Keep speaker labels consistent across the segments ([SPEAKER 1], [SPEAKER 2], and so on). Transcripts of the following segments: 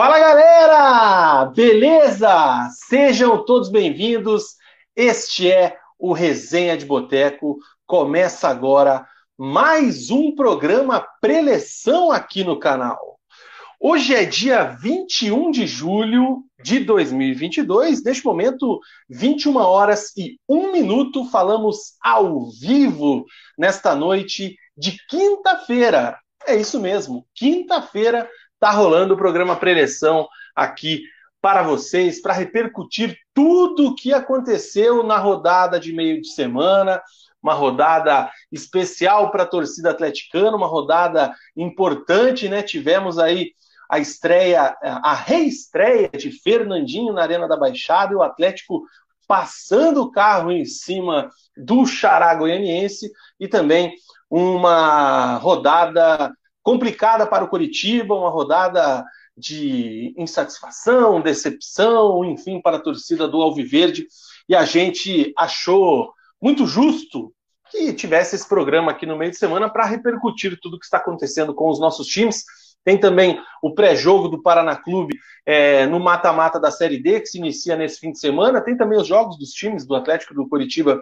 [SPEAKER 1] Fala galera! Beleza? Sejam todos bem-vindos. Este é o Resenha de Boteco. Começa agora mais um programa preleção aqui no canal. Hoje é dia 21 de julho de 2022. Neste momento, 21 horas e 1 minuto, falamos ao vivo nesta noite de quinta-feira. É isso mesmo, quinta-feira tá rolando o programa Preleção aqui para vocês, para repercutir tudo o que aconteceu na rodada de meio de semana, uma rodada especial para a torcida atleticana, uma rodada importante, né? Tivemos aí a estreia, a reestreia de Fernandinho na Arena da Baixada e o Atlético passando o carro em cima do Xará Goianiense e também uma rodada complicada para o Curitiba, uma rodada de insatisfação, decepção, enfim, para a torcida do Alviverde. E a gente achou muito justo que tivesse esse programa aqui no meio de semana para repercutir tudo o que está acontecendo com os nossos times. Tem também o pré-jogo do Paraná Clube é, no mata-mata da Série D, que se inicia nesse fim de semana. Tem também os jogos dos times do Atlético do Curitiba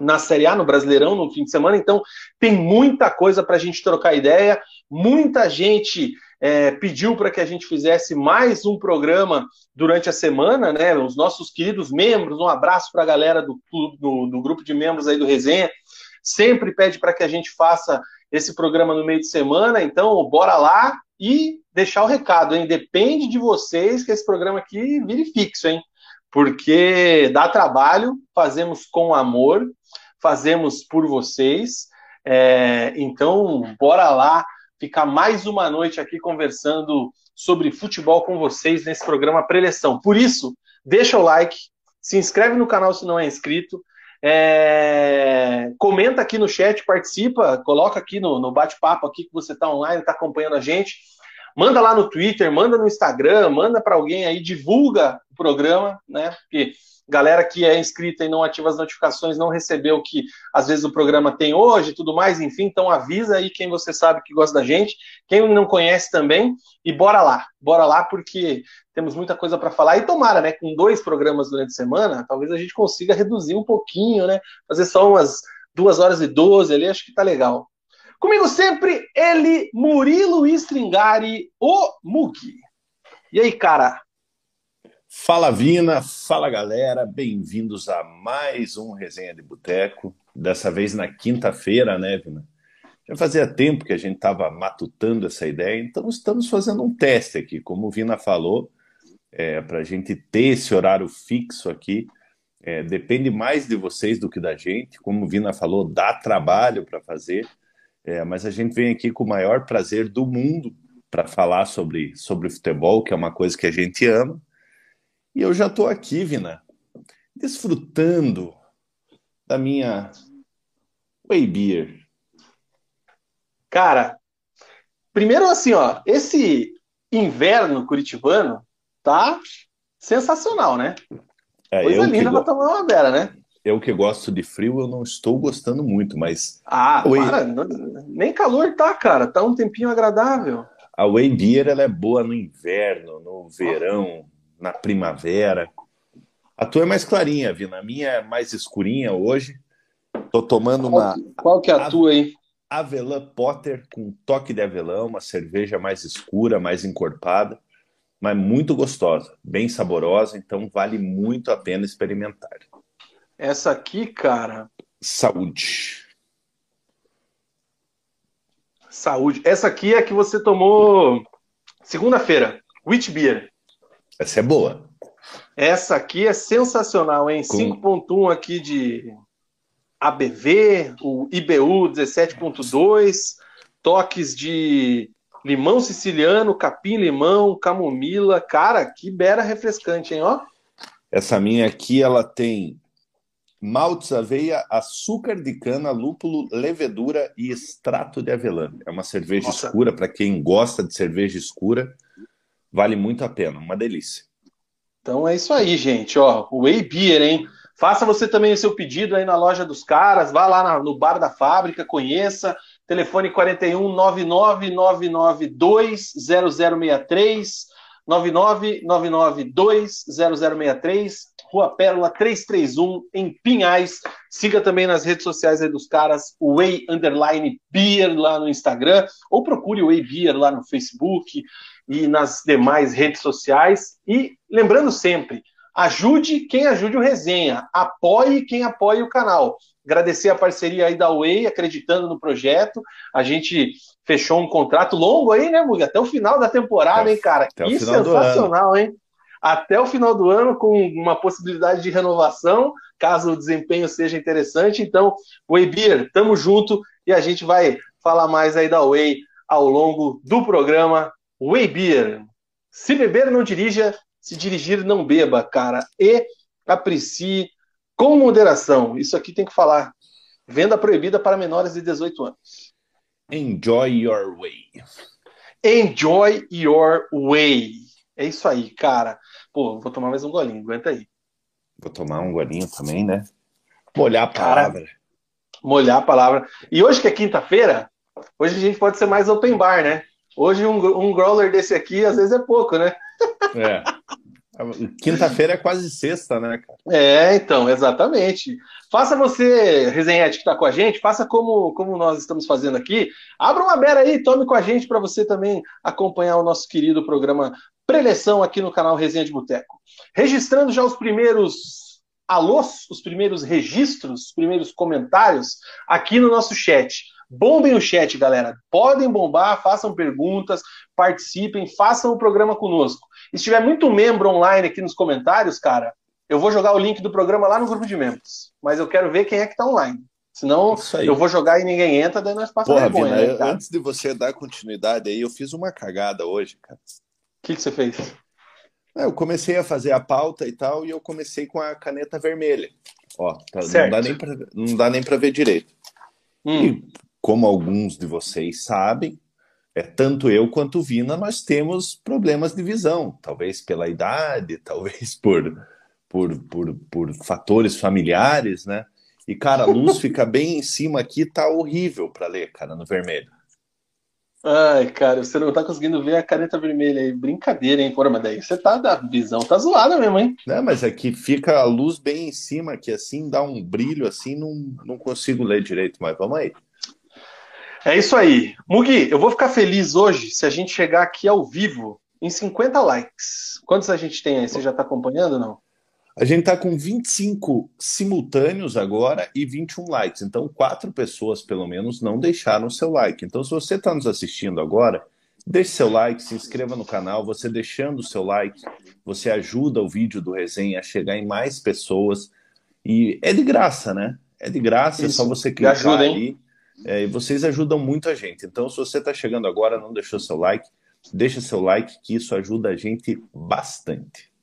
[SPEAKER 1] na Série A, no Brasileirão, no fim de semana. Então, tem muita coisa para a gente trocar ideia. Muita gente é, pediu para que a gente fizesse mais um programa durante a semana, né? Os nossos queridos membros, um abraço para a galera do, do, do grupo de membros aí do Resenha. Sempre pede para que a gente faça esse programa no meio de semana, então bora lá e deixar o recado, hein? Depende de vocês que esse programa aqui vire fixo, hein? Porque dá trabalho, fazemos com amor, fazemos por vocês. É, então, bora lá ficar mais uma noite aqui conversando sobre futebol com vocês nesse programa Preleção. Por isso, deixa o like, se inscreve no canal se não é inscrito, é... Comenta aqui no chat, participa, coloca aqui no, no bate-papo aqui que você está online, está acompanhando a gente. Manda lá no Twitter, manda no Instagram, manda para alguém aí, divulga o programa, né? Porque galera que é inscrita e não ativa as notificações não recebeu o que às vezes o programa tem hoje tudo mais, enfim, então avisa aí quem você sabe que gosta da gente, quem não conhece também, e bora lá, bora lá, porque temos muita coisa para falar, e tomara, né, com dois programas durante a semana, talvez a gente consiga reduzir um pouquinho, né, fazer só umas duas horas e doze ali, acho que tá legal. Comigo sempre, ele, Murilo Stringari, o Mugi. E aí, cara,
[SPEAKER 2] Fala Vina, fala galera, bem-vindos a mais um Resenha de Boteco, dessa vez na quinta-feira, né, Vina? Já fazia tempo que a gente estava matutando essa ideia, então estamos fazendo um teste aqui, como o Vina falou, é, para a gente ter esse horário fixo aqui, é, depende mais de vocês do que da gente, como o Vina falou, dá trabalho para fazer, é, mas a gente vem aqui com o maior prazer do mundo para falar sobre, sobre futebol, que é uma coisa que a gente ama, e eu já estou aqui, Vina, desfrutando da minha Whey Beer.
[SPEAKER 1] Cara, primeiro assim, ó, esse inverno curitibano tá sensacional, né? É, Coisa linda pra tomar uma beira, né?
[SPEAKER 2] Eu que gosto de frio, eu não estou gostando muito, mas.
[SPEAKER 1] Ah, Whey... para, nem calor tá, cara. Tá um tempinho agradável.
[SPEAKER 2] A Whey Beer ela é boa no inverno, no verão, na primavera. A tua é mais clarinha, Vina. A minha é mais escurinha hoje. Tô tomando
[SPEAKER 1] uma. Qual que é a tua aí?
[SPEAKER 2] Avelã Potter com toque de avelã, uma cerveja mais escura, mais encorpada, mas muito gostosa, bem saborosa, então vale muito a pena experimentar.
[SPEAKER 1] Essa aqui, cara.
[SPEAKER 2] Saúde.
[SPEAKER 1] Saúde. Essa aqui é a que você tomou segunda-feira. Witch Beer.
[SPEAKER 2] Essa é boa.
[SPEAKER 1] Essa aqui é sensacional, hein? Com... 5.1 aqui de ABV, o IBU 17.2, toques de limão siciliano, capim-limão, camomila. Cara, que bera refrescante, hein? Ó.
[SPEAKER 2] Essa minha aqui, ela tem maltes, aveia, açúcar de cana, lúpulo, levedura e extrato de avelã. É uma cerveja Nossa. escura, para quem gosta de cerveja escura. Vale muito a pena, uma delícia.
[SPEAKER 1] Então é isso aí, gente. Ó, o Whey Beer, hein? Faça você também o seu pedido aí na loja dos caras, vá lá no bar da fábrica, conheça. Telefone 41 999920063. 999920063, Rua Pérola 331, em Pinhais. Siga também nas redes sociais aí dos caras, Way Underline Beer lá no Instagram, ou procure o Way Beer lá no Facebook e nas demais redes sociais. E lembrando sempre, ajude quem ajude o resenha, apoie quem apoie o canal. Agradecer a parceria aí da Way, acreditando no projeto. A gente fechou um contrato longo aí, né, Mugi? Até o final da temporada, hein, cara? Que sensacional, hein? Até o final do ano, com uma possibilidade de renovação, caso o desempenho seja interessante. Então, Way Beer, tamo junto e a gente vai falar mais aí da Way ao longo do programa. Way Beer. Se beber, não dirija. Se dirigir, não beba, cara. E aprecie com moderação. Isso aqui tem que falar. Venda proibida para menores de 18 anos.
[SPEAKER 2] Enjoy your way.
[SPEAKER 1] Enjoy your way. É isso aí, cara. Pô, vou tomar mais um golinho, aguenta aí.
[SPEAKER 2] Vou tomar um golinho também, né? Molhar a palavra. Cara,
[SPEAKER 1] molhar a palavra. E hoje que é quinta-feira, hoje a gente pode ser mais open bar, né? Hoje um, um growler desse aqui às vezes é pouco, né?
[SPEAKER 2] É. Quinta-feira é quase sexta, né, cara?
[SPEAKER 1] É, então, exatamente. Faça você, resenhete que está com a gente, faça como, como nós estamos fazendo aqui. Abra uma beira aí, tome com a gente para você também acompanhar o nosso querido programa Preleção aqui no canal Resenha de Boteco. Registrando já os primeiros alôs, os primeiros registros, os primeiros comentários aqui no nosso chat. Bombem o chat, galera. Podem bombar, façam perguntas, participem, façam o programa conosco. E se tiver muito membro online aqui nos comentários, cara, eu vou jogar o link do programa lá no grupo de membros. Mas eu quero ver quem é que tá online. Senão eu vou jogar e ninguém entra, daí nós passamos
[SPEAKER 2] vergonha. Vina, né, antes de você dar continuidade aí, eu fiz uma cagada hoje, cara.
[SPEAKER 1] O que, que você fez?
[SPEAKER 2] É, eu comecei a fazer a pauta e tal, e eu comecei com a caneta vermelha. Ó, tá, não dá nem pra, não dá nem para ver direito. Hum. E como alguns de vocês sabem, é, tanto eu quanto o Vina, nós temos problemas de visão, talvez pela idade, talvez por, por, por, por fatores familiares, né? E, cara, a luz fica bem em cima aqui, tá horrível para ler, cara, no vermelho.
[SPEAKER 1] Ai, cara, você não tá conseguindo ver a caneta vermelha aí. Brincadeira, hein, porra, mas daí você tá, da visão tá zoada mesmo, hein?
[SPEAKER 2] Não, mas aqui fica a luz bem em cima, que assim dá um brilho, assim, não, não consigo ler direito, mas vamos aí.
[SPEAKER 1] É isso aí. Mugi, eu vou ficar feliz hoje se a gente chegar aqui ao vivo em 50 likes. Quantos a gente tem aí? Você já está acompanhando ou não?
[SPEAKER 2] A gente está com 25 simultâneos agora e 21 likes. Então, quatro pessoas, pelo menos, não deixaram o seu like. Então, se você está nos assistindo agora, deixe seu like, se inscreva no canal. Você deixando o seu like, você ajuda o vídeo do resenha a chegar em mais pessoas. E é de graça, né? É de graça, Isso. é só você clicar ajuda, ali. É, e vocês ajudam muito a gente. Então, se você está chegando agora, não deixou seu like, deixa seu like, que isso ajuda a gente bastante.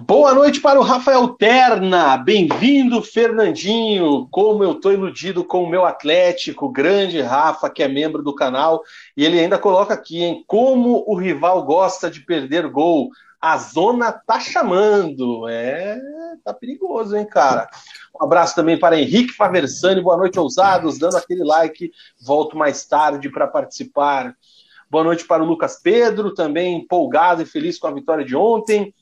[SPEAKER 1] Boa noite para o Rafael Terna. Bem-vindo, Fernandinho. Como eu estou iludido com o meu Atlético, grande Rafa, que é membro do canal. E ele ainda coloca aqui, hein? Como o rival gosta de perder gol. A zona tá chamando. É, tá perigoso, hein, cara? Um abraço também para Henrique Faversani. Boa noite, ousados. Dando aquele like. Volto mais tarde para participar. Boa noite para o Lucas Pedro, também empolgado e feliz com a vitória de ontem.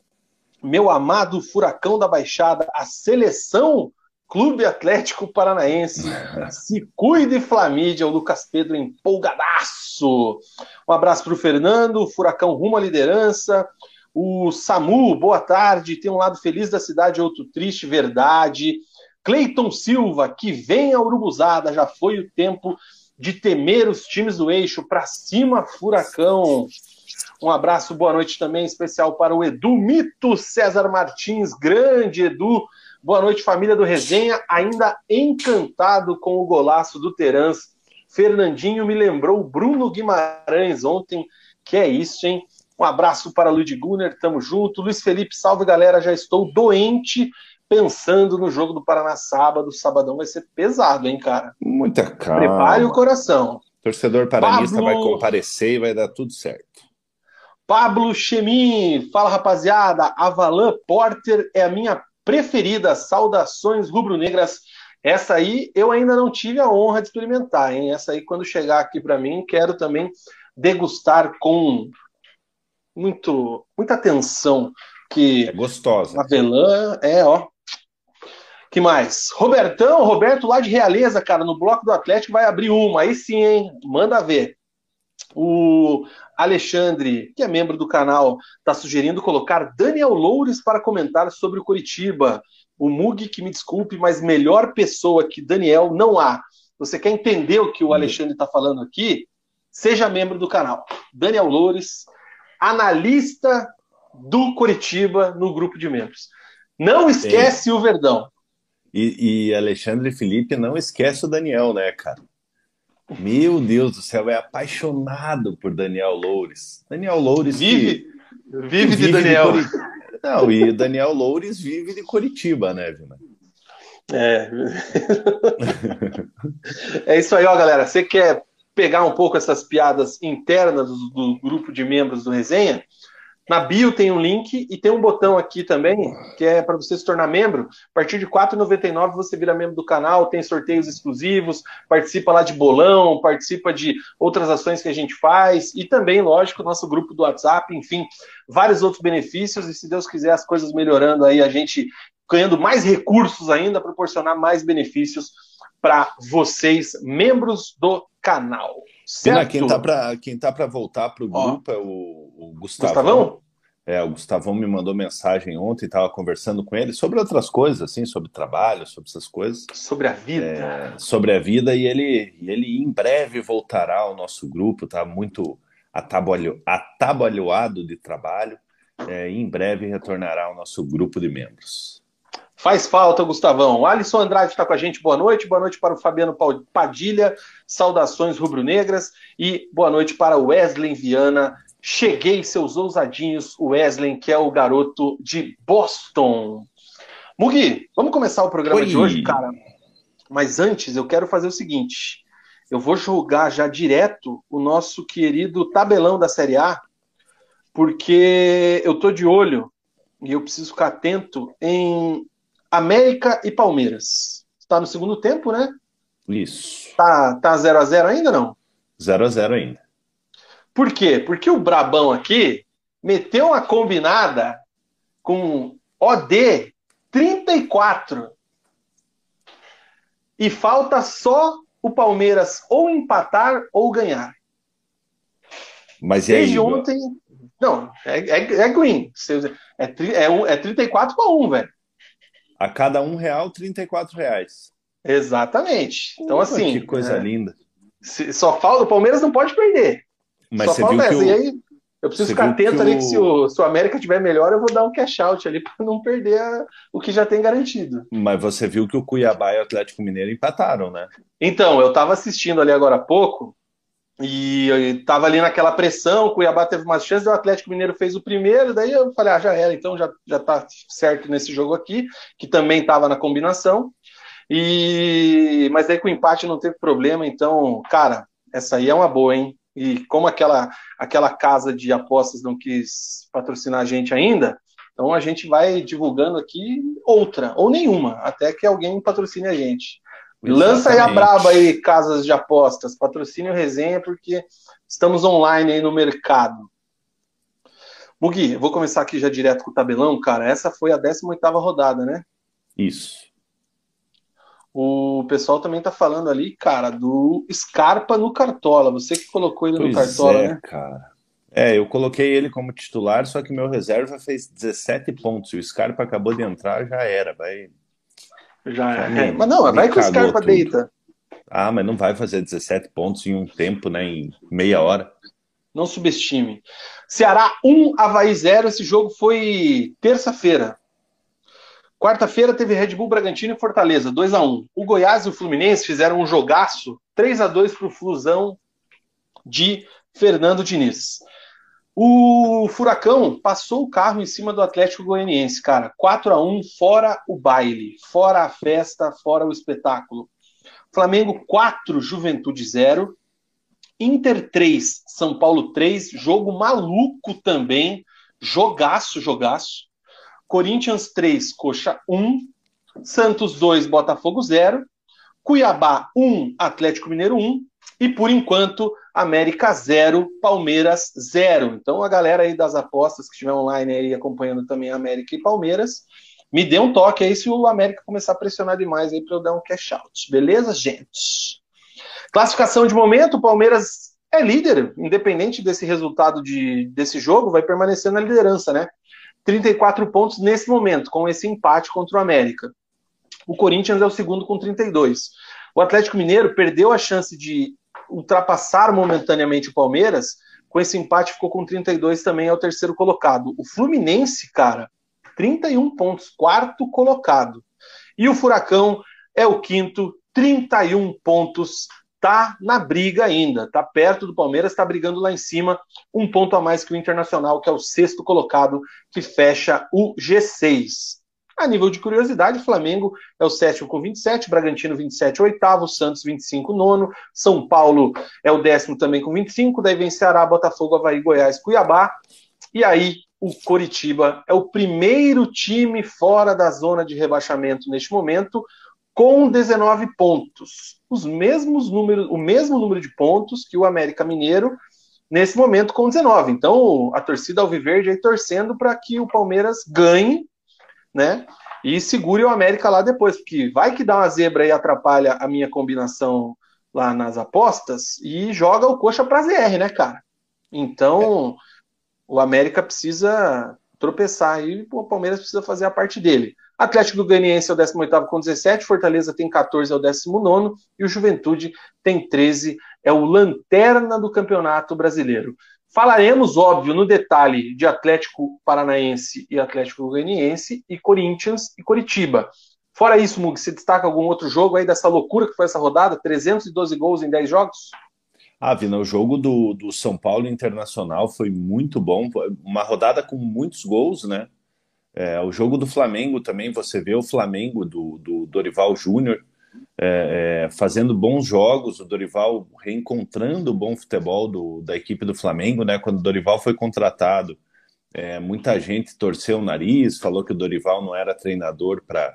[SPEAKER 1] Meu amado Furacão da Baixada, a seleção Clube Atlético Paranaense. Se cuide, Flamídia, o Lucas Pedro empolgadaço. Um abraço para o Fernando, Furacão rumo à liderança. O Samu, boa tarde. Tem um lado feliz da cidade, outro triste, verdade. Cleiton Silva, que vem a Urubuzada, já foi o tempo de temer os times do eixo. Para cima, Furacão. Um abraço, boa noite também especial para o Edu Mito César Martins, grande Edu. Boa noite, família do Resenha, ainda encantado com o golaço do Terans. Fernandinho me lembrou Bruno Guimarães ontem, que é isso, hein? Um abraço para Luiz Gunner, tamo junto. Luiz Felipe, salve galera, já estou doente pensando no jogo do Paraná sábado. Sabadão vai ser pesado, hein, cara?
[SPEAKER 2] Muita calma.
[SPEAKER 1] Prepare o coração.
[SPEAKER 2] torcedor paranista Pablo... vai comparecer e vai dar tudo certo.
[SPEAKER 1] Pablo Chemin, fala rapaziada, Avalan Porter é a minha preferida. Saudações rubro-negras. Essa aí eu ainda não tive a honra de experimentar, hein? Essa aí, quando chegar aqui para mim, quero também degustar com muito, muita atenção que
[SPEAKER 2] é gostosa.
[SPEAKER 1] Avelã é, ó. Que mais? Robertão, Roberto lá de Realeza, cara, no bloco do Atlético vai abrir uma. Aí sim, hein? Manda ver. O Alexandre, que é membro do canal, está sugerindo colocar Daniel Loures para comentar sobre o Curitiba. O Mug, que me desculpe, mas melhor pessoa que Daniel não há. Você quer entender o que o Alexandre está falando aqui? Seja membro do canal. Daniel Loures, analista do Curitiba no grupo de membros. Não esquece o Verdão.
[SPEAKER 2] E, e Alexandre Felipe não esquece o Daniel, né, cara? Meu Deus do céu, é apaixonado por Daniel Loures. Daniel Loures
[SPEAKER 1] vive, que, vive, de Daniel. De
[SPEAKER 2] Não, e Daniel Loures vive de Curitiba, né, Vina?
[SPEAKER 1] É. é isso aí, ó, galera. Você quer pegar um pouco essas piadas internas do, do grupo de membros do Resenha? Na bio tem um link e tem um botão aqui também, que é para você se tornar membro. A partir de R$ 4,99 você vira membro do canal, tem sorteios exclusivos, participa lá de bolão, participa de outras ações que a gente faz e também, lógico, nosso grupo do WhatsApp, enfim, vários outros benefícios. E se Deus quiser, as coisas melhorando aí, a gente ganhando mais recursos ainda, proporcionar mais benefícios para vocês, membros do canal.
[SPEAKER 2] Certo? quem tá para quem tá para voltar para o grupo Ó, é o, o Gustavão. Gustavão? É, o Gustavão me mandou mensagem ontem, estava conversando com ele sobre outras coisas, assim, sobre trabalho, sobre essas coisas.
[SPEAKER 1] Sobre a vida.
[SPEAKER 2] É, sobre a vida, e ele, ele em breve voltará ao nosso grupo, está muito atabalho, atabalhoado de trabalho. É, em breve retornará ao nosso grupo de membros.
[SPEAKER 1] Faz falta, Gustavão. Alisson Andrade está com a gente. Boa noite. Boa noite para o Fabiano Padilha. Saudações rubro-negras. E boa noite para o Wesley Viana. Cheguei, seus ousadinhos. O Wesley, que é o garoto de Boston. Mugi, vamos começar o programa Oi. de hoje, cara. Mas antes, eu quero fazer o seguinte. Eu vou jogar já direto o nosso querido tabelão da Série A, porque eu tô de olho e eu preciso ficar atento em América e Palmeiras. Está no segundo tempo, né?
[SPEAKER 2] Isso.
[SPEAKER 1] Tá, tá 0 a 0 ainda não?
[SPEAKER 2] 0 a 0 ainda.
[SPEAKER 1] Por quê? Porque o Brabão aqui meteu uma combinada com OD 34. E falta só o Palmeiras ou empatar ou ganhar.
[SPEAKER 2] Mas Desde
[SPEAKER 1] aí, ontem. Não, é, é, é green. É, é, é 34 para 1, velho.
[SPEAKER 2] A cada um real, 34 reais.
[SPEAKER 1] Exatamente. Então, assim.
[SPEAKER 2] Que coisa é, linda.
[SPEAKER 1] Se, só falta. O Palmeiras não pode perder.
[SPEAKER 2] Mas só falta essa. O...
[SPEAKER 1] E aí, eu preciso ficar atento ali que se o, se o América tiver melhor, eu vou dar um cash out ali para não perder a, o que já tem garantido.
[SPEAKER 2] Mas você viu que o Cuiabá e o Atlético Mineiro empataram, né?
[SPEAKER 1] Então, eu estava assistindo ali agora há pouco e estava ali naquela pressão, o Cuiabá teve umas chances, o Atlético Mineiro fez o primeiro, daí eu falei, ah, já era, então já, já tá certo nesse jogo aqui, que também estava na combinação. E mas daí com o empate não teve problema, então, cara, essa aí é uma boa, hein? E como aquela aquela casa de apostas não quis patrocinar a gente ainda, então a gente vai divulgando aqui outra, ou nenhuma, até que alguém patrocine a gente. Lança aí a braba aí, casas de apostas, patrocínio resenha, porque estamos online aí no mercado. Mugi, vou começar aqui já direto com o tabelão, cara. Essa foi a 18 rodada, né?
[SPEAKER 2] Isso.
[SPEAKER 1] O pessoal também tá falando ali, cara, do Scarpa no Cartola. Você que colocou ele
[SPEAKER 2] pois
[SPEAKER 1] no Cartola,
[SPEAKER 2] é,
[SPEAKER 1] né?
[SPEAKER 2] cara. É, eu coloquei ele como titular, só que meu reserva fez 17 pontos. E o Scarpa acabou de entrar, já era. Vai
[SPEAKER 1] já é. Mas não, vai que o Scarpa tudo. deita.
[SPEAKER 2] Ah, mas não vai fazer 17 pontos em um tempo, né? Em meia hora.
[SPEAKER 1] Não subestime. Ceará 1, Havaí 0. Esse jogo foi terça-feira. Quarta-feira teve Red Bull Bragantino e Fortaleza, 2 a 1 O Goiás e o Fluminense fizeram um jogaço, 3 a 2 para o Flusão de Fernando Diniz. O Furacão passou o carro em cima do Atlético Goianiense, cara. 4 a 1 fora o baile, fora a festa, fora o espetáculo. Flamengo 4, Juventude 0. Inter 3, São Paulo 3. Jogo maluco também. Jogaço, jogaço. Corinthians 3, Coxa 1. Santos 2, Botafogo 0. Cuiabá 1, Atlético Mineiro 1. E por enquanto, América 0, Palmeiras 0. Então a galera aí das apostas que estiver online aí acompanhando também América e Palmeiras, me dê um toque aí se o América começar a pressionar demais aí para eu dar um cash out. Beleza, gente? Classificação de momento, o Palmeiras é líder, independente desse resultado de, desse jogo, vai permanecer na liderança, né? 34 pontos nesse momento, com esse empate contra o América. O Corinthians é o segundo com 32. O Atlético Mineiro perdeu a chance de ultrapassar momentaneamente o Palmeiras, com esse empate ficou com 32 também, é o terceiro colocado. O Fluminense, cara, 31 pontos, quarto colocado. E o Furacão é o quinto, 31 pontos, tá na briga ainda, tá perto do Palmeiras, tá brigando lá em cima, um ponto a mais que o Internacional, que é o sexto colocado, que fecha o G6. A nível de curiosidade, Flamengo é o sétimo com 27, Bragantino 27, oitavo, Santos 25, nono, São Paulo é o décimo também com 25, daí vem Ceará, Botafogo, Havaí, Goiás, Cuiabá, e aí o Coritiba é o primeiro time fora da zona de rebaixamento neste momento, com 19 pontos. Os mesmos números, o mesmo número de pontos que o América Mineiro nesse momento com 19. Então, a torcida Alviverde aí torcendo para que o Palmeiras ganhe né? E segure o América lá depois, porque vai que dá uma zebra e atrapalha a minha combinação lá nas apostas e joga o coxa para ZR, né, cara? Então, o América precisa tropeçar e o Palmeiras precisa fazer a parte dele. Atlético Ganiense é o 18 com 17, Fortaleza tem 14, é o 19 e o Juventude tem 13, é o lanterna do Campeonato Brasileiro. Falaremos, óbvio, no detalhe de Atlético Paranaense e Atlético Goianiense e Corinthians e Coritiba. Fora isso, Mug, se destaca algum outro jogo aí dessa loucura que foi essa rodada? 312 gols em 10 jogos?
[SPEAKER 2] Ah, Vina, o jogo do, do São Paulo Internacional foi muito bom. Uma rodada com muitos gols, né? É, o jogo do Flamengo também, você vê o Flamengo do, do Dorival Júnior é, é, fazendo bons jogos, o Dorival reencontrando o bom futebol do, da equipe do Flamengo, né? Quando o Dorival foi contratado, é, muita gente torceu o nariz, falou que o Dorival não era treinador para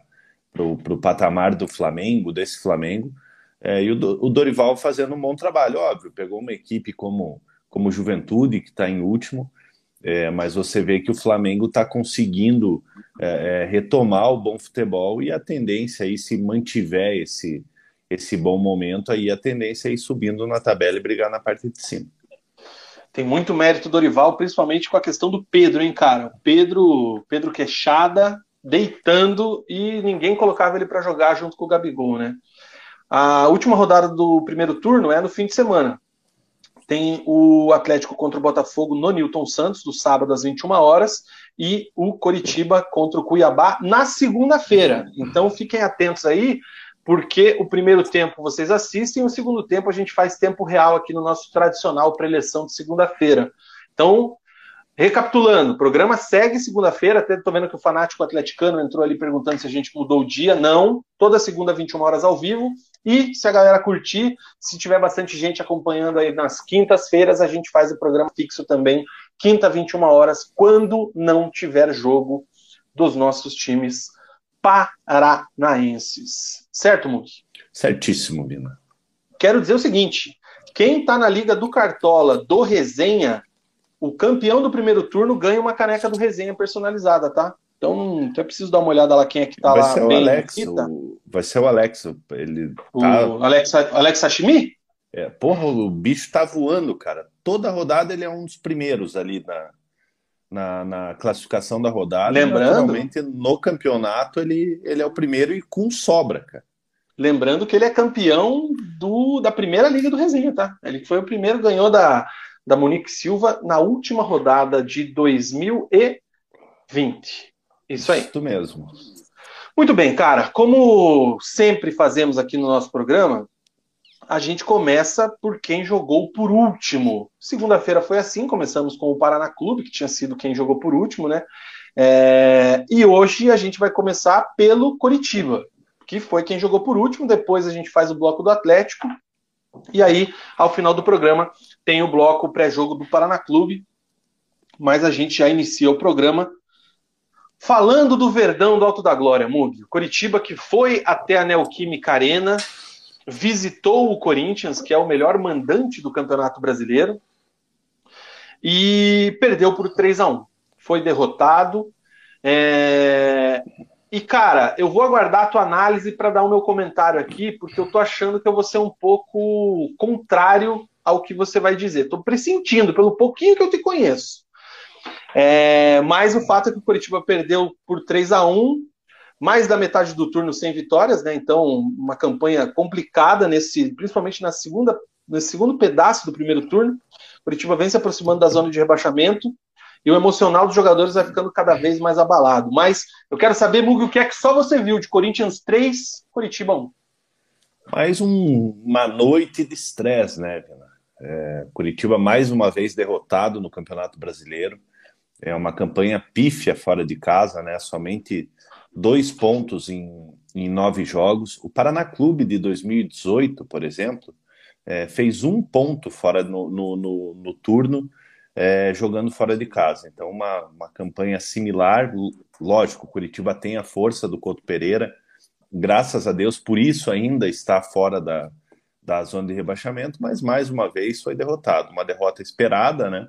[SPEAKER 2] o patamar do Flamengo, desse Flamengo. É, e o, o, Dorival fazendo um bom trabalho, óbvio, pegou uma equipe como, como Juventude, que está em último, é, mas você vê que o Flamengo está conseguindo é, é, retomar o bom futebol e a tendência aí, se mantiver esse, esse bom momento, aí a tendência é ir subindo na tabela e brigar na parte de cima.
[SPEAKER 1] Tem muito mérito Dorival, principalmente com a questão do Pedro, hein, cara? Pedro, Pedro Queixada deitando e ninguém colocava ele para jogar junto com o Gabigol, né? A última rodada do primeiro turno é no fim de semana. Tem o Atlético contra o Botafogo no Newton Santos, do sábado às 21 horas, e o Coritiba contra o Cuiabá na segunda-feira. Então fiquem atentos aí, porque o primeiro tempo vocês assistem, o segundo tempo a gente faz tempo real aqui no nosso tradicional preleção de segunda-feira. Então, recapitulando, o programa segue segunda-feira, até estou vendo que o fanático atleticano entrou ali perguntando se a gente mudou o dia. Não, toda segunda, 21 horas ao vivo. E se a galera curtir, se tiver bastante gente acompanhando aí nas quintas-feiras, a gente faz o programa fixo também, quinta, 21 horas, quando não tiver jogo dos nossos times paranaenses. Certo, Muki?
[SPEAKER 2] Certíssimo, Vina.
[SPEAKER 1] Quero dizer o seguinte: quem está na Liga do Cartola do Resenha, o campeão do primeiro turno ganha uma caneca do Resenha personalizada, tá? Então, é preciso dar uma olhada lá quem é que tá
[SPEAKER 2] vai
[SPEAKER 1] lá.
[SPEAKER 2] Ser o Alex, o... Vai ser o Alex. Ele
[SPEAKER 1] o tá... Alex, Alex Sashimi?
[SPEAKER 2] É, porra, o bicho tá voando, cara. Toda rodada ele é um dos primeiros ali na, na, na classificação da rodada.
[SPEAKER 1] Lembrando.
[SPEAKER 2] no campeonato ele, ele é o primeiro e com sobra, cara.
[SPEAKER 1] Lembrando que ele é campeão do, da primeira Liga do Resenha, tá? Ele foi o primeiro, ganhou da, da Monique Silva na última rodada de 2020. Isso aí.
[SPEAKER 2] Isso mesmo.
[SPEAKER 1] Muito bem, cara. Como sempre fazemos aqui no nosso programa, a gente começa por quem jogou por último. Segunda-feira foi assim, começamos com o Paraná Clube, que tinha sido quem jogou por último, né? É... E hoje a gente vai começar pelo Coritiba, que foi quem jogou por último. Depois a gente faz o bloco do Atlético. E aí, ao final do programa, tem o bloco pré-jogo do Paraná Clube. Mas a gente já inicia o programa Falando do Verdão do Alto da Glória, Mug, Curitiba que foi até a Neoquímica Arena visitou o Corinthians, que é o melhor mandante do Campeonato Brasileiro, e perdeu por 3 a 1 Foi derrotado. É... E, cara, eu vou aguardar a tua análise para dar o meu comentário aqui, porque eu tô achando que eu vou ser um pouco contrário ao que você vai dizer. Tô pressentindo, pelo pouquinho que eu te conheço. É... Mas o fato é que o Curitiba perdeu por 3 a 1 mais da metade do turno sem vitórias, né? Então, uma campanha complicada nesse, principalmente na segunda, nesse segundo pedaço do primeiro turno. Curitiba vem se aproximando da zona de rebaixamento e o emocional dos jogadores vai ficando cada vez mais abalado. Mas eu quero saber, Mugi, o que é que só você viu de Corinthians 3, Curitiba 1?
[SPEAKER 2] Mais um, uma noite de estresse, né, Vina? É, Curitiba mais uma vez derrotado no Campeonato Brasileiro. É uma campanha pífia fora de casa, né? Somente dois pontos em, em nove jogos. O Paraná Clube de 2018, por exemplo, é, fez um ponto fora no, no, no, no turno, é, jogando fora de casa. Então, uma, uma campanha similar. Lógico, Curitiba tem a força do Couto Pereira, graças a Deus, por isso ainda está fora da, da zona de rebaixamento, mas mais uma vez foi derrotado. Uma derrota esperada, né?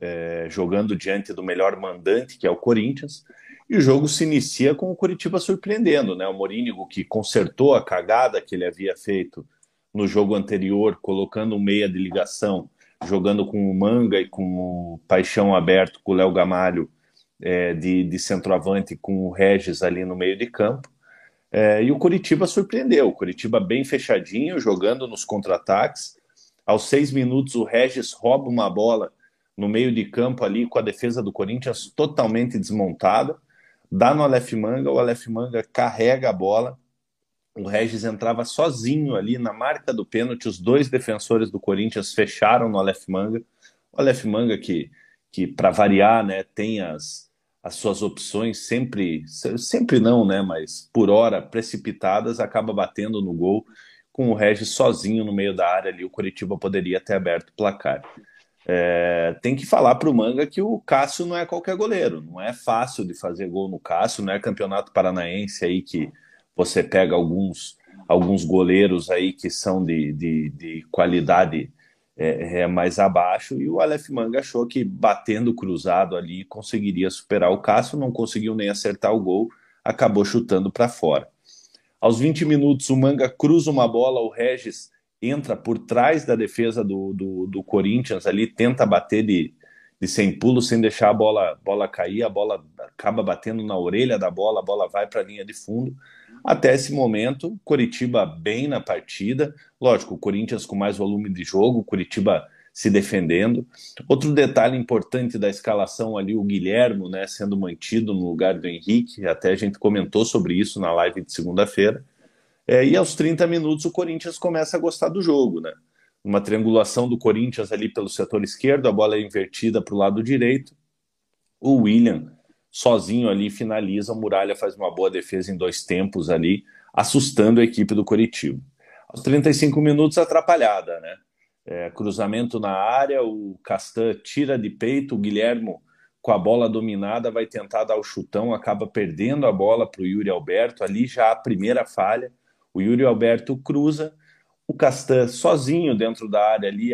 [SPEAKER 2] É, jogando diante do melhor mandante, que é o Corinthians. E o jogo se inicia com o Curitiba surpreendendo, né? O Morínigo que consertou a cagada que ele havia feito no jogo anterior, colocando um meia de ligação, jogando com o Manga e com o Paixão aberto, com o Léo Gamalho é, de, de centroavante, com o Regis ali no meio de campo. É, e o Curitiba surpreendeu. O Curitiba bem fechadinho, jogando nos contra-ataques. Aos seis minutos, o Regis rouba uma bola no meio de campo ali, com a defesa do Corinthians totalmente desmontada. Dá no Aleph Manga, o Aleph Manga carrega a bola, o Regis entrava sozinho ali na marca do pênalti, os dois defensores do Corinthians fecharam no Aleph Manga, o Aleph Manga que, que para variar, né, tem as, as suas opções sempre, sempre não, né, mas por hora precipitadas, acaba batendo no gol, com o Regis sozinho no meio da área ali, o Curitiba poderia ter aberto o placar. É, tem que falar para o Manga que o Cássio não é qualquer goleiro, não é fácil de fazer gol no Cássio, não é campeonato paranaense aí que você pega alguns, alguns goleiros aí que são de, de, de qualidade é, é, mais abaixo, e o Aleph Manga achou que batendo cruzado ali conseguiria superar o Cássio, não conseguiu nem acertar o gol, acabou chutando para fora. Aos 20 minutos, o Manga cruza uma bola, o Regis entra por trás da defesa do, do, do Corinthians ali, tenta bater de, de sem pulo, sem deixar a bola, bola cair, a bola acaba batendo na orelha da bola, a bola vai para a linha de fundo. Até esse momento, Coritiba bem na partida. Lógico, o Corinthians com mais volume de jogo, Coritiba se defendendo. Outro detalhe importante da escalação ali, o Guilhermo, né, sendo mantido no lugar do Henrique, até a gente comentou sobre isso na live de segunda-feira. É, e aos 30 minutos o Corinthians começa a gostar do jogo, né? Uma triangulação do Corinthians ali pelo setor esquerdo, a bola é invertida para o lado direito. O William, sozinho ali, finaliza. O Muralha faz uma boa defesa em dois tempos ali, assustando a equipe do Coritiba. Aos 35 minutos, atrapalhada, né? É, cruzamento na área, o Castan tira de peito, o Guilhermo com a bola dominada vai tentar dar o chutão, acaba perdendo a bola para o Yuri Alberto, ali já a primeira falha. O Yuri Alberto cruza, o Castan sozinho dentro da área ali,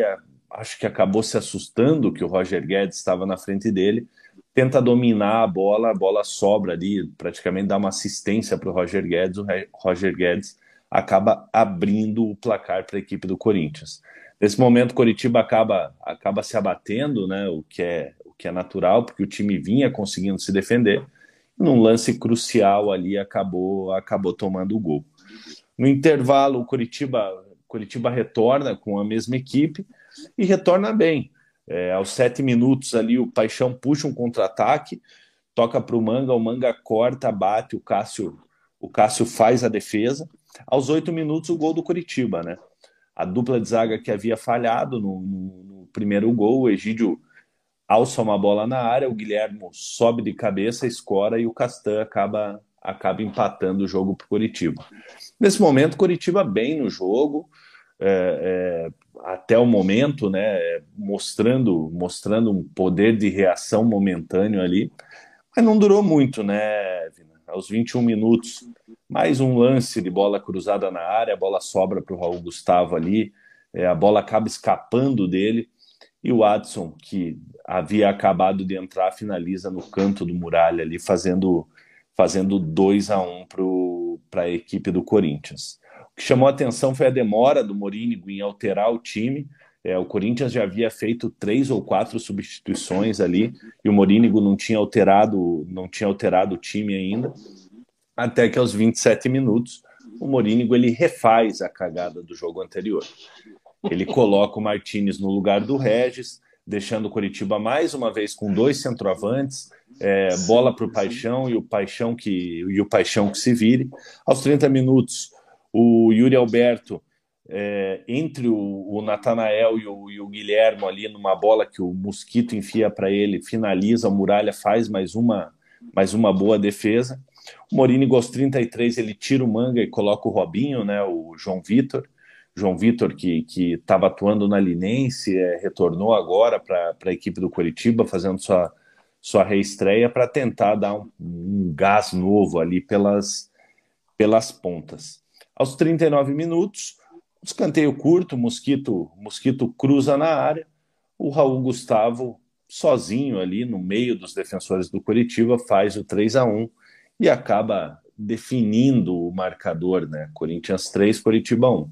[SPEAKER 2] acho que acabou se assustando que o Roger Guedes estava na frente dele, tenta dominar a bola, a bola sobra ali, praticamente dá uma assistência para o Roger Guedes, o Roger Guedes acaba abrindo o placar para a equipe do Corinthians. Nesse momento, o Coritiba acaba, acaba se abatendo, né, o, que é, o que é natural, porque o time vinha conseguindo se defender. Num lance crucial ali, acabou, acabou tomando o gol. No intervalo, o Curitiba, Curitiba retorna com a mesma equipe e retorna bem. É, aos sete minutos ali, o Paixão puxa um contra-ataque, toca para o Manga, o Manga corta, bate, o Cássio, o Cássio faz a defesa. Aos oito minutos, o gol do Curitiba, né? A dupla de zaga que havia falhado no, no, no primeiro gol, o Egídio alça uma bola na área, o Guilhermo sobe de cabeça, escora e o Castan acaba acaba empatando o jogo para o Curitiba. Nesse momento, Curitiba bem no jogo, é, é, até o momento, né, mostrando, mostrando um poder de reação momentâneo ali, mas não durou muito, né, Vina? aos 21 minutos, mais um lance de bola cruzada na área, a bola sobra para o Raul Gustavo ali, é, a bola acaba escapando dele, e o Watson, que havia acabado de entrar, finaliza no canto do muralha ali, fazendo fazendo 2 a 1 um para a equipe do Corinthians. O que chamou a atenção foi a demora do Morínigo em alterar o time. É, o Corinthians já havia feito três ou quatro substituições ali e o Morínigo não tinha alterado, não tinha alterado o time ainda. Até que aos 27 minutos o Morínigo ele refaz a cagada do jogo anterior. Ele coloca o Martinez no lugar do Regis, deixando o Coritiba mais uma vez com dois centroavantes, é, bola para o Paixão e o Paixão que e o Paixão que se vire. Aos 30 minutos, o Yuri Alberto é, entre o, o Natanael e o, e o Guilhermo ali numa bola que o Mosquito enfia para ele, finaliza, o Muralha faz mais uma mais uma boa defesa. O Morini aos 33 ele tira o manga e coloca o Robinho, né, o João Vitor. João Vitor, que estava atuando na Linense, é, retornou agora para a equipe do Curitiba, fazendo sua, sua reestreia para tentar dar um, um, gás novo ali pelas, pelas pontas. Aos 39 minutos, escanteio curto, Mosquito, Mosquito cruza na área, o Raul Gustavo, sozinho ali no meio dos defensores do Curitiba, faz o 3 a 1 e acaba definindo o marcador, né? Corinthians 3, Curitiba 1.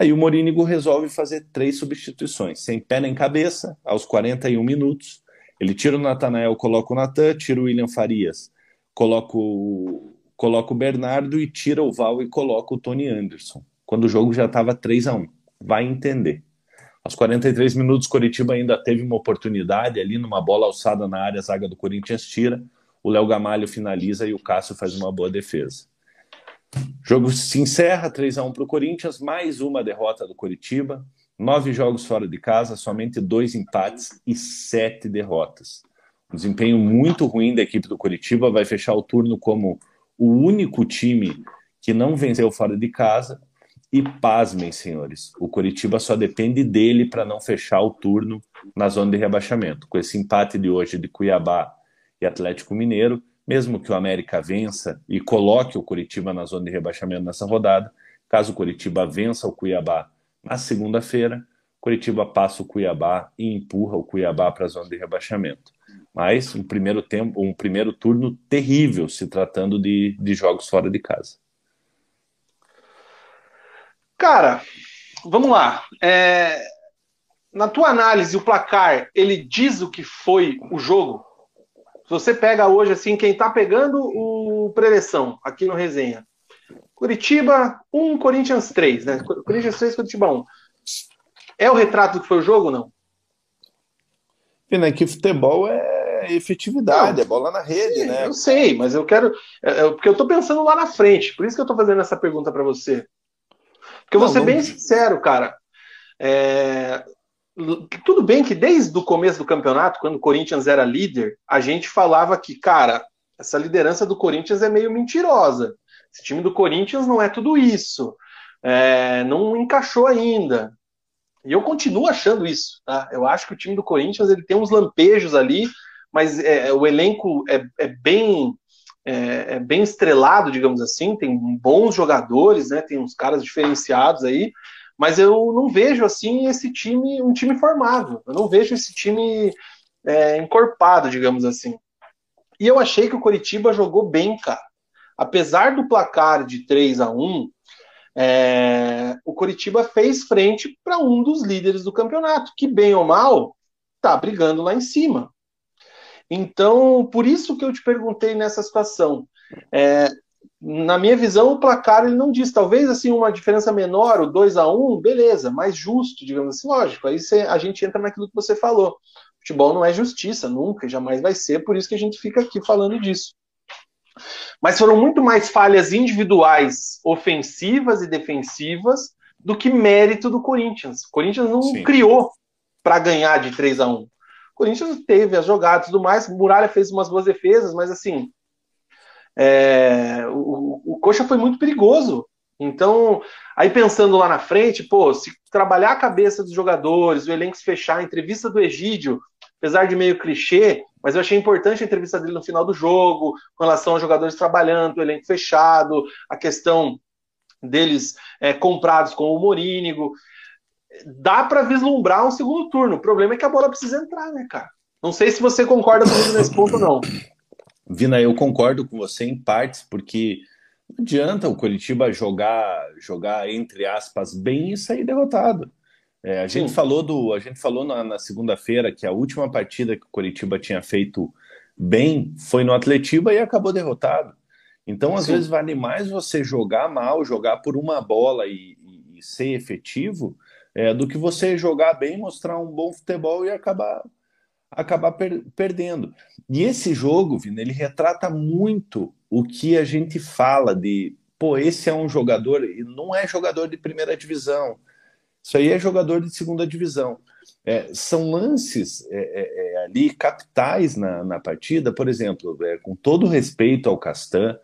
[SPEAKER 2] Aí o Morínigo resolve fazer três substituições, sem pé nem cabeça, aos 41 minutos. Ele tira o Natanael, coloca o Natan, tira o William Farias, coloca o, coloca o Bernardo e tira o Val e coloca o Tony Anderson, quando o jogo já estava 3 a 1 Vai entender. Aos 43 minutos, Coritiba ainda teve uma oportunidade ali numa bola alçada na área, a zaga do Corinthians tira, o Léo Gamalho finaliza e o Cássio faz uma boa defesa. O jogo se encerra 3 a 1 para o Corinthians, mais uma derrota do Coritiba, nove jogos fora de casa, somente dois empates e sete derrotas. Um desempenho muito ruim da equipe do Coritiba, vai fechar o turno como o único time que não venceu fora de casa. E pasmem, senhores, o Coritiba só depende dele para não fechar o turno na zona de rebaixamento. Com esse empate de hoje de Cuiabá e Atlético Mineiro, mesmo que o América vença e coloque o Curitiba na zona de rebaixamento nessa rodada, caso o Curitiba vença o Cuiabá na segunda-feira, Curitiba passa o Cuiabá e empurra o Cuiabá para a zona de rebaixamento. Mas um primeiro tempo, um primeiro turno terrível se tratando de, de jogos fora de casa.
[SPEAKER 1] Cara, vamos lá. É... Na tua análise, o placar ele diz o que foi o jogo? Se você pega hoje, assim, quem tá pegando o preleção aqui no resenha. Curitiba 1, Corinthians 3, né? Corinthians 3, Curitiba 1. É o retrato do que foi o jogo ou não?
[SPEAKER 2] Pena que futebol é efetividade, não, é bola na rede, sim, né?
[SPEAKER 1] Eu sei, mas eu quero. É, é, porque eu tô pensando lá na frente, por isso que eu tô fazendo essa pergunta para você. Porque eu vou ser não... bem sincero, cara. É, tudo bem que desde o começo do campeonato, quando o Corinthians era líder, a gente falava que, cara, essa liderança do Corinthians é meio mentirosa. Esse time do Corinthians não é tudo isso. É, não encaixou ainda. E eu continuo achando isso. Tá? Eu acho que o time do Corinthians ele tem uns lampejos ali, mas é, o elenco é, é bem é, é, bem estrelado, digamos assim. Tem bons jogadores, né? Tem uns caras diferenciados aí mas eu não vejo assim esse time, um time formado. Eu não vejo esse time é, encorpado, digamos assim. E eu achei que o Coritiba jogou bem, cara. Apesar do placar de 3 a 1 é, o Coritiba fez frente para um dos líderes do campeonato, que bem ou mal tá brigando lá em cima. Então, por isso que eu te perguntei nessa situação. É, na minha visão, o placar ele não diz. Talvez assim uma diferença menor, o 2 a 1 beleza, mais justo, digamos assim, lógico. Aí você, a gente entra naquilo que você falou. Futebol não é justiça, nunca, jamais vai ser, por isso que a gente fica aqui falando disso. Mas foram muito mais falhas individuais, ofensivas e defensivas, do que mérito do Corinthians. O Corinthians não Sim. criou para ganhar de 3 a 1 O Corinthians teve as jogadas e tudo mais. O Muralha fez umas boas defesas, mas assim, é, o, o Coxa foi muito perigoso. Então, aí pensando lá na frente, pô, se trabalhar a cabeça dos jogadores, o elenco se fechar, a entrevista do Egídio apesar de meio clichê, mas eu achei importante a entrevista dele no final do jogo, com relação aos jogadores trabalhando, o elenco fechado, a questão deles é, comprados com o Morínigo. Dá para vislumbrar um segundo turno. O problema é que a bola precisa entrar, né, cara? Não sei se você concorda comigo nesse ponto, não.
[SPEAKER 2] Vina, eu concordo com você em partes, porque não adianta o Curitiba jogar, jogar entre aspas, bem e sair derrotado. É, a, gente falou do, a gente falou na, na segunda-feira que a última partida que o Curitiba tinha feito bem foi no Atletiba e acabou derrotado. Então, às Sim. vezes, vale mais você jogar mal, jogar por uma bola e, e, e ser efetivo, é, do que você jogar bem, mostrar um bom futebol e acabar acabar per perdendo. E esse jogo, Vina, ele retrata muito o que a gente fala de, pô, esse é um jogador, e não é jogador de primeira divisão, isso aí é jogador de segunda divisão. É, são lances é, é, é ali capitais na, na partida, por exemplo, é, com todo respeito ao Castan,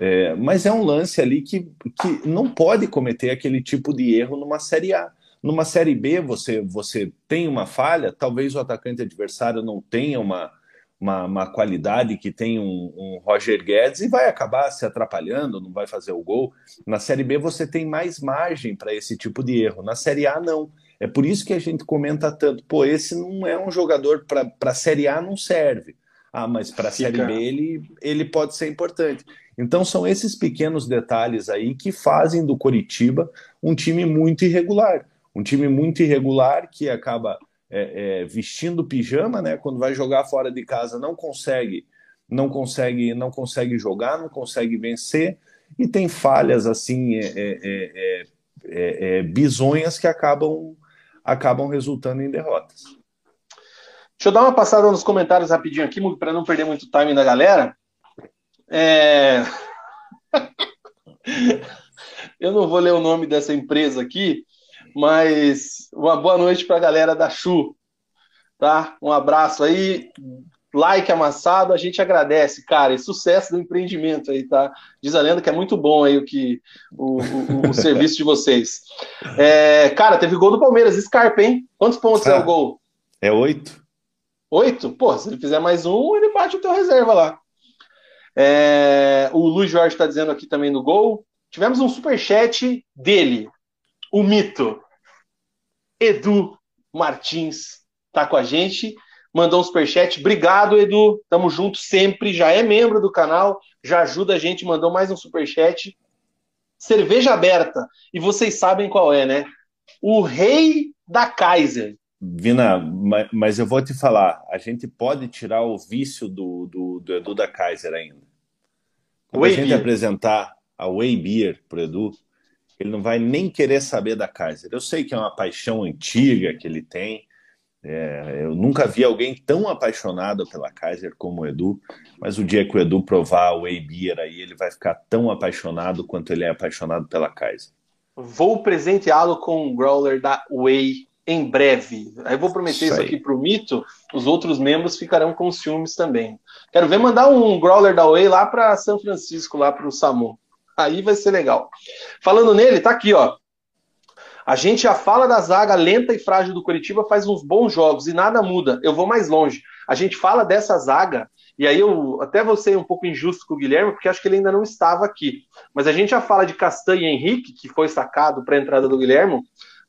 [SPEAKER 2] é, mas é um lance ali que, que não pode cometer aquele tipo de erro numa Série A. Numa Série B, você, você tem uma falha, talvez o atacante adversário não tenha uma, uma, uma qualidade que tem um, um, Roger Guedes e vai acabar se atrapalhando, não vai fazer o gol. Na Série B você tem mais margem para esse tipo de erro. Na Série A, não. É por isso que a gente comenta tanto, pô, esse não é um jogador para a Série A, não serve. Ah, mas para a Série B ele, ele pode ser importante. Então são esses pequenos detalhes aí que fazem do Coritiba um time muito irregular um time muito irregular que acaba é, é, vestindo pijama, né? Quando vai jogar fora de casa não consegue, não consegue, não consegue jogar, não consegue vencer e tem falhas assim é, é, é, bizonhas que acabam acabam resultando em derrotas.
[SPEAKER 1] Deixa eu dar uma passada nos comentários rapidinho aqui, para não perder muito time da galera. É... eu não vou ler o nome dessa empresa aqui, mas uma boa noite para a galera da Chu, tá? Um abraço aí, like amassado, a gente agradece, cara, e sucesso do empreendimento aí, tá? Diz a lenda que é muito bom aí o que o, o, o serviço de vocês. É, cara, teve gol do Palmeiras, Scarpa, hein? Quantos pontos ah, é o gol?
[SPEAKER 2] É oito.
[SPEAKER 1] Oito? Pô, se ele fizer mais um, ele bate o teu reserva lá. É, o Luiz Jorge está dizendo aqui também no gol. Tivemos um super chat dele, o mito. Edu Martins tá com a gente, mandou um superchat. Obrigado, Edu. Tamo junto sempre. Já é membro do canal, já ajuda a gente. Mandou mais um superchat. Cerveja aberta. E vocês sabem qual é, né? O rei da Kaiser.
[SPEAKER 2] Vina, mas eu vou te falar, a gente pode tirar o vício do, do, do Edu da Kaiser ainda. Quando a gente beer. apresentar a Way Beer pro Edu, ele não vai nem querer saber da Kaiser. Eu sei que é uma paixão antiga que ele tem. É, eu nunca vi alguém tão apaixonado pela Kaiser como o Edu, mas o dia que o Edu provar o Whey Beer aí, ele vai ficar tão apaixonado quanto ele é apaixonado pela Kaiser.
[SPEAKER 1] Vou presenteá-lo com um growler da Whey em breve. Aí vou prometer isso, isso aqui pro Mito, os outros membros ficarão com ciúmes também. Quero ver mandar um growler da Whey lá para São Francisco, lá para o Samu. Aí vai ser legal. Falando nele, tá aqui, ó. A gente já fala da zaga lenta e frágil do Curitiba faz uns bons jogos e nada muda. Eu vou mais longe. A gente fala dessa zaga, e aí eu até vou ser um pouco injusto com o Guilherme, porque acho que ele ainda não estava aqui. Mas a gente já fala de Castanha e Henrique, que foi sacado para a entrada do Guilherme,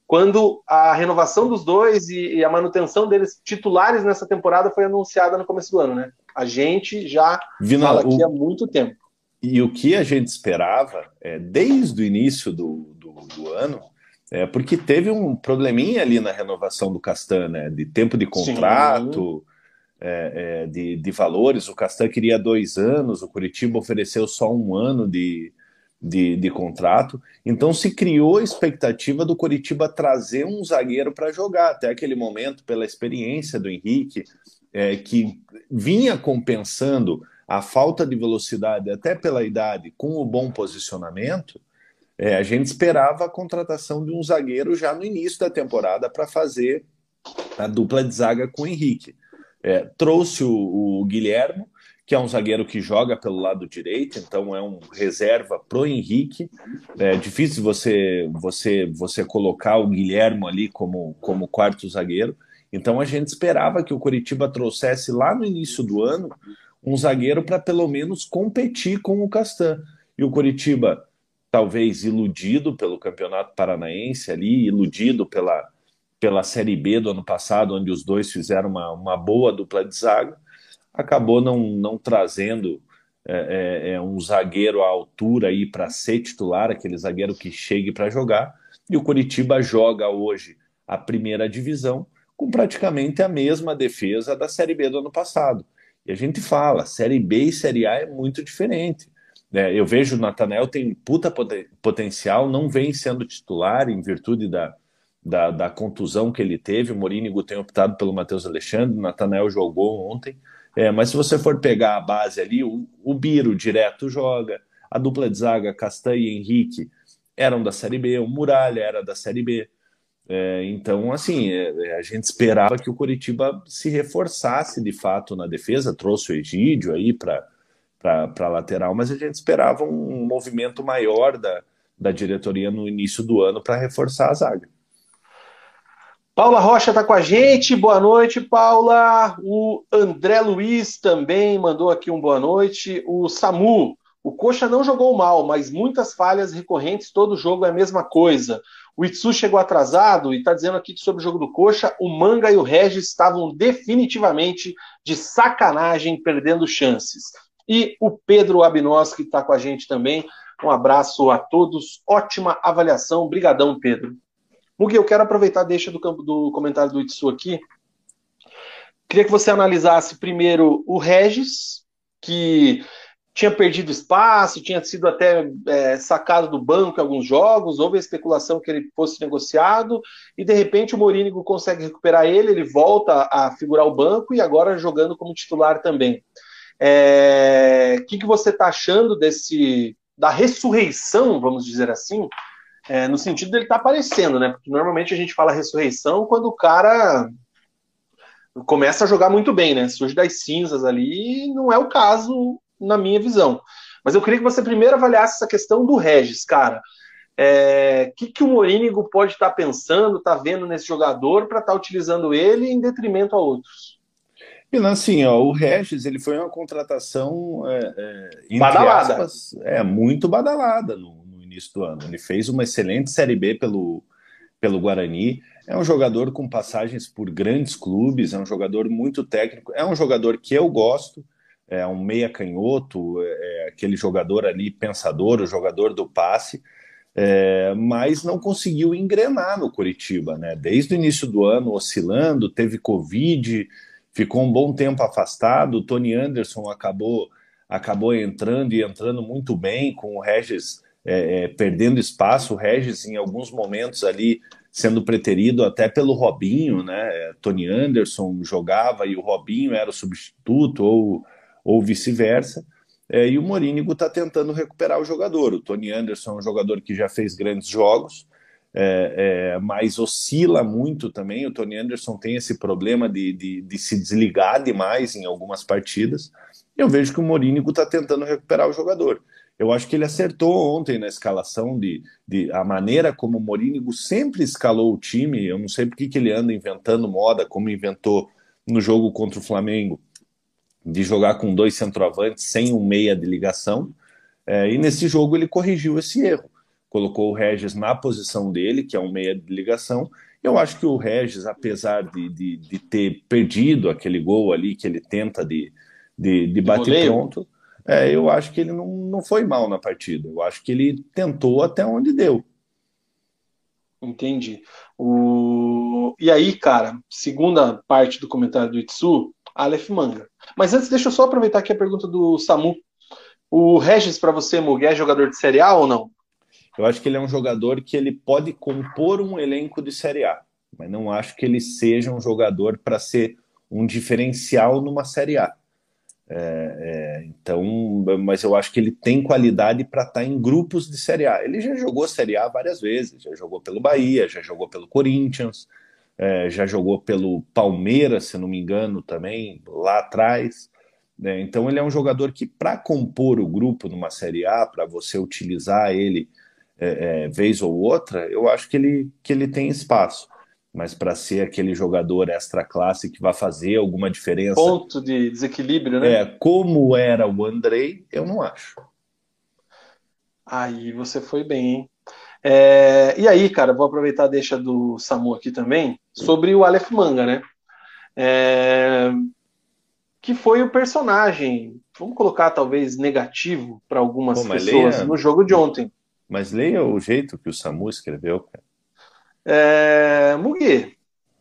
[SPEAKER 1] quando a renovação dos dois e, a manutenção deles titulares nessa temporada foi anunciada no começo do ano, né? A gente já Vina, fala aqui o... há muito tempo.
[SPEAKER 2] E o que a gente esperava, é, desde o início do, do, do, ano, é porque teve um probleminha ali na renovação do Castan, né? De tempo de contrato, é, é, de, de valores. O Castan queria dois anos, o Curitiba ofereceu só um ano de, de, de contrato. Então se criou a expectativa do Curitiba trazer um zagueiro para jogar. Até aquele momento, pela experiência do Henrique, é, que vinha compensando a falta de velocidade, até pela idade, com o bom posicionamento, é, a gente esperava a contratação de um zagueiro já no início da temporada para fazer a dupla de zaga com o Henrique. É, trouxe o, o Guilherme, que é um zagueiro que joga pelo lado direito, então é um reserva pro Henrique. É difícil você você você colocar o Guilherme ali como como quarto zagueiro. Então a gente esperava que o Coritiba trouxesse lá no início do ano um zagueiro para pelo menos competir com o Castan. E o Coritiba, talvez iludido pelo Campeonato Paranaense ali, iludido pela, pela Série B do ano passado, onde os dois fizeram uma, uma boa dupla de zaga, acabou não, não trazendo é, é, é um zagueiro à altura aí para ser titular, aquele zagueiro que chegue para jogar. E o Curitiba joga hoje a primeira divisão com praticamente a mesma defesa da Série B do ano passado. E a gente fala, Série B e Série A é muito diferente. É, eu vejo o Natanel tem puta potencial, não vem sendo titular em virtude da, da, da contusão que ele teve. O Morínigo tem optado pelo Matheus Alexandre, o Natanel jogou ontem. É, mas se você for pegar a base ali, o, o Biro direto joga, a dupla de zaga Castanha e Henrique eram da Série B, o Muralha era da Série B. É, então, assim, é, é a gente esperava que o Curitiba se reforçasse de fato na defesa, trouxe o Egídio aí para a lateral, mas a gente esperava um movimento maior da, da diretoria no início do ano para reforçar a zaga.
[SPEAKER 1] Paula Rocha está com a gente. Boa noite, Paula. O André Luiz também mandou aqui um boa noite. O Samu, o Coxa não jogou mal, mas muitas falhas recorrentes, todo jogo é a mesma coisa. O Itsu chegou atrasado e está dizendo aqui sobre o jogo do Coxa, o Manga e o Regis estavam definitivamente de sacanagem, perdendo chances. E o Pedro Abinos, que está com a gente também. Um abraço a todos, ótima avaliação. Brigadão, Pedro. Mugi, eu quero aproveitar deixa do, do comentário do Itsu aqui. Queria que você analisasse primeiro o Regis, que tinha perdido espaço, tinha sido até é, sacado do banco em alguns jogos, houve a especulação que ele fosse negociado, e de repente o Morínigo consegue recuperar ele, ele volta a figurar o banco e agora jogando como titular também. O é, que, que você está achando desse da ressurreição, vamos dizer assim, é, no sentido dele estar tá aparecendo, né? Porque normalmente a gente fala ressurreição quando o cara começa a jogar muito bem, né? Surge das cinzas ali, não é o caso na minha visão. Mas eu queria que você primeiro avaliasse essa questão do Regis, cara. O é, que, que o Morínigo pode estar tá pensando, estar tá vendo nesse jogador para estar tá utilizando ele em detrimento a outros?
[SPEAKER 2] E assim, ó, o Regis ele foi uma contratação
[SPEAKER 1] é, é, badalada, aspas,
[SPEAKER 2] é muito badalada no, início do ano. Ele fez uma excelente Série B pelo, pelo Guarani. É um jogador com passagens por grandes clubes, é um jogador muito técnico, é um jogador que eu gosto, é um meia canhoto, é aquele jogador ali pensador, o jogador do passe, é, mas não conseguiu engrenar no Curitiba, né? Desde o início do ano oscilando, teve Covid, ficou um bom tempo afastado. O Tony Anderson acabou acabou entrando e entrando muito bem com o Regis é, é, perdendo espaço, o Regis em alguns momentos ali sendo preterido até pelo Robinho, né? É, Tony Anderson jogava e o Robinho era o substituto ou, ou vice-versa. É, e o Morínigo está tentando recuperar o jogador. O Tony Anderson é um jogador que já fez grandes jogos, é, é, mas oscila muito também. O Tony Anderson tem esse problema de, de, de se desligar demais em algumas partidas. Eu vejo que o Morínigo está tentando recuperar o jogador. Eu acho que ele acertou ontem na escalação de, de a maneira como o Morínigo sempre escalou o time. Eu não sei por que ele anda inventando moda, como inventou no jogo contra o Flamengo, de jogar com dois centroavantes sem um meia de ligação. É, e nesse jogo ele corrigiu esse erro. Colocou o Regis na posição dele, que é um meia de ligação. Eu acho que o Regis, apesar de, de, de ter perdido aquele gol ali que ele tenta de, de, de bater pronto é, eu acho que ele não, não foi mal na partida. Eu acho que ele tentou até onde deu.
[SPEAKER 1] Entendi. O... E aí, cara, segunda parte do comentário do Itsu, Aleph Manga. Mas antes, deixa eu só aproveitar aqui a pergunta do Samu. O Regis, para você, Mugué, é jogador de Série A ou não?
[SPEAKER 2] Eu acho que ele é um jogador que ele pode compor um elenco de Série A, mas não acho que ele seja um jogador para ser um diferencial numa Série A. É, é, então, mas eu acho que ele tem qualidade para estar tá em grupos de Série A. Ele já jogou Série A várias vezes, já jogou pelo Bahia, já jogou pelo Corinthians, é, já jogou pelo Palmeiras, se não me engano, também lá atrás. Né? Então, ele é um jogador que, para compor o grupo numa Série A, para você utilizar ele é, é, vez ou outra, eu acho que ele, que ele tem espaço. mas para ser aquele jogador extra classe que vai fazer alguma diferença.
[SPEAKER 1] Ponto de desequilíbrio, né?
[SPEAKER 2] É, como era o Andrei, eu não acho.
[SPEAKER 1] Aí você foi bem, hein? É, e aí, cara, vou aproveitar a deixa do Samu aqui também, sobre o Aleph Manga, né? É, que foi o personagem, vamos colocar talvez negativo para algumas Pô, pessoas leia, no jogo de ontem.
[SPEAKER 2] Mas leia o jeito que o Samu escreveu, cara.
[SPEAKER 1] É, Mugi,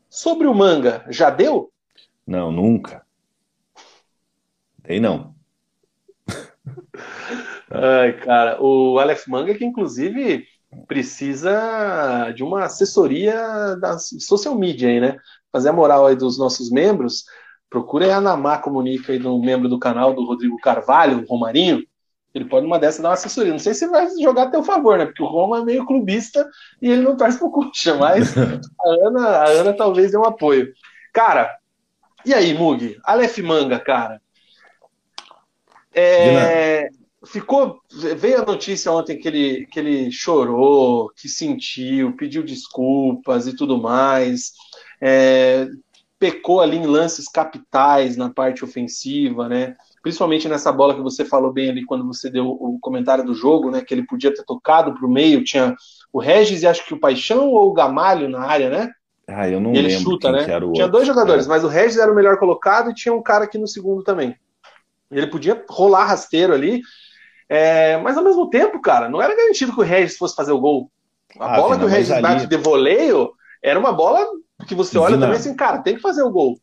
[SPEAKER 1] sobre o manga, já deu?
[SPEAKER 2] Não, nunca. Dei não.
[SPEAKER 1] Ai, cara, o Aleph Manga que inclusive precisa de uma assessoria da social media aí, né? Fazer a moral aí dos nossos membros. Procura aí a Namá Comunica aí do membro do canal do Rodrigo Carvalho, o Romarinho. Ele pode uma dessa dar uma assessoria. Não sei se vai jogar a teu favor, né? Porque o Roma é meio clubista e ele não torce pro Coxa, mas a Ana, a Ana talvez dê um apoio. Cara, e aí, Mug? Aleph Manga, cara. É, ficou. Veio a notícia ontem que ele, que ele chorou, que sentiu, pediu desculpas e tudo mais. É, pecou ali em lances capitais na parte ofensiva, né? principalmente nessa bola que você falou bem ali quando você deu o comentário do jogo, né? Que ele podia ter tocado para o meio, tinha o Regis e acho que o Paixão ou o Gamalho na área, né?
[SPEAKER 2] Ah, eu não e ele lembro chuta,
[SPEAKER 1] né? tinha outro. dois jogadores, é. mas o Regis era o melhor colocado e tinha um cara aqui no segundo também. Ele podia rolar rasteiro ali, é, mas ao mesmo tempo, cara, não era garantido que o Regis fosse fazer o gol. A ah, bola que o Regis ali... bate de voleio era uma bola que você olha Vina... também assim, cara, tem que fazer o gol.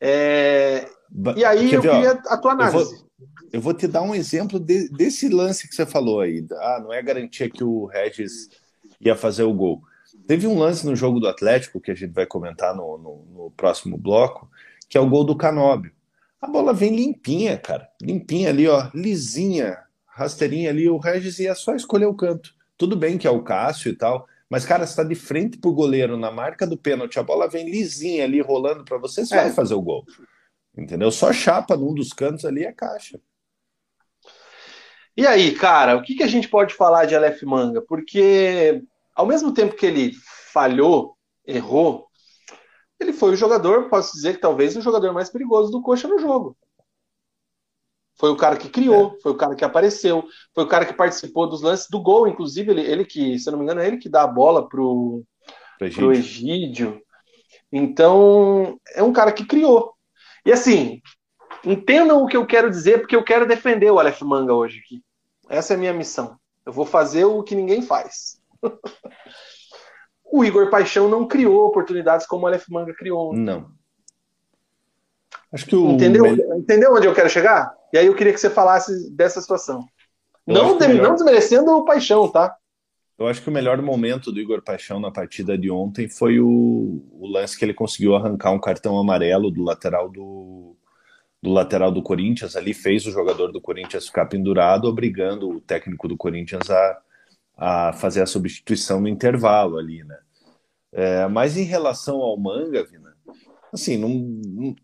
[SPEAKER 1] É, e aí Quer eu ver, queria ó, a tua análise.
[SPEAKER 2] Eu vou, eu vou, te dar um exemplo de, desse lance que você falou aí. Ah, não é garantia que o Regis ia fazer o gol. Teve um lance no jogo do Atlético, que a gente vai comentar no, no, no próximo bloco, que é o gol do Canóbio. A bola vem limpinha, cara. Limpinha ali, ó, lisinha, rasteirinha ali. O Regis ia só escolher o canto. Tudo bem que é o Cássio e tal, mas, cara, você tá de frente pro goleiro na marca do pênalti, a bola vem lisinha ali rolando para você, você é. vai fazer o gol. Entendeu? Só chapa num dos cantos ali é caixa.
[SPEAKER 1] E aí, cara, o que, que a gente pode falar de Aleph Manga? Porque ao mesmo tempo que ele falhou, errou, ele foi o jogador, posso dizer que talvez o jogador mais perigoso do Coxa no jogo. Foi o cara que criou, é. foi o cara que apareceu, foi o cara que participou dos lances do gol, inclusive ele, ele que, se eu não me engano, é ele que dá a bola pro, pro Egídio. Então, é um cara que criou. E assim, entendam o que eu quero dizer, porque eu quero defender o Aleph Manga hoje aqui. Essa é a minha missão. Eu vou fazer o que ninguém faz. o Igor Paixão não criou oportunidades como o Aleph Manga criou.
[SPEAKER 2] Não. Acho que o...
[SPEAKER 1] Entendeu? Entendeu onde eu quero chegar? E aí eu queria que você falasse dessa situação. não, melhor... não desmerecendo o Paixão, tá?
[SPEAKER 2] Eu acho que o melhor momento do Igor Paixão na partida de ontem foi o, o lance que ele conseguiu arrancar um cartão amarelo do lateral do, do lateral do Corinthians ali, fez o jogador do Corinthians ficar pendurado, obrigando o técnico do Corinthians a, a fazer a substituição no intervalo ali, né? É, mas em relação ao Manga, Vina, assim, não, não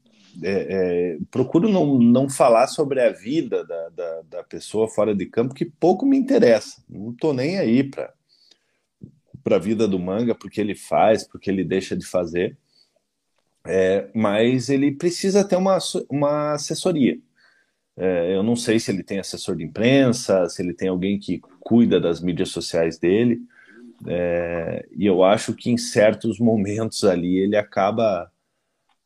[SPEAKER 2] é, é, procuro não, não falar sobre a vida da, da, da, pessoa fora de campo, que pouco me interessa. Não tô nem aí para para a vida do manga, porque ele faz, porque ele deixa de fazer. É, mas ele precisa ter uma, uma assessoria. É, eu não sei se ele tem assessor de imprensa, se ele tem alguém que cuida das mídias sociais dele. É, e eu acho que em certos momentos ali ele acaba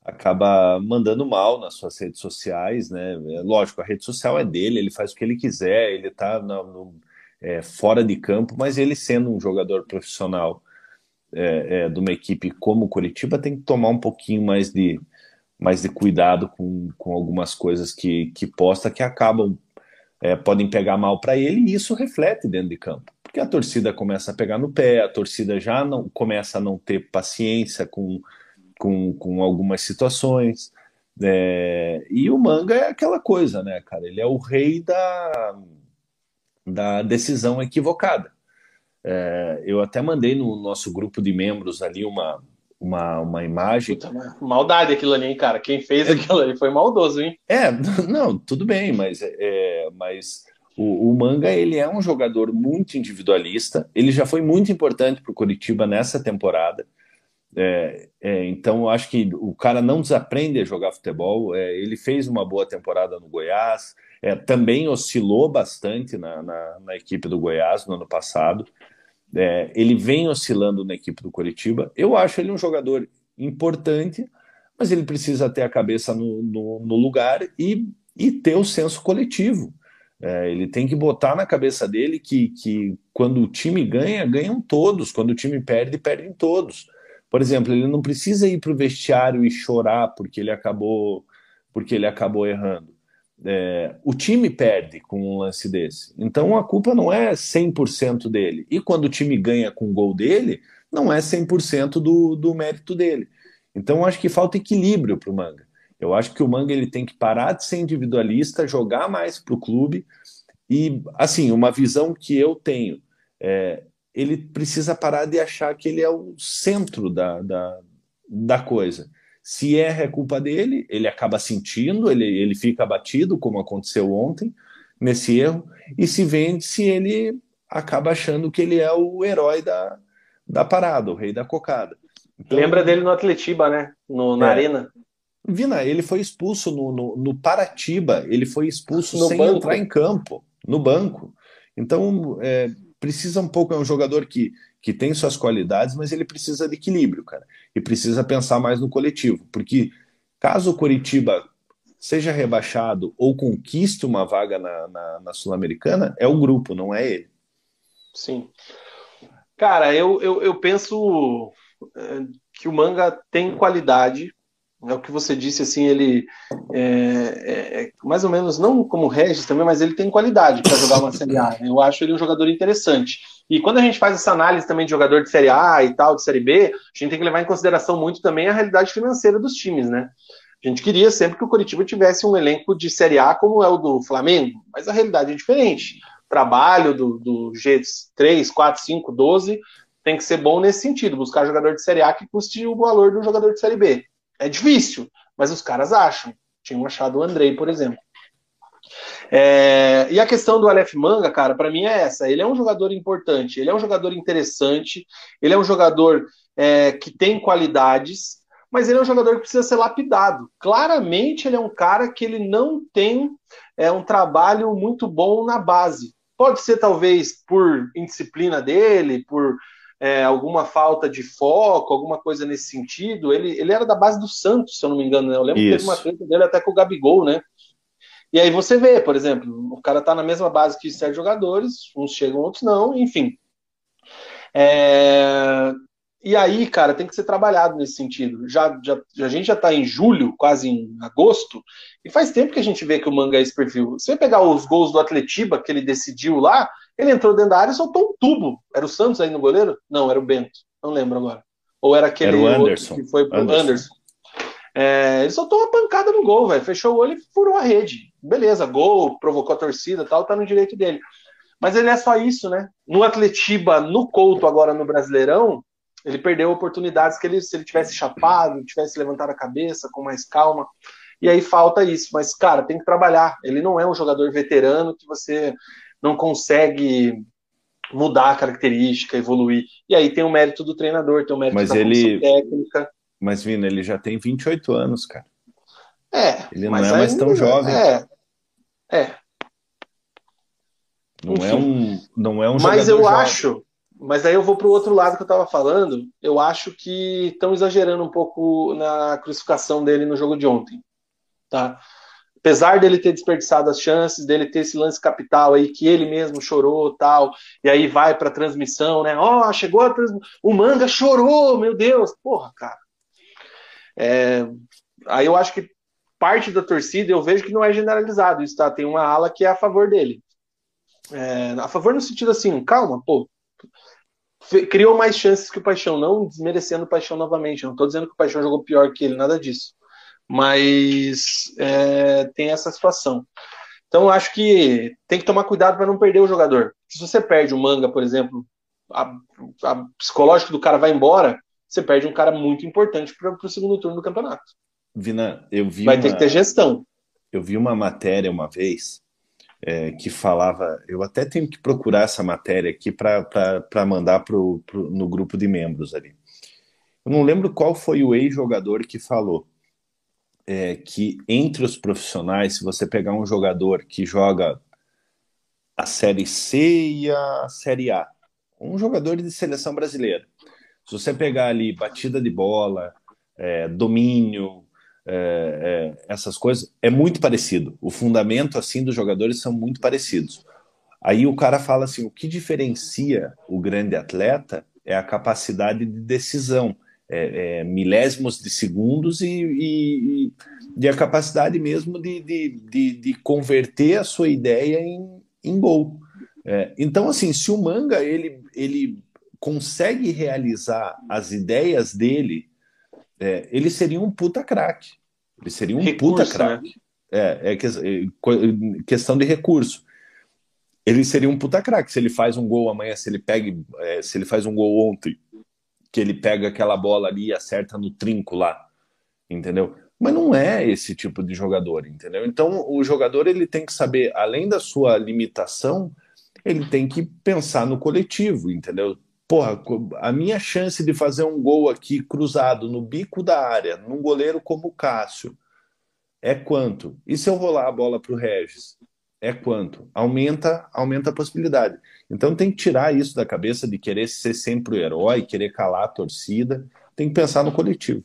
[SPEAKER 2] acaba mandando mal nas suas redes sociais, né? É, lógico, a rede social é dele, ele faz o que ele quiser, ele está é, fora de campo, mas ele sendo um jogador profissional é, é, de uma equipe como o Curitiba tem que tomar um pouquinho mais de, mais de cuidado com, com algumas coisas que, que posta que acabam é, podem pegar mal para ele e isso reflete dentro de campo porque a torcida começa a pegar no pé a torcida já não começa a não ter paciência com, com, com algumas situações é, e o manga é aquela coisa né cara ele é o rei da da decisão equivocada. É, eu até mandei no nosso grupo de membros ali uma, uma, uma imagem.
[SPEAKER 1] Puta, maldade aquilo ali, hein, cara? Quem fez aquilo ali foi maldoso, hein?
[SPEAKER 2] É, não, tudo bem, mas, é, mas o, o, Manga ele é um jogador muito individualista. Ele já foi muito importante para o Curitiba nessa temporada. É, é, então, acho que o cara não desaprende a jogar futebol. É, ele fez uma boa temporada no Goiás, é, também oscilou bastante na, na, na, equipe do Goiás no ano passado. É, ele vem oscilando na equipe do Curitiba. Eu acho ele um jogador importante, mas ele precisa ter a cabeça no, no, no lugar e, e ter o senso coletivo. É, ele tem que botar na cabeça dele que, que quando o time ganha, ganham todos, quando o time perde, perdem todos. Por exemplo, ele não precisa ir para o vestiário e chorar porque ele acabou porque ele acabou errando. É, o time perde com um lance desse. Então a culpa não é 100% dele. E quando o time ganha com o gol dele, não é 100% do, do mérito dele. Então acho que falta equilíbrio para o Manga. Eu acho que o Manga ele tem que parar de ser individualista, jogar mais para o clube. E, assim, uma visão que eu tenho, é, ele precisa parar de achar que ele é o centro da, da, da coisa. Se erra é culpa dele, ele acaba sentindo, ele, ele fica abatido, como aconteceu ontem, nesse erro, e se vende se ele acaba achando que ele é o herói da, da parada, o rei da cocada.
[SPEAKER 1] Então, Lembra dele no Atletiba, né? No, na é, Arena.
[SPEAKER 2] Vina, ele foi expulso no, no, no Paratiba, ele foi expulso no sem banco. entrar em campo, no banco. Então, é, precisa um pouco, é um jogador que, que tem suas qualidades, mas ele precisa de equilíbrio, cara. E precisa pensar mais no coletivo, porque caso o Coritiba seja rebaixado ou conquiste uma vaga na, na, na Sul-Americana, é o grupo, não é ele.
[SPEAKER 1] Sim. Cara, eu, eu, eu penso é, que o manga tem qualidade é o que você disse, assim, ele é, é, é mais ou menos, não como Regis também, mas ele tem qualidade para jogar uma Série A. Eu acho ele um jogador interessante. E quando a gente faz essa análise também de jogador de Série A e tal, de Série B, a gente tem que levar em consideração muito também a realidade financeira dos times, né? A gente queria sempre que o Curitiba tivesse um elenco de Série A como é o do Flamengo, mas a realidade é diferente. O trabalho do, do G3, 4, 5, 12 tem que ser bom nesse sentido, buscar jogador de Série A que custe o valor do jogador de Série B. É difícil, mas os caras acham. Tinham achado o Andrei, por exemplo. É, e a questão do Aleph Manga, cara, para mim é essa. Ele é um jogador importante, ele é um jogador interessante, ele é um jogador é, que tem qualidades, mas ele é um jogador que precisa ser lapidado. Claramente, ele é um cara que ele não tem é, um trabalho muito bom na base. Pode ser, talvez, por indisciplina dele, por é, alguma falta de foco, alguma coisa nesse sentido. Ele, ele era da base do Santos, se eu não me engano, né? Eu lembro Isso. que teve uma treta dele até com o Gabigol, né? E aí você vê, por exemplo, o cara tá na mesma base que certos jogadores, uns chegam, outros não, enfim. É... E aí, cara, tem que ser trabalhado nesse sentido. Já, já, a gente já tá em julho, quase em agosto, e faz tempo que a gente vê que o manga é esse perfil. Se você pegar os gols do Atletiba que ele decidiu lá, ele entrou dentro da área e soltou um tubo. Era o Santos aí no goleiro? Não, era o Bento. Não lembro agora. Ou era aquele
[SPEAKER 2] era o Anderson.
[SPEAKER 1] que foi pro Anderson. Anderson. É, ele soltou uma pancada no gol, velho. Fechou o olho e furou a rede. Beleza, gol, provocou a torcida tal, tá no direito dele. Mas ele é só isso, né? No Atletiba, no Couto, agora no Brasileirão, ele perdeu oportunidades que ele, se ele tivesse chapado, tivesse levantado a cabeça com mais calma. E aí falta isso. Mas, cara, tem que trabalhar. Ele não é um jogador veterano que você não consegue mudar a característica, evoluir. E aí tem o mérito do treinador, tem o mérito
[SPEAKER 2] mas
[SPEAKER 1] da
[SPEAKER 2] ele... técnica. Mas, Vina, ele já tem 28 anos, cara.
[SPEAKER 1] É.
[SPEAKER 2] Ele não é mais tão jovem.
[SPEAKER 1] É. É.
[SPEAKER 2] Não é Enfim. é um, não é um
[SPEAKER 1] Mas eu jovem. acho, mas aí eu vou para o outro lado que eu estava falando. Eu acho que estão exagerando um pouco na crucificação dele no jogo de ontem. Tá? Apesar dele ter desperdiçado as chances, dele ter esse lance capital aí que ele mesmo chorou tal, e aí vai para transmissão, né? Ó, oh, chegou a transmissão, o Manga chorou, meu Deus, porra, cara. É... Aí eu acho que parte da torcida eu vejo que não é generalizado isso, tá? Tem uma ala que é a favor dele. É... a favor no sentido assim, calma, pô, criou mais chances que o Paixão, não desmerecendo o Paixão novamente. Não estou dizendo que o Paixão jogou pior que ele, nada disso mas é, tem essa situação. Então, acho que tem que tomar cuidado para não perder o jogador. Se você perde o manga, por exemplo, a, a psicológico do cara vai embora, você perde um cara muito importante para o segundo turno do campeonato.
[SPEAKER 2] Vina, eu vi.
[SPEAKER 1] Vai uma, ter que ter gestão.
[SPEAKER 2] Eu vi uma matéria uma vez é, que falava. Eu até tenho que procurar essa matéria aqui para mandar pro, pro, no grupo de membros ali Eu não lembro qual foi o ex-jogador que falou é, que entre os profissionais, se você pegar um jogador que joga a Série C e a Série A, um jogador de seleção brasileira, se você pegar ali batida de bola, é, domínio, é, é, essas coisas, é muito parecido. O fundamento assim dos jogadores são muito parecidos. Aí o cara fala assim: o que diferencia o grande atleta é a capacidade de decisão, é, é, milésimos de segundos e, e, e, a capacidade mesmo de, de, de, de, converter a sua ideia em, em gol. É, então, assim, se o Manga ele, ele consegue realizar as ideias dele, é, ele seria um puta craque. Ele seria um recurso, puta craque. Né? É, é, que, é, questão de recurso. Ele seria um puta craque se ele faz um gol amanhã, se ele pega, é, se ele faz um gol ontem, que ele pega aquela bola ali e acerta no trinco lá, entendeu? Mas não é esse tipo de jogador, entendeu? Então o jogador ele tem que saber, além da sua limitação, ele tem que pensar no coletivo, entendeu? Porra, a minha chance de fazer um gol aqui cruzado no bico da área, num goleiro como o Cássio, é quanto? E se eu rolar a bola para o Regis? É quanto? Aumenta, aumenta a possibilidade. Então tem que tirar isso da cabeça de querer ser sempre o herói, querer calar a torcida. Tem que pensar no coletivo.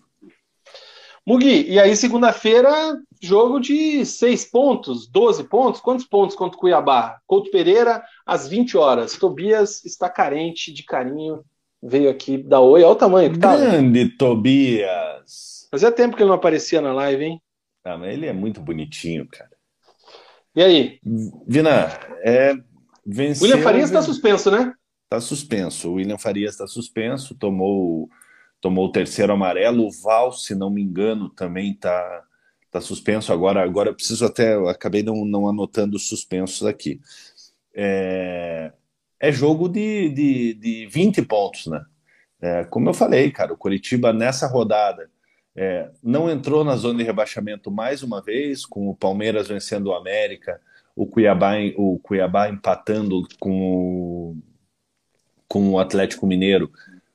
[SPEAKER 1] Mugi, e aí segunda-feira, jogo de seis pontos, 12 pontos. Quantos pontos contra o Cuiabá? Couto Pereira, às 20 horas. Tobias está carente de carinho. Veio aqui dar oi. Olha o tamanho que
[SPEAKER 2] tá. Grande Tobias.
[SPEAKER 1] Fazia tempo que ele não aparecia na live, hein?
[SPEAKER 2] Ah, mas ele é muito bonitinho, cara.
[SPEAKER 1] E aí?
[SPEAKER 2] Vina, é, venceu...
[SPEAKER 1] William Farias está suspenso, né?
[SPEAKER 2] Está suspenso. O William Farias está suspenso, tomou tomou o terceiro amarelo. O Val, se não me engano, também está tá suspenso. Agora, agora eu preciso até. Eu acabei não, não anotando os suspensos aqui. É, é jogo de, de, de 20 pontos, né? É, como eu falei, cara, o Curitiba nessa rodada é, não entrou na zona de rebaixamento mais uma vez, com o Palmeiras vencendo o América, o Cuiabá, o Cuiabá empatando com o, com o Atlético Mineiro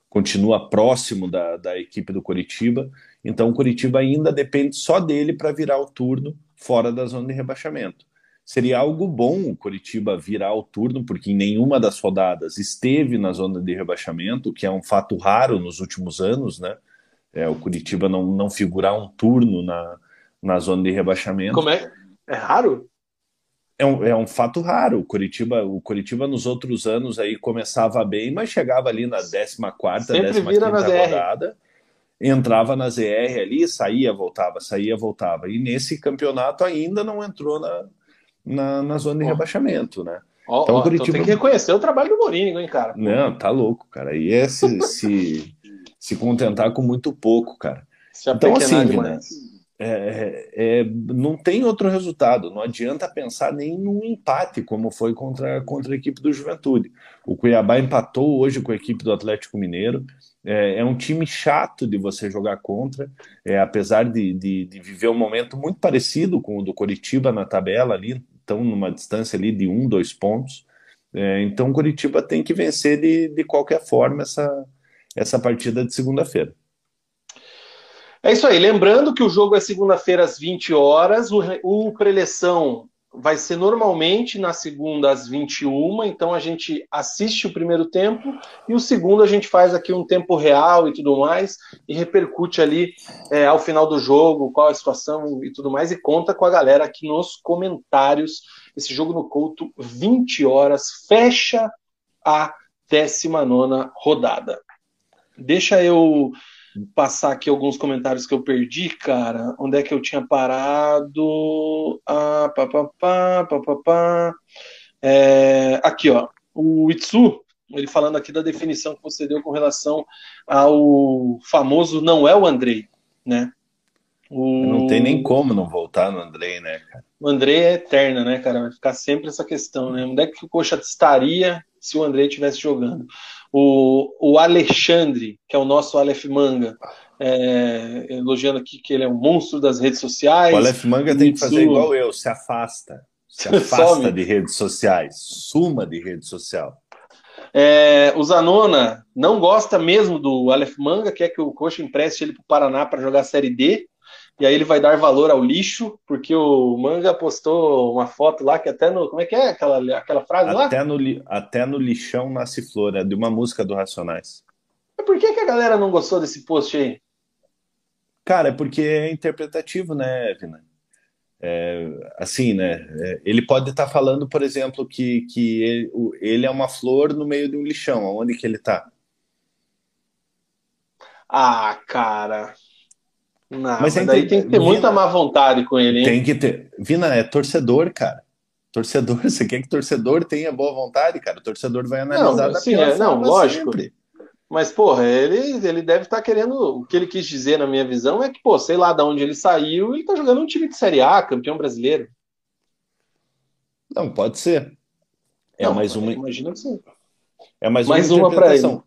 [SPEAKER 2] continua próximo da, da equipe do Curitiba, então o Curitiba ainda depende só dele para virar o turno fora da zona de rebaixamento. Seria algo bom o Curitiba virar o turno, porque em nenhuma das rodadas esteve na zona de rebaixamento, que é um fato raro nos últimos anos, né? É, o Curitiba não, não figurar um turno na, na zona de rebaixamento.
[SPEAKER 1] Como é? É raro?
[SPEAKER 2] É um, é um fato raro. O Curitiba, o Curitiba nos outros anos aí começava bem, mas chegava ali na 14 15 rodada, entrava na ZR ali, saía, voltava, saía, voltava. E nesse campeonato ainda não entrou na, na, na zona de oh. rebaixamento, né?
[SPEAKER 1] Oh, então, oh, Curitiba... então tem que reconhecer o trabalho do Mourinho, hein, cara?
[SPEAKER 2] Não, tá louco, cara. E é se, se, se contentar com muito pouco, cara. Se então, assim, né? É, é, é, não tem outro resultado. Não adianta pensar nem num empate, como foi contra, contra a equipe do Juventude. O Cuiabá empatou hoje com a equipe do Atlético Mineiro. É, é um time chato de você jogar contra, é, apesar de, de, de, viver um momento muito parecido com o do Coritiba na tabela ali, estão numa distância ali de um, dois pontos. É, então o Coritiba tem que vencer de, de qualquer forma essa, essa partida de segunda-feira.
[SPEAKER 1] É isso aí. Lembrando que o jogo é segunda-feira às 20 horas. O, o preleção vai ser normalmente na segunda às 21. Então a gente assiste o primeiro tempo e o segundo a gente faz aqui um tempo real e tudo mais e repercute ali é, ao final do jogo qual a situação e tudo mais e conta com a galera aqui nos comentários. Esse jogo no Couto, 20 horas, fecha a 19 rodada. Deixa eu passar aqui alguns comentários que eu perdi, cara. Onde é que eu tinha parado? Ah, pá, pá, pá, pá, pá, pá. É, aqui, ó. O Itsu, ele falando aqui da definição que você deu com relação ao famoso não é o Andrei, né?
[SPEAKER 2] O... Não tem nem como não voltar no Andrei, né, cara?
[SPEAKER 1] O Andrei é eterna, né, cara? Vai ficar sempre essa questão, né? Onde é que o Coxa estaria se o Andrei estivesse jogando? O, o Alexandre, que é o nosso Aleph Manga, é, elogiando aqui que ele é um monstro das redes sociais.
[SPEAKER 2] O Aleph Manga tem que fazer igual eu, se afasta. Se afasta de redes sociais, suma de rede social.
[SPEAKER 1] É, o Zanona não gosta mesmo do Aleph Manga, quer que o Coxa empreste ele para o Paraná para jogar a Série D. E aí ele vai dar valor ao lixo, porque o Manga postou uma foto lá que até no. Como é que é aquela, aquela frase
[SPEAKER 2] até
[SPEAKER 1] lá?
[SPEAKER 2] No, até no lixão nasce flor, é de uma música do Racionais.
[SPEAKER 1] Mas por que, que a galera não gostou desse post aí?
[SPEAKER 2] Cara, é porque é interpretativo, né, Vina? É, assim, né? É, ele pode estar tá falando, por exemplo, que, que ele, ele, é uma flor no meio de um lixão. Aonde que ele está?
[SPEAKER 1] Ah, cara. Não, mas, mas tem que ter Vina, muita má vontade com ele, hein?
[SPEAKER 2] Tem que ter. Vina é torcedor, cara. Torcedor, você quer que torcedor tenha boa vontade, cara? O torcedor vai analisar
[SPEAKER 1] não, da assim, é, Não, lógico. Sempre. Mas, porra, ele, ele deve estar tá querendo. O que ele quis dizer, na minha visão, é que, pô, sei lá de onde ele saiu, ele tá jogando um time de Série A, campeão brasileiro.
[SPEAKER 2] Não, pode ser. É não, mais uma.
[SPEAKER 1] Imagina que sim.
[SPEAKER 2] É mais, mais uma, uma para ele.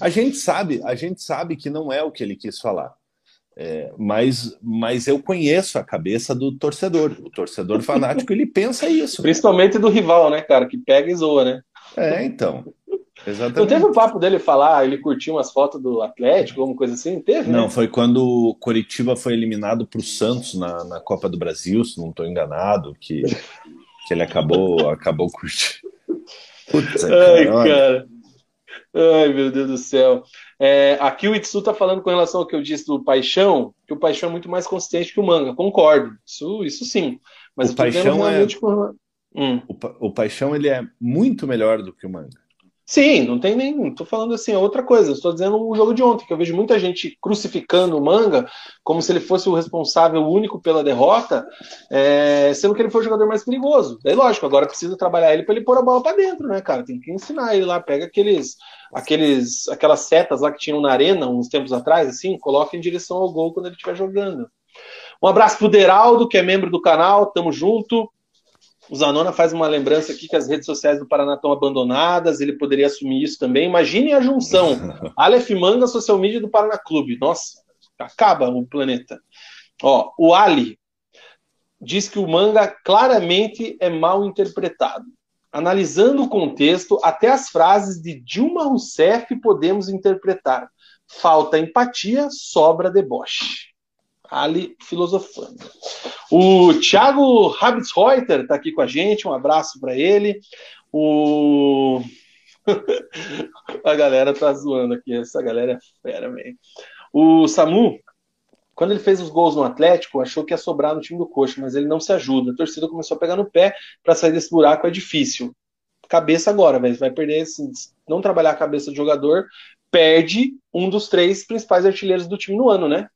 [SPEAKER 2] A gente sabe, a gente sabe que não é o que ele quis falar. É, mas, mas eu conheço a cabeça do torcedor. O torcedor fanático ele pensa isso.
[SPEAKER 1] Principalmente do rival, né, cara? Que pega e zoa, né?
[SPEAKER 2] É, então. Exatamente.
[SPEAKER 1] Não teve um papo dele falar, ele curtiu umas fotos do Atlético, alguma coisa assim? Teve?
[SPEAKER 2] Não, né? foi quando o Coritiba foi eliminado para o Santos na, na Copa do Brasil, se não estou enganado, que, que ele acabou, acabou curtindo.
[SPEAKER 1] Putz, Ai, cara. Ai, meu Deus do céu. É, aqui o Itsu está falando com relação ao que eu disse do Paixão, que o Paixão é muito mais consistente que o Manga. Concordo, isso, isso sim. Mas
[SPEAKER 2] o Paixão é... Hum. O, pa... o Paixão ele é muito melhor do que o Manga.
[SPEAKER 1] Sim, não tem nem. Estou falando assim, é outra coisa. Estou dizendo o jogo de ontem, que eu vejo muita gente crucificando o manga como se ele fosse o responsável único pela derrota, é, sendo que ele foi o jogador mais perigoso. Daí, lógico, agora precisa trabalhar ele para ele pôr a bola para dentro, né, cara? Tem que ensinar ele lá, pega aqueles, aqueles, aquelas setas lá que tinham na arena uns tempos atrás, assim, coloca em direção ao gol quando ele estiver jogando. Um abraço pro Deraldo, que é membro do canal, tamo junto. O Zanona faz uma lembrança aqui que as redes sociais do Paraná estão abandonadas, ele poderia assumir isso também. Imagine a junção. Aleph Manga, social media do Paraná Clube. Nossa, acaba o planeta. Ó, o Ali diz que o manga claramente é mal interpretado. Analisando o contexto, até as frases de Dilma Rousseff podemos interpretar. Falta empatia, sobra deboche ali filosofando. O Thiago Rabitzreuter está aqui com a gente, um abraço para ele. O... a galera tá zoando aqui, essa galera é fera, velho. O Samu, quando ele fez os gols no Atlético, achou que ia sobrar no time do Coxa, mas ele não se ajuda. A torcida começou a pegar no pé para sair desse buraco, é difícil. Cabeça agora, velho. Vai perder, se não trabalhar a cabeça do jogador, perde um dos três principais artilheiros do time no ano, né?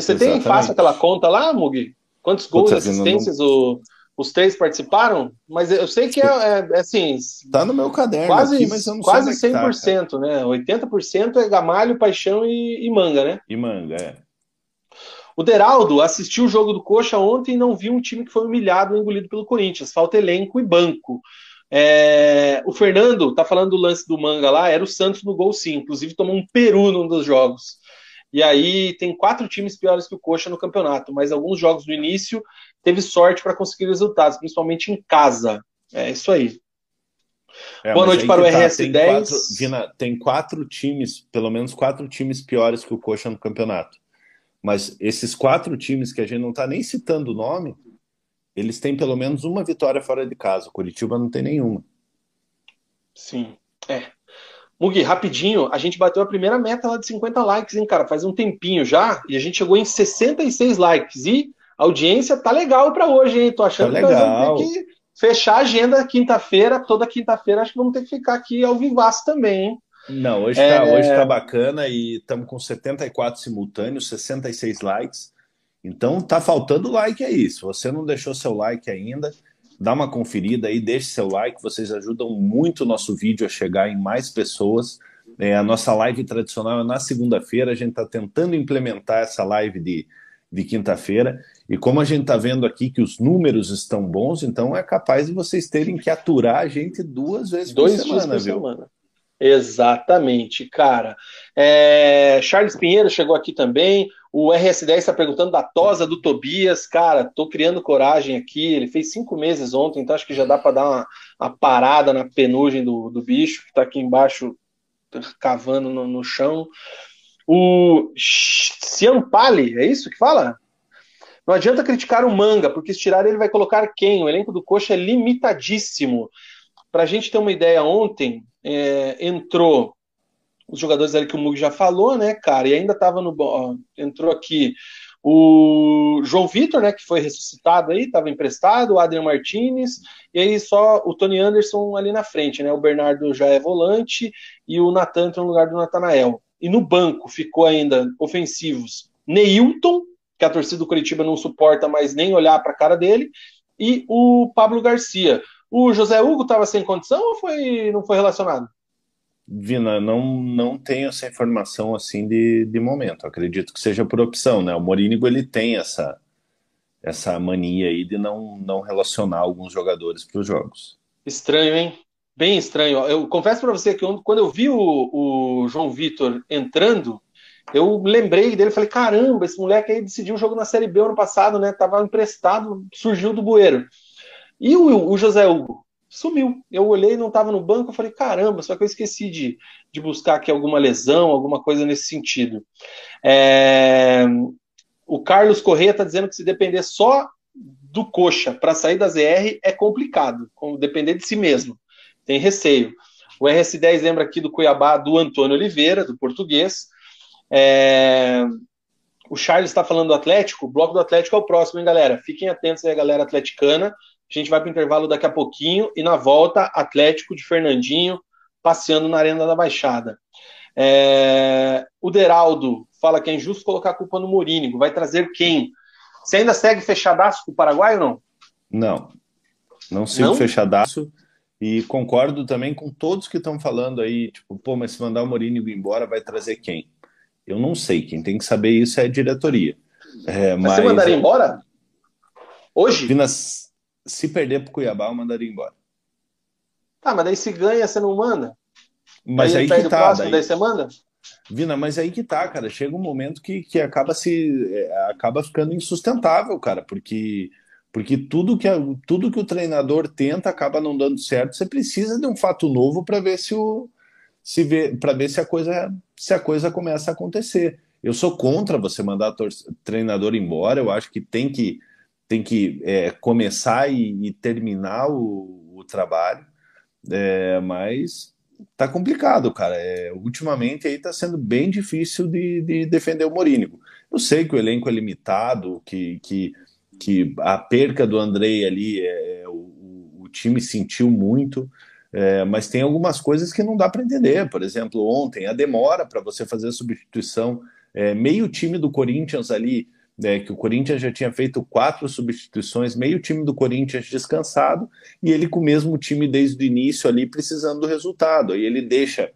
[SPEAKER 1] Você tem fácil aquela conta lá, Mugi? Quantos gols e assistências não... o, os três participaram? Mas eu sei que é, é, é assim.
[SPEAKER 2] Tá no meu caderno
[SPEAKER 1] quase,
[SPEAKER 2] aqui, mas eu não
[SPEAKER 1] quase sei 100%, tá, né? 80% é Gamalho, Paixão e, e, Manga, né?
[SPEAKER 2] E Manga, é.
[SPEAKER 1] O Deraldo assistiu o jogo do Coxa ontem e não viu um time que foi humilhado e engolido pelo Corinthians. Falta elenco e banco. É, o Fernando tá falando do lance do Manga lá, era o Santos no gol sim, inclusive tomou um peru num dos jogos. E aí tem quatro times piores que o Coxa no campeonato, mas alguns jogos no início teve sorte para conseguir resultados, principalmente em casa. É isso aí.
[SPEAKER 2] É, Boa noite para o tá, RS10. Tem quatro, Vina, tem quatro times, pelo menos quatro times piores que o Coxa no campeonato. Mas esses quatro times que a gente não está nem citando o nome, eles têm pelo menos uma vitória fora de casa. O Curitiba não tem nenhuma.
[SPEAKER 1] Sim, é. Mugi, rapidinho, a gente bateu a primeira meta lá de 50 likes, hein, cara? Faz um tempinho já, e a gente chegou em 66 likes. E a audiência tá legal para hoje, hein? Tô achando
[SPEAKER 2] tá que nós
[SPEAKER 1] vamos ter que fechar a agenda quinta-feira, toda quinta-feira, acho que vamos ter que ficar aqui ao vivaço também, hein?
[SPEAKER 2] Não, hoje, é... tá, hoje tá bacana e estamos com 74 simultâneos, 66 likes. Então tá faltando like aí. Se você não deixou seu like ainda, dá uma conferida aí, deixe seu like, vocês ajudam muito o nosso vídeo a chegar em mais pessoas. É, a nossa live tradicional é na segunda-feira, a gente está tentando implementar essa live de, de quinta-feira. E como a gente está vendo aqui que os números estão bons, então é capaz de vocês terem que aturar a gente duas vezes
[SPEAKER 1] Dois
[SPEAKER 2] por semana,
[SPEAKER 1] dias por
[SPEAKER 2] viu?
[SPEAKER 1] Semana. Exatamente, cara. É, Charles Pinheiro chegou aqui também. O RS10 está perguntando da tosa do Tobias. Cara, tô criando coragem aqui. Ele fez cinco meses ontem, então acho que já dá para dar uma, uma, parada na penugem do, do bicho, que está aqui embaixo, cavando no, no chão. O Ciampali, é isso que fala? Não adianta criticar o manga, porque se tirar ele vai colocar quem? O elenco do Coxa é limitadíssimo. Para a gente ter uma ideia, ontem é, entrou os jogadores ali que o Mug já falou, né, cara, e ainda estava no. Ó, entrou aqui o João Vitor, né, que foi ressuscitado aí, estava emprestado, o Adrian Martinez, e aí só o Tony Anderson ali na frente, né, o Bernardo já é volante e o Natan entrou no lugar do Natanael. E no banco ficou ainda ofensivos Neilton, que a torcida do Curitiba não suporta mais nem olhar para a cara dele, e o Pablo Garcia. O José Hugo estava sem condição ou foi, não foi relacionado?
[SPEAKER 2] Vina, não, não tenho essa informação assim de, de momento. Acredito que seja por opção, né? O Morínigo ele tem essa essa mania aí de não, não relacionar alguns jogadores para os jogos.
[SPEAKER 1] Estranho, hein? Bem estranho. Eu confesso para você que quando eu vi o, o João Vitor entrando, eu lembrei dele, falei, caramba, esse moleque aí decidiu o jogo na Série B ano passado, né? Tava emprestado, surgiu do bueiro. E o, o José Hugo? Sumiu. Eu olhei, não estava no banco, eu falei, caramba, só que eu esqueci de, de buscar aqui alguma lesão, alguma coisa nesse sentido. É... O Carlos Correia está dizendo que se depender só do coxa para sair da ZR é complicado, depender de si mesmo. Tem receio. O RS10 lembra aqui do Cuiabá do Antônio Oliveira, do português. É... O Charles está falando do Atlético. O bloco do Atlético é o próximo, hein, galera? Fiquem atentos aí, galera atleticana. A gente vai para o intervalo daqui a pouquinho e na volta, Atlético de Fernandinho passeando na Arena da Baixada. É... O Deraldo fala que é injusto colocar a culpa no Morínigo. Vai trazer quem? Você ainda segue fechadaço com o Paraguai ou não?
[SPEAKER 2] Não. Não sigo não? fechadaço. E concordo também com todos que estão falando aí, tipo, pô, mas se mandar o Morínigo embora, vai trazer quem? Eu não sei, quem tem que saber isso é a diretoria. É,
[SPEAKER 1] mas, mas você mandaria embora? Hoje?
[SPEAKER 2] Vinas, se perder para o Cuiabá, eu mandaria embora.
[SPEAKER 1] Tá, mas daí se ganha, você não manda?
[SPEAKER 2] Mas aí, aí que tá.
[SPEAKER 1] Próximo, daí... daí você manda?
[SPEAKER 2] Vina, mas aí que tá, cara. Chega um momento que, que acaba se é, acaba ficando insustentável, cara, porque porque tudo que, tudo que o treinador tenta acaba não dando certo. Você precisa de um fato novo para ver se o, se vê para ver se a coisa se a coisa começa a acontecer. Eu sou contra você mandar treinador embora. Eu acho que tem que tem que é, começar e, e terminar o, o trabalho, é, mas tá complicado, cara. É, ultimamente aí tá sendo bem difícil de, de defender o Morínigo. Eu sei que o elenco é limitado, que, que, que a perca do Andrei ali é, é o, o time sentiu muito. É, mas tem algumas coisas que não dá para entender. Por exemplo, ontem, a demora para você fazer a substituição. É, meio time do Corinthians ali, é, que o Corinthians já tinha feito quatro substituições, meio time do Corinthians descansado, e ele com o mesmo time desde o início ali precisando do resultado. Aí ele deixa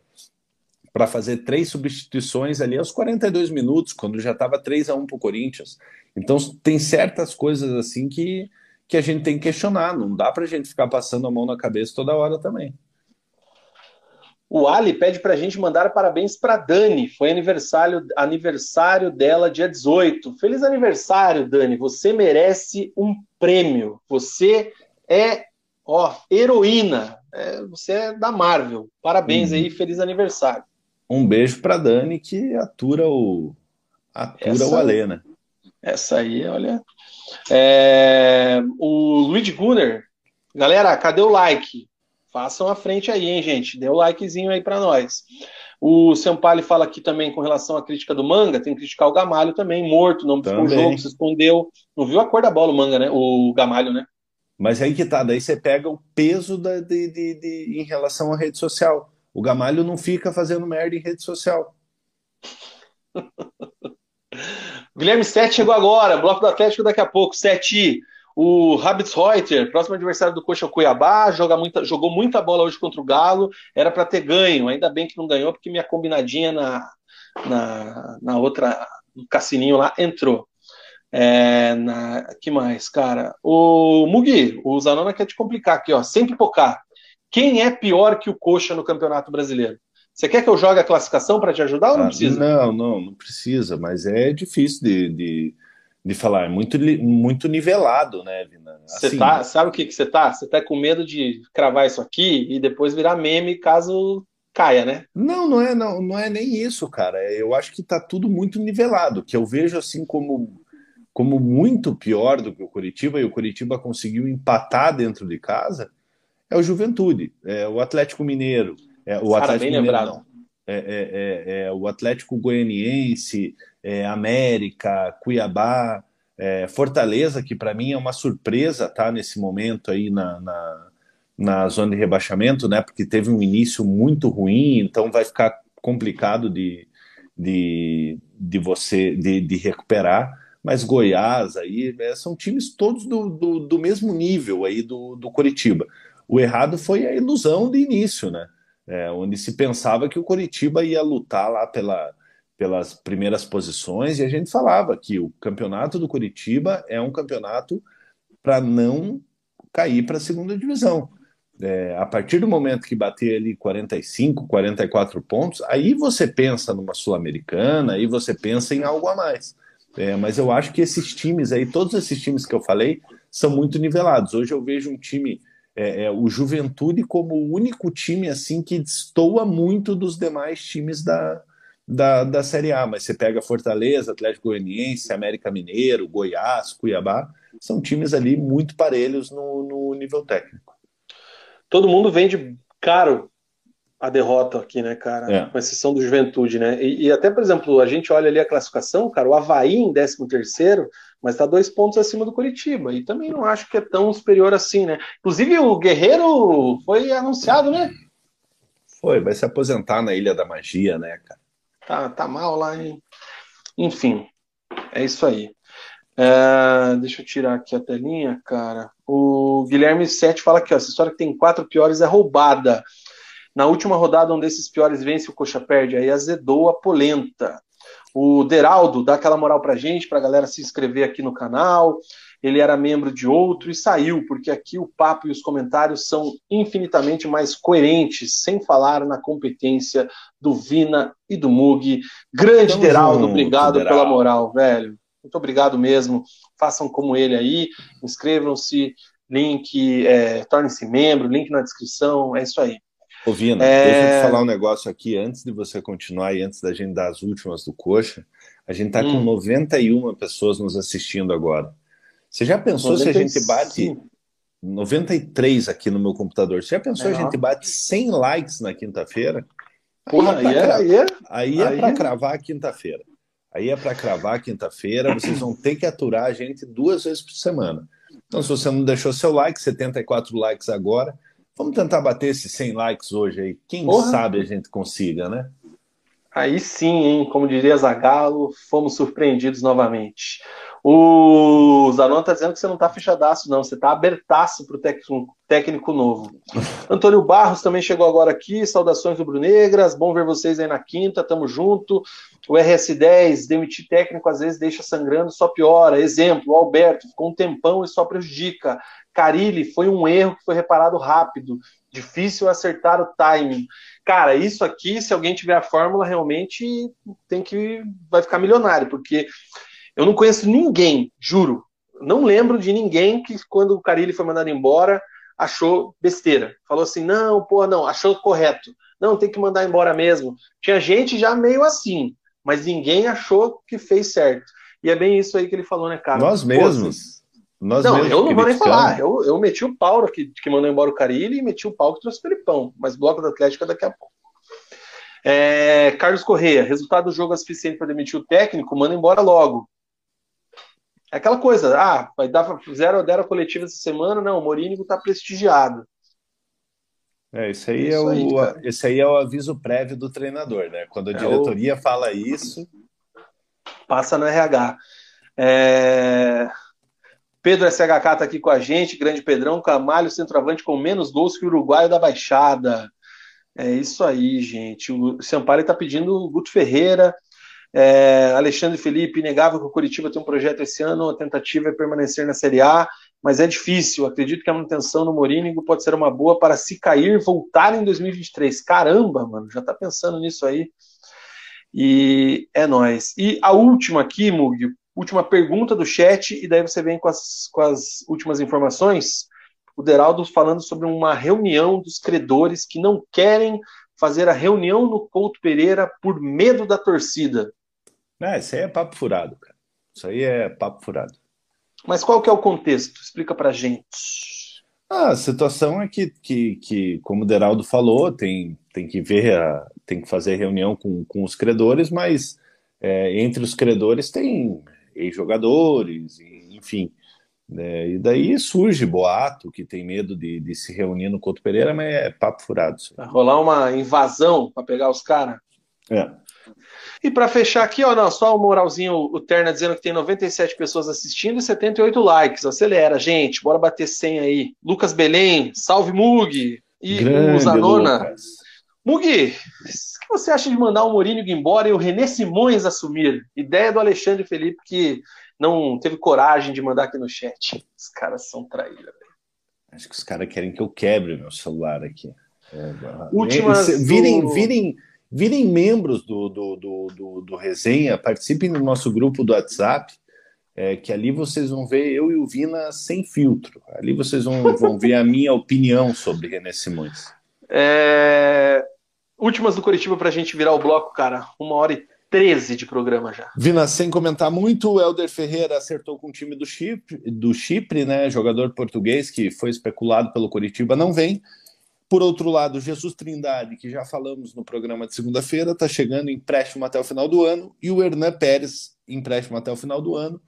[SPEAKER 2] para fazer três substituições ali aos 42 minutos, quando já estava 3 a 1 para o Corinthians. Então tem certas coisas assim que que a gente tem que questionar. Não dá para a gente ficar passando a mão na cabeça toda hora também.
[SPEAKER 1] O Ali pede para a gente mandar parabéns para Dani. Foi aniversário, aniversário dela dia 18. Feliz aniversário, Dani. Você merece um prêmio. Você é, ó, heroína. É, você é da Marvel. Parabéns uhum. aí, feliz aniversário.
[SPEAKER 2] Um beijo para Dani que atura o atura essa, o Alê, né?
[SPEAKER 1] Essa aí, olha, é, o Luigi Gunner, galera, cadê o like? Façam a frente aí, hein, gente? Dê o um likezinho aí para nós. O Sampali fala aqui também com relação à crítica do manga, tem que criticar o Gamalho também, morto, não buscou o jogo, se escondeu. Não viu a cor da bola o manga, né? O Gamalho, né?
[SPEAKER 2] Mas aí que tá, daí você pega o peso da, de, de, de, em relação à rede social. O Gamalho não fica fazendo merda em rede social.
[SPEAKER 1] Guilherme Sete chegou agora, bloco do Atlético daqui a pouco. Sete, o Reuter, próximo adversário do Coxa Cuiabá, joga muita, jogou muita bola hoje contra o Galo, era para ter ganho, ainda bem que não ganhou, porque minha combinadinha na, na, na outra, no cassininho lá, entrou. É, na, que mais, cara? O Mugi, o Zanona quer te complicar aqui, ó, sem pipocar. Quem é pior que o Coxa no Campeonato Brasileiro? Você quer que eu jogue a classificação para te ajudar ou não
[SPEAKER 2] Ah,
[SPEAKER 1] precisa?
[SPEAKER 2] não, não, não precisa, mas é difícil de, de, de falar. É muito, muito nivelado, né, Vina?
[SPEAKER 1] Você
[SPEAKER 2] Assim,
[SPEAKER 1] tá, sabe o que que você tá? Você tá com medo de cravar isso aqui e depois virar meme caso caia, né?
[SPEAKER 2] Não, não é, não, não é nem isso, cara. Eu acho que tá tudo muito nivelado, que eu vejo assim como, como muito pior do que o Curitiba, e o Curitiba conseguiu empatar dentro de casa, é o Juventude, é o Atlético Mineiro, é o
[SPEAKER 1] Cara,
[SPEAKER 2] Atlético Mineiro não, é, é- é- é o Atlético Goianiense, é América, Cuiabá, é Fortaleza, que para mim é uma surpresa, tá nesse momento aí na, na, na zona de rebaixamento, né? Porque teve um início muito ruim, então vai ficar complicado de, de, de você de, de recuperar. Mas Goiás aí é, são times todos do, do, do mesmo nível aí do, do Coritiba. O errado foi a ilusão de início, né? É, onde se pensava que o Coritiba ia lutar lá pela, pelas primeiras posições, e a gente falava que o campeonato do Coritiba é um campeonato para não cair para a segunda divisão. É, a partir do momento que bater ali 45, 44 pontos, aí você pensa numa Sul-Americana, aí você pensa em algo a mais. É, mas eu acho que esses times aí, todos esses times que eu falei, são muito nivelados. Hoje eu vejo um time, é, é, o Juventude, como o único time assim que destoa muito dos demais times da, da, da Série A. Mas você pega Fortaleza, Atlético Goianiense, América Mineiro, Goiás, Cuiabá, são times ali muito parelhos no, no nível técnico.
[SPEAKER 1] Todo mundo vende caro a derrota aqui, né, cara?
[SPEAKER 2] É.
[SPEAKER 1] Com exceção do Juventude, né? E, e até, por exemplo, a gente olha ali a classificação, cara, o Havaí em 13 terceiro, mas tá dois pontos acima do Curitiba. E também não acho que é tão superior assim, né? Inclusive, o Guerreiro foi anunciado, né?
[SPEAKER 2] Foi, vai se aposentar na Ilha da Magia, né, cara?
[SPEAKER 1] Tá, tá mal lá, hein? Enfim, é isso aí. É, deixa eu tirar aqui a telinha, cara. O Guilherme Sete fala aqui, ó, essa história que tem quatro piores é roubada. Na última rodada, um desses piores vence, o Coxa perde. Aí azedou a polenta. O Deraldo dá aquela moral pra gente, pra galera se inscrever aqui no canal. Ele era membro de outro e saiu, porque aqui o papo e os comentários são infinitamente mais coerentes, sem falar na competência do Vina e do Mug. Grande
[SPEAKER 2] Tamo
[SPEAKER 1] Deraldo,
[SPEAKER 2] junto,
[SPEAKER 1] obrigado
[SPEAKER 2] Deraldo.
[SPEAKER 1] pela moral, velho. Muito obrigado mesmo. Façam como ele aí, inscrevam-se, link, é, tornem-se membro, link na descrição, é isso aí.
[SPEAKER 2] Ô, Vina,
[SPEAKER 1] É.
[SPEAKER 2] deixa eu te falar um negócio aqui antes de você continuar e antes da gente dar as últimas do Coxa. A gente tá com
[SPEAKER 1] Hum.
[SPEAKER 2] 91 pessoas nos assistindo agora. Você já pensou se a gente bate
[SPEAKER 1] 95.
[SPEAKER 2] 93 aqui no meu computador? Você já pensou se a gente bate 100 likes na quinta-feira?
[SPEAKER 1] Porra,
[SPEAKER 2] aí é pra,
[SPEAKER 1] aí é,
[SPEAKER 2] aí é
[SPEAKER 1] é-
[SPEAKER 2] cravar a quinta-feira. Aí é pra cravar a quinta-feira. Vocês vão ter que aturar a gente duas vezes por semana. Então, se você não deixou seu like, 74 likes agora. Vamos tentar bater esses 100 likes hoje aí. Quem
[SPEAKER 1] Porra.
[SPEAKER 2] sabe a gente consiga, né?
[SPEAKER 1] Aí sim, hein? Como diria Zagalo, fomos surpreendidos novamente. O Zanon tá dizendo que você não tá fechadaço, não. Você tá abertaço pro técnico, técnico novo. Antônio Barros também chegou agora aqui. Saudações rubro-negras. Bom ver vocês aí na quinta. Tamo junto. O RS10, demitir técnico às vezes deixa sangrando, só piora. Exemplo, o Alberto ficou um tempão e só prejudica. Carilli foi um erro que foi reparado rápido. Difícil acertar o timing. Cara, isso aqui, se alguém tiver a fórmula, realmente tem que vai ficar milionário, porque eu não conheço ninguém, juro, não lembro de ninguém que quando o Carilli foi mandado embora achou besteira. Falou assim: "Não, pô, não, achou correto. Não, tem que mandar embora mesmo". Tinha gente já meio assim, mas ninguém achou que fez certo. E é bem isso aí que ele falou, né, cara?
[SPEAKER 2] Nós mesmos. Nós
[SPEAKER 1] não,
[SPEAKER 2] mesmos
[SPEAKER 1] eu não vou nem falar. Eu, eu meti o pau que, que mandou embora o Carilli e meti o pau que trouxe o Felipão. Mas bloco do Atlético é daqui a pouco. É, Carlos Correia, resultado do jogo é suficiente para demitir o técnico, manda embora logo. É aquela coisa, ah, vai dar zero deram a coletiva essa semana, não, o Morínigo está prestigiado.
[SPEAKER 2] É, isso aí,
[SPEAKER 1] Isso
[SPEAKER 2] é
[SPEAKER 1] aí,
[SPEAKER 2] o,
[SPEAKER 1] cara.
[SPEAKER 2] esse aí é o aviso prévio do treinador, né? Quando a
[SPEAKER 1] É
[SPEAKER 2] diretoria fala isso,
[SPEAKER 1] Passa no RH. É, Pedro SHK está aqui com a gente, grande Pedrão, Camalho, centroavante com menos gols que o Uruguaio da Baixada. É isso aí, gente. O Sampaio está pedindo o Guto Ferreira. É, Alexandre Felipe, inegável que o Curitiba tem um projeto esse ano, a tentativa é permanecer na Série A, mas é difícil. Acredito que a manutenção no Morínigo pode ser uma boa para se cair, voltar em 2023. Caramba, mano, já tá pensando nisso aí. E é nós. E a última aqui, Mug, última pergunta do chat, e daí você vem com as, com as últimas informações. O Deraldo falando sobre uma reunião dos credores que não querem fazer a reunião no Couto Pereira por medo da torcida.
[SPEAKER 2] É, isso aí é papo furado, cara. Isso aí é papo furado.
[SPEAKER 1] Mas qual que é o contexto? Explica pra gente.
[SPEAKER 2] Ah, a situação é que, que, que como o Deraldo falou, tem, tem que ver, a, tem que fazer reunião com, com os credores, mas é, entre os credores tem ex-jogadores, enfim. É, e daí surge boato que tem medo de, de se reunir no Couto Pereira, mas é papo furado.
[SPEAKER 1] Vai rolar uma invasão para pegar os caras?
[SPEAKER 2] É.
[SPEAKER 1] E para fechar aqui, ó, não, só o moralzinho, o Terna dizendo que tem 97 pessoas assistindo e 78 likes. Acelera, gente, bora bater 100 aí. Lucas Belém, salve Mug! E
[SPEAKER 2] Grande, o Zanona. Lucas.
[SPEAKER 1] Mug, o que você acha de mandar o Mourinho embora e o René Simões assumir? Ideia do Alexandre Felipe que não teve coragem de mandar aqui no chat. Os caras são traíra, velho.
[SPEAKER 2] Acho que os caras querem que eu quebre meu celular aqui. É,
[SPEAKER 1] Últimas.
[SPEAKER 2] Virem, do... virem virem membros do, do, do, do, do Resenha, participem do nosso grupo do WhatsApp, é, que ali vocês vão ver eu e o Vina sem filtro. Ali vocês vão, vão ver a minha opinião sobre René Simões.
[SPEAKER 1] É... Últimas do Curitiba para a gente virar o bloco, cara. Uma hora e 13 de programa já.
[SPEAKER 2] Vina, sem comentar muito, o Helder Ferreira acertou com o time do Chipre, do Chipre, né? Jogador português que foi especulado pelo Curitiba, não vem. Por outro lado, Jesus Trindade, que já falamos no programa de segunda-feira, está chegando empréstimo até o final do ano, e o Hernan Pérez, empréstimo até o final do ano.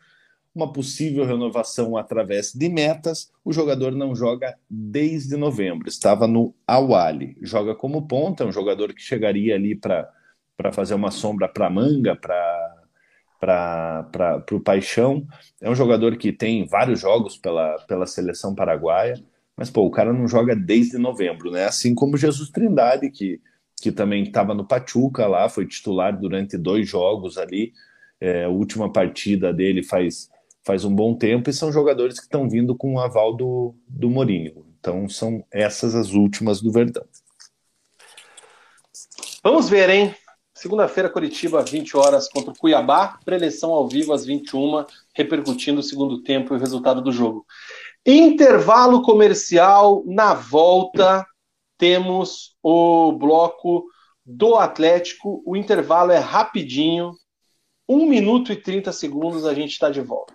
[SPEAKER 2] Uma possível renovação através de metas. O jogador não joga desde novembro, estava no Awali. Joga como ponta, um jogador que chegaria ali para fazer uma sombra para Manga, para para o Paixão. É um jogador que tem vários jogos pela, pela seleção paraguaia. Mas, pô, o cara não joga desde novembro, né? Assim como Jesus Trindade, que, que também estava no Pachuca lá, foi titular durante dois jogos ali. É, a última partida dele faz, faz um bom tempo e são jogadores que estão vindo com o aval do, do Mourinho. Então, são essas as últimas do Verdão.
[SPEAKER 1] Vamos ver, hein? Segunda-feira, Curitiba, 20 horas contra o Cuiabá, preleção ao vivo às 21, repercutindo o segundo tempo e o resultado do jogo. Intervalo comercial, na volta temos o bloco do Atlético. O intervalo é rapidinho, 1 minuto e 30 segundos, a gente está de volta.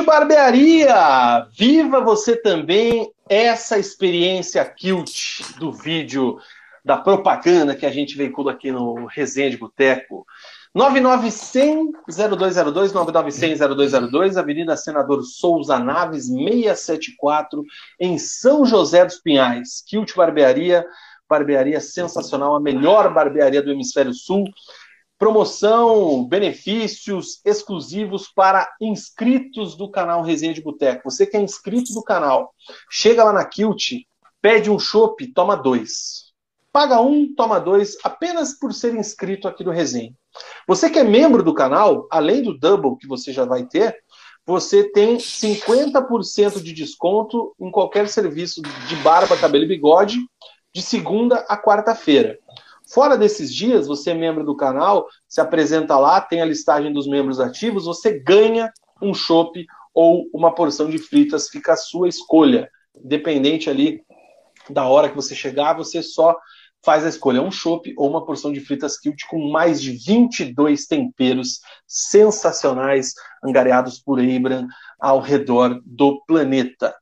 [SPEAKER 1] Kilt Barbearia! Viva você também essa experiência Kilt do vídeo da propaganda que a gente veicula aqui no Resenha de Boteco. 9910-0202, 9910-0202, Avenida Senador Souza Naves, 674, em São José dos Pinhais. Kilt Barbearia, barbearia sensacional, a melhor barbearia do Hemisfério Sul. Promoção, benefícios exclusivos para inscritos do canal Resenha de Boteco. Você que é inscrito do canal, chega lá na Kilt, pede um chopp, toma dois. Paga um, toma dois, apenas por ser inscrito aqui do Resenha. Você que é membro do canal, além do double que você já vai ter, você tem 50% de desconto em qualquer serviço de barba, cabelo e bigode, de segunda a quarta-feira. Fora desses dias, você é membro do canal, se apresenta lá, tem a listagem dos membros ativos, você ganha um chopp ou uma porção de fritas, fica a sua escolha. Independente ali da hora que você chegar, você só faz a escolha, um chopp ou uma porção de fritas kilt com mais de 22 temperos sensacionais angariados por Abram ao redor do planeta.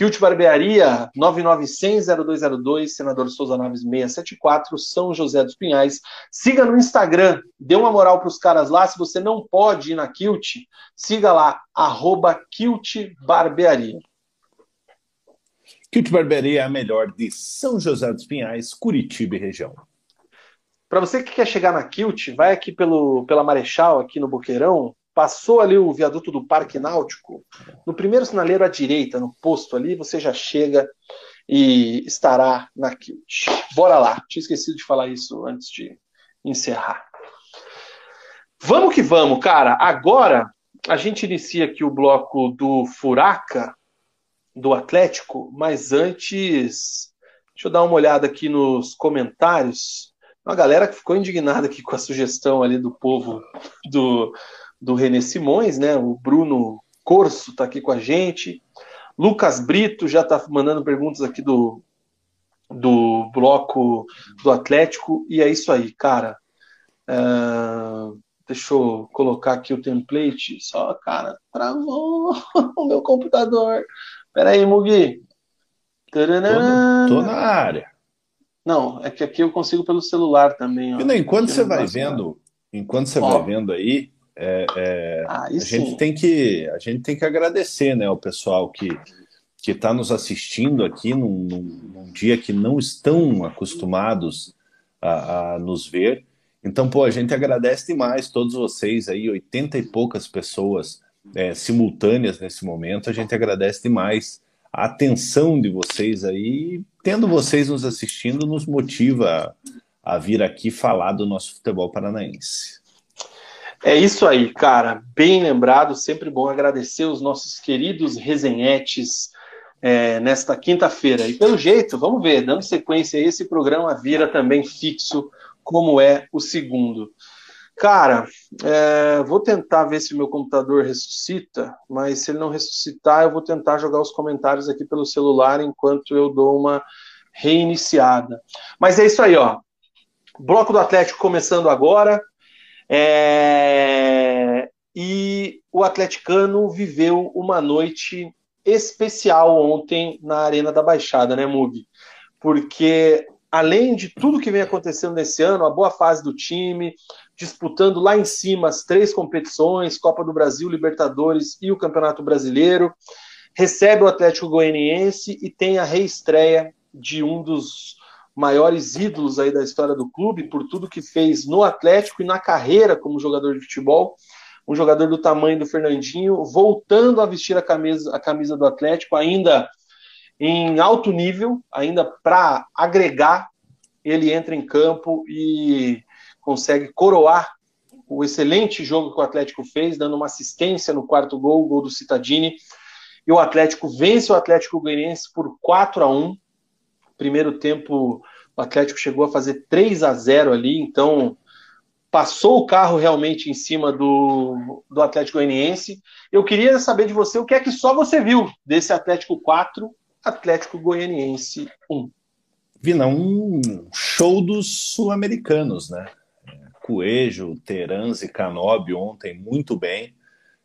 [SPEAKER 1] Kilt Barbearia 9900-0202, Senador Souza Naves 674, São José dos Pinhais. Siga no Instagram, dê uma moral para os caras lá. Se você não pode ir na Kilt, siga lá, arroba Kilt Barbearia.
[SPEAKER 2] Kilt Barbearia é a melhor de São José dos Pinhais, Curitiba e região.
[SPEAKER 1] Para você que quer chegar na Kilt, vai aqui pelo, pela Marechal, aqui no Boqueirão, passou ali o viaduto do Parque Náutico, no primeiro sinaleiro à direita, no posto ali, você já chega e estará na Kilt. Bora lá, tinha esquecido de falar isso antes de encerrar. Vamos que vamos, cara. Agora a gente inicia aqui o bloco do Furaca, do Atlético, mas antes, deixa eu dar uma olhada aqui nos comentários. Uma galera que ficou indignada aqui com a sugestão ali do povo do, do René Simões, né? O Bruno Corso está aqui com a gente. Lucas Brito já está mandando perguntas aqui do, do bloco do Atlético. E é isso aí, cara. Uh, deixa eu colocar aqui o template. Só, cara, travou o meu computador. Pera aí, Mugi.
[SPEAKER 2] Tô, tô, na área.
[SPEAKER 1] Não, é que aqui eu consigo pelo celular também.
[SPEAKER 2] Ó. enquanto você vai vendo, enquanto você ó. vai vendo aí, é, é, ah, a gente tem que a gente tem que agradecer, né, o pessoal que que está nos assistindo aqui num, num, num, dia que não estão acostumados a, a, nos ver. Então, pô, a gente agradece demais todos vocês aí, 80 e poucas pessoas é, simultâneas nesse momento. A gente agradece demais a atenção de vocês aí. Tendo vocês nos assistindo, nos motiva a, a vir aqui falar do nosso futebol paranaense.
[SPEAKER 1] É isso aí, cara. Bem lembrado. Sempre bom agradecer os nossos queridos resenhetes é, nesta quinta-feira. E pelo jeito, vamos ver, dando sequência a esse programa, vira também fixo, como é o segundo. Cara, é, vou tentar ver se meu computador ressuscita, mas se ele não ressuscitar, eu vou tentar jogar os comentários aqui pelo celular enquanto eu dou uma reiniciada. Mas é isso aí, ó. Bloco do Atlético começando agora. É... E o atleticano viveu uma noite especial ontem na Arena da Baixada, né, Mugi? Porque além de tudo que vem acontecendo nesse ano, a boa fase do time, disputando lá em cima as três competições, Copa do Brasil, Libertadores e o Campeonato Brasileiro, recebe o Atlético Goianiense e tem a reestreia de um dos maiores ídolos aí da história do clube, por tudo que fez no Atlético e na carreira como jogador de futebol, um jogador do tamanho do Fernandinho, voltando a vestir a camisa, a camisa do Atlético, ainda em alto nível, ainda para agregar, ele entra em campo e consegue coroar o excelente jogo que o Atlético fez, dando uma assistência no quarto gol, o gol do Citadini. E o Atlético vence o Atlético Goianiense por 4 a 1 Primeiro tempo, o Atlético chegou a fazer 3 a 0 ali, então passou o carro realmente em cima do, do Atlético Goianiense. Eu queria saber de você o que é que só você viu desse Atlético 4, Atlético Goianiense 1.
[SPEAKER 2] Vina, um show dos sul-americanos, né? Coelho, Terans e Canobi ontem muito bem.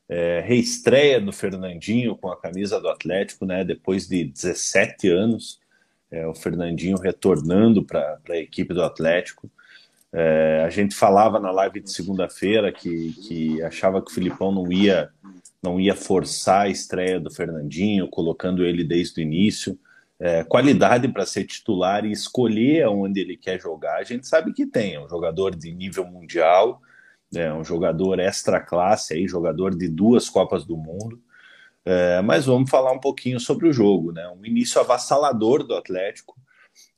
[SPEAKER 2] É, reestreia do Fernandinho com a camisa do Atlético, né? Depois de 17 anos, é, o Fernandinho retornando para a equipe do Atlético. É, a gente falava na live de segunda-feira que, que achava que o Filipão não ia não ia forçar a estreia do Fernandinho, colocando ele desde o início é, qualidade para ser titular e escolher aonde ele quer jogar, a gente sabe que tem. É um jogador de nível mundial, é um jogador extra classe aí, jogador de duas Copas do Mundo. É, mas vamos falar um pouquinho sobre o jogo, né? Um início avassalador do Atlético.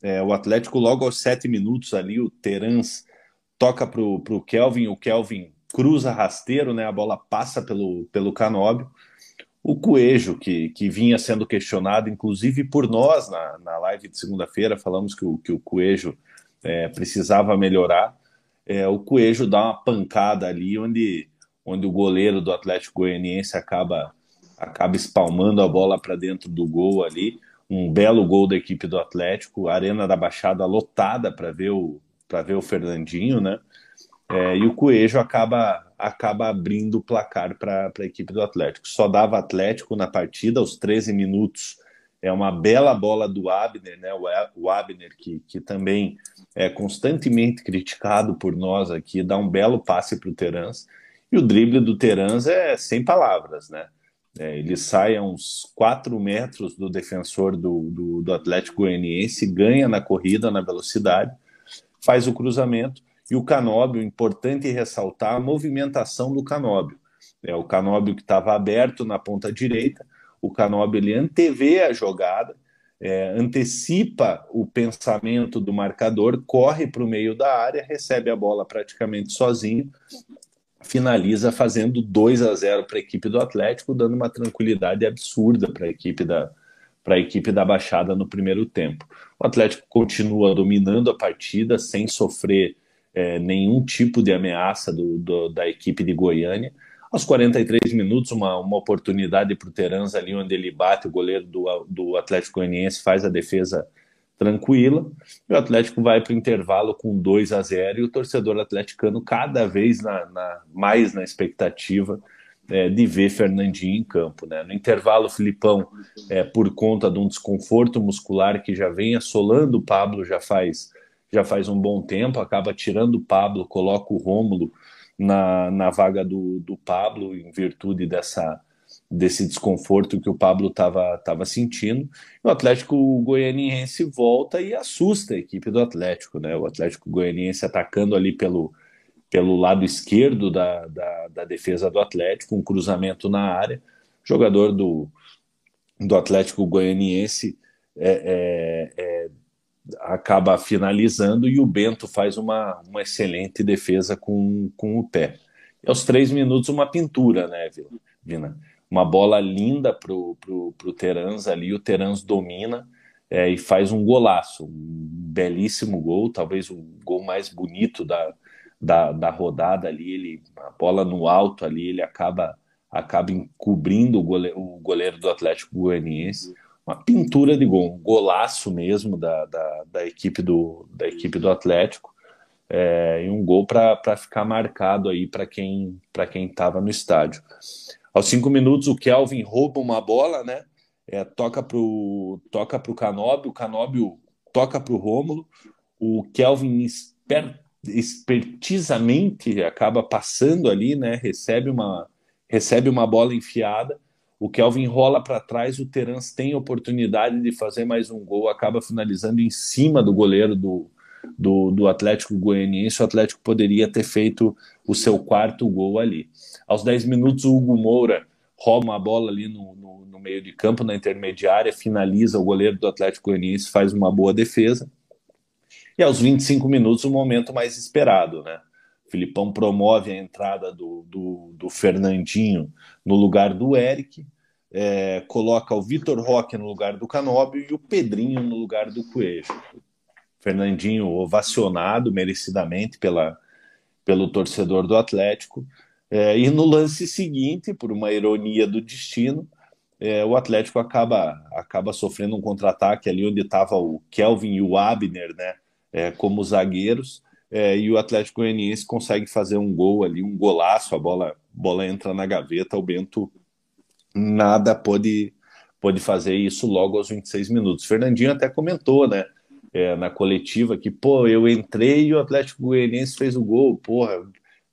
[SPEAKER 2] É, o Atlético, logo aos sete minutos ali, o Terans toca para o Kelvin, o Kelvin cruza rasteiro, né? A bola passa pelo, pelo Canóbio. O Coelho, que, que vinha sendo questionado, inclusive por nós na, na live de segunda-feira, falamos que o, que o Coelho é, precisava melhorar. É, o Coelho dá uma pancada ali, onde, onde o goleiro do Atlético Goianiense acaba acaba espalmando a bola para dentro do gol ali. Um belo gol da equipe do Atlético, Arena da Baixada lotada para ver o para ver o Fernandinho, né? É, e o Coelho acaba acaba abrindo o placar para a equipe do Atlético. Só dava Atlético na partida aos 13 minutos. É uma bela bola do Abner, né? O Abner que, que também é constantemente criticado por nós aqui, dá um belo passe para o Terans. E o drible do Terans é sem palavras, né? É, ele sai a uns 4 metros do defensor do, do, do, Atlético Goianiense, ganha na corrida, na velocidade, faz o cruzamento. E o Canóbio, importante ressaltar a movimentação do Canóbio. É, o Canóbio que estava aberto na ponta direita, o Canóbio ele antevê a jogada, é, antecipa o pensamento do marcador, corre para o meio da área, recebe a bola praticamente sozinho, finaliza fazendo 2 a 0 para a equipe do Atlético, dando uma tranquilidade absurda para a equipe da para a equipe da Baixada no primeiro tempo. O Atlético continua dominando a partida sem sofrer é, nenhum tipo de ameaça do, do, da equipe de Goiânia. Aos 43 minutos, uma, uma oportunidade para o Terans ali, onde ele bate o goleiro do, do Atlético Goianiense, faz a defesa tranquila. E o Atlético vai para o intervalo com 2 a 0 e o torcedor atleticano cada vez na, na mais na expectativa é, de ver Fernandinho em campo. Né? No intervalo, o Filipão, é, por conta de um desconforto muscular que já vem assolando o Pablo já faz, já faz um bom tempo, acaba tirando o Pablo, coloca o Rômulo na, na vaga do, do Pablo, em virtude dessa desse desconforto que o Pablo estava sentindo. O Atlético Goianiense volta e assusta a equipe do Atlético, né? O Atlético Goianiense atacando ali pelo, pelo lado esquerdo da, da, da defesa do Atlético, um cruzamento na área. jogador do, do Atlético Goianiense é, é, é, acaba finalizando e o Bento faz uma, uma excelente defesa com, com o pé. E aos três minutos, uma pintura, né, Vina? Uma bola linda pro, pro, pro Terans ali, o Terans domina é, e faz um golaço, um belíssimo gol, talvez o gol mais bonito da, da, da rodada ali, ele, a bola no alto ali, ele acaba acaba encobrindo o goleiro, o goleiro do Atlético Goianiense, uma pintura de gol, um golaço mesmo da, da, da equipe, do, da equipe do Atlético, é, e um gol para ficar marcado aí para quem para quem estava no estádio. Aos cinco minutos, o Kelvin rouba uma bola, né? É, toca pro toca pro Canóbio, o Canóbio toca pro Rômulo, o Kelvin esper, espertizamente acaba passando ali, né? Recebe uma recebe uma bola enfiada, o Kelvin rola para trás, o Terans tem oportunidade de fazer mais um gol, acaba finalizando em cima do goleiro do, do, do Atlético Goianiense, o Atlético poderia ter feito o seu quarto gol ali. Aos 10 minutos, o Hugo Moura rouba uma bola ali no, no, no, meio de campo, na intermediária, finaliza o goleiro do Atlético Goianiense, faz uma boa defesa. E aos 25 minutos, o momento mais esperado, né? O Filipão promove a entrada do, do, do Fernandinho no lugar do Eric, é, coloca o Vitor Roque no lugar do Canóbio e o Pedrinho no lugar do Coelho. Fernandinho ovacionado merecidamente pela, pelo torcedor do Atlético. É, e no lance seguinte, por uma ironia do destino, é, o Atlético acaba, acaba sofrendo um contra-ataque ali onde estava o Kelvin e o Abner, né, é, como zagueiros, é, e o Atlético Goianiense consegue fazer um gol ali, um golaço, a bola, bola entra na gaveta, o Bento nada pode, pode fazer isso logo aos 26 minutos. Fernandinho até comentou, né, é, na coletiva que, pô, eu entrei e o Atlético Goianiense fez o gol, porra.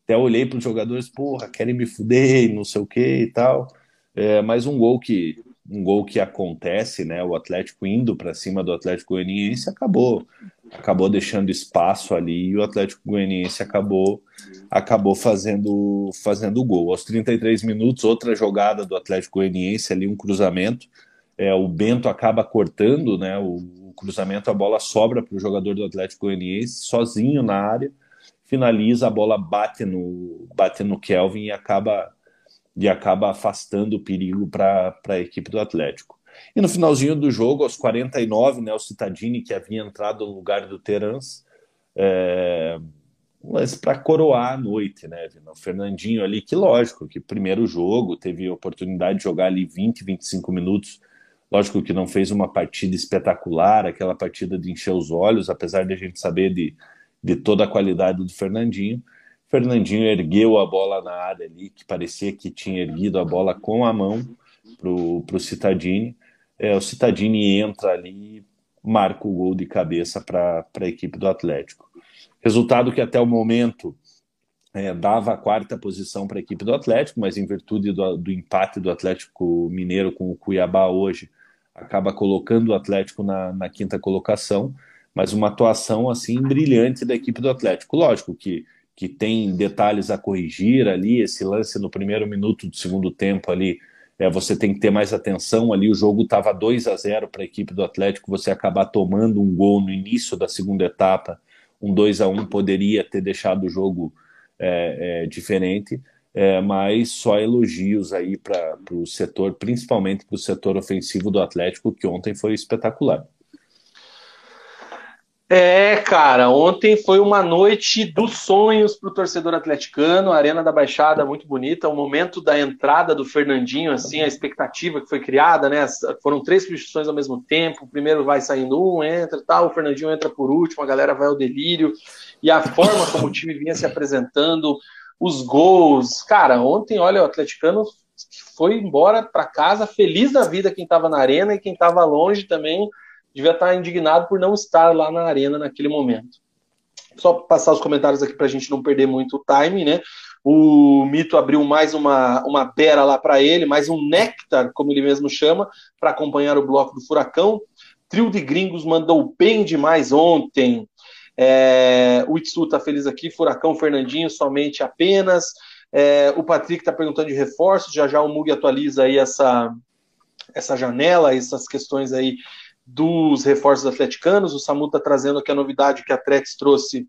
[SPEAKER 2] Até olhei para os jogadores, porra, querem me fuder, não sei o que e tal. É, mas um gol que, um gol que acontece, né? O Atlético indo para cima do Atlético Goianiense acabou acabou deixando espaço ali e o Atlético Goianiense acabou acabou fazendo fazendo o gol. Aos 33 minutos, outra jogada do Atlético Goianiense ali um cruzamento, é, o Bento acaba cortando, né? O, cruzamento, a bola sobra para o jogador do Atlético Goianiense sozinho na área, finaliza, a bola bate no bate no Kelvin e acaba e acaba afastando o perigo para a equipe do Atlético. E no finalzinho do jogo, aos 49, né, o Citadini, que havia entrado no lugar do Terans, é, para coroar a noite, né? O Fernandinho ali, que lógico, que primeiro jogo teve oportunidade de jogar ali 20, 25 minutos. Lógico que não fez uma partida espetacular, aquela partida de encher os olhos, apesar de a gente saber de, de toda a qualidade do Fernandinho. Fernandinho ergueu a bola na área ali, que parecia que tinha erguido a bola com a mão para o Citadini. É, o Citadini entra ali e marca o gol de cabeça para a equipe do Atlético. Resultado que até o momento é, dava a quarta posição para a equipe do Atlético, mas em virtude do, do, empate do Atlético Mineiro com o Cuiabá hoje, acaba colocando o Atlético na, na quinta colocação, mas uma atuação assim brilhante da equipe do Atlético. Lógico que que tem detalhes a corrigir ali, esse lance no primeiro minuto do segundo tempo ali, é, você tem que ter mais atenção ali, o jogo estava 2 a 0 para a equipe do Atlético, você acabar tomando um gol no início da segunda etapa, um 2 a 1 poderia ter deixado o jogo é, é, diferente, é, mas só elogios aí para o setor, principalmente para o setor ofensivo do Atlético, que ontem foi espetacular.
[SPEAKER 1] É, cara, ontem foi uma noite dos sonhos para o torcedor atleticano, Arena da Baixada muito bonita, o momento da entrada do Fernandinho, assim, a expectativa que foi criada, né? Foram três substituições ao mesmo tempo, o primeiro vai saindo um, entra tal, o Fernandinho entra por último, a galera vai ao delírio, e a forma como o time vinha se apresentando, os gols, cara, ontem, olha, o atleticano foi embora para casa feliz da vida quem estava na arena e quem estava longe também devia estar indignado por não estar lá na arena naquele momento. Só passar os comentários aqui para a gente não perder muito o time, né? O Mito abriu mais uma, uma pera lá para ele, mais um néctar, como ele mesmo chama, para acompanhar o bloco do Furacão. Trio de Gringos mandou bem demais ontem. É, o Itsu tá feliz aqui, Furacão Fernandinho somente apenas. É, o Patrick está perguntando de reforços, já já o Mug atualiza aí essa, essa janela, essas questões aí dos reforços atleticanos. O Samu está trazendo aqui a novidade que a Trex trouxe,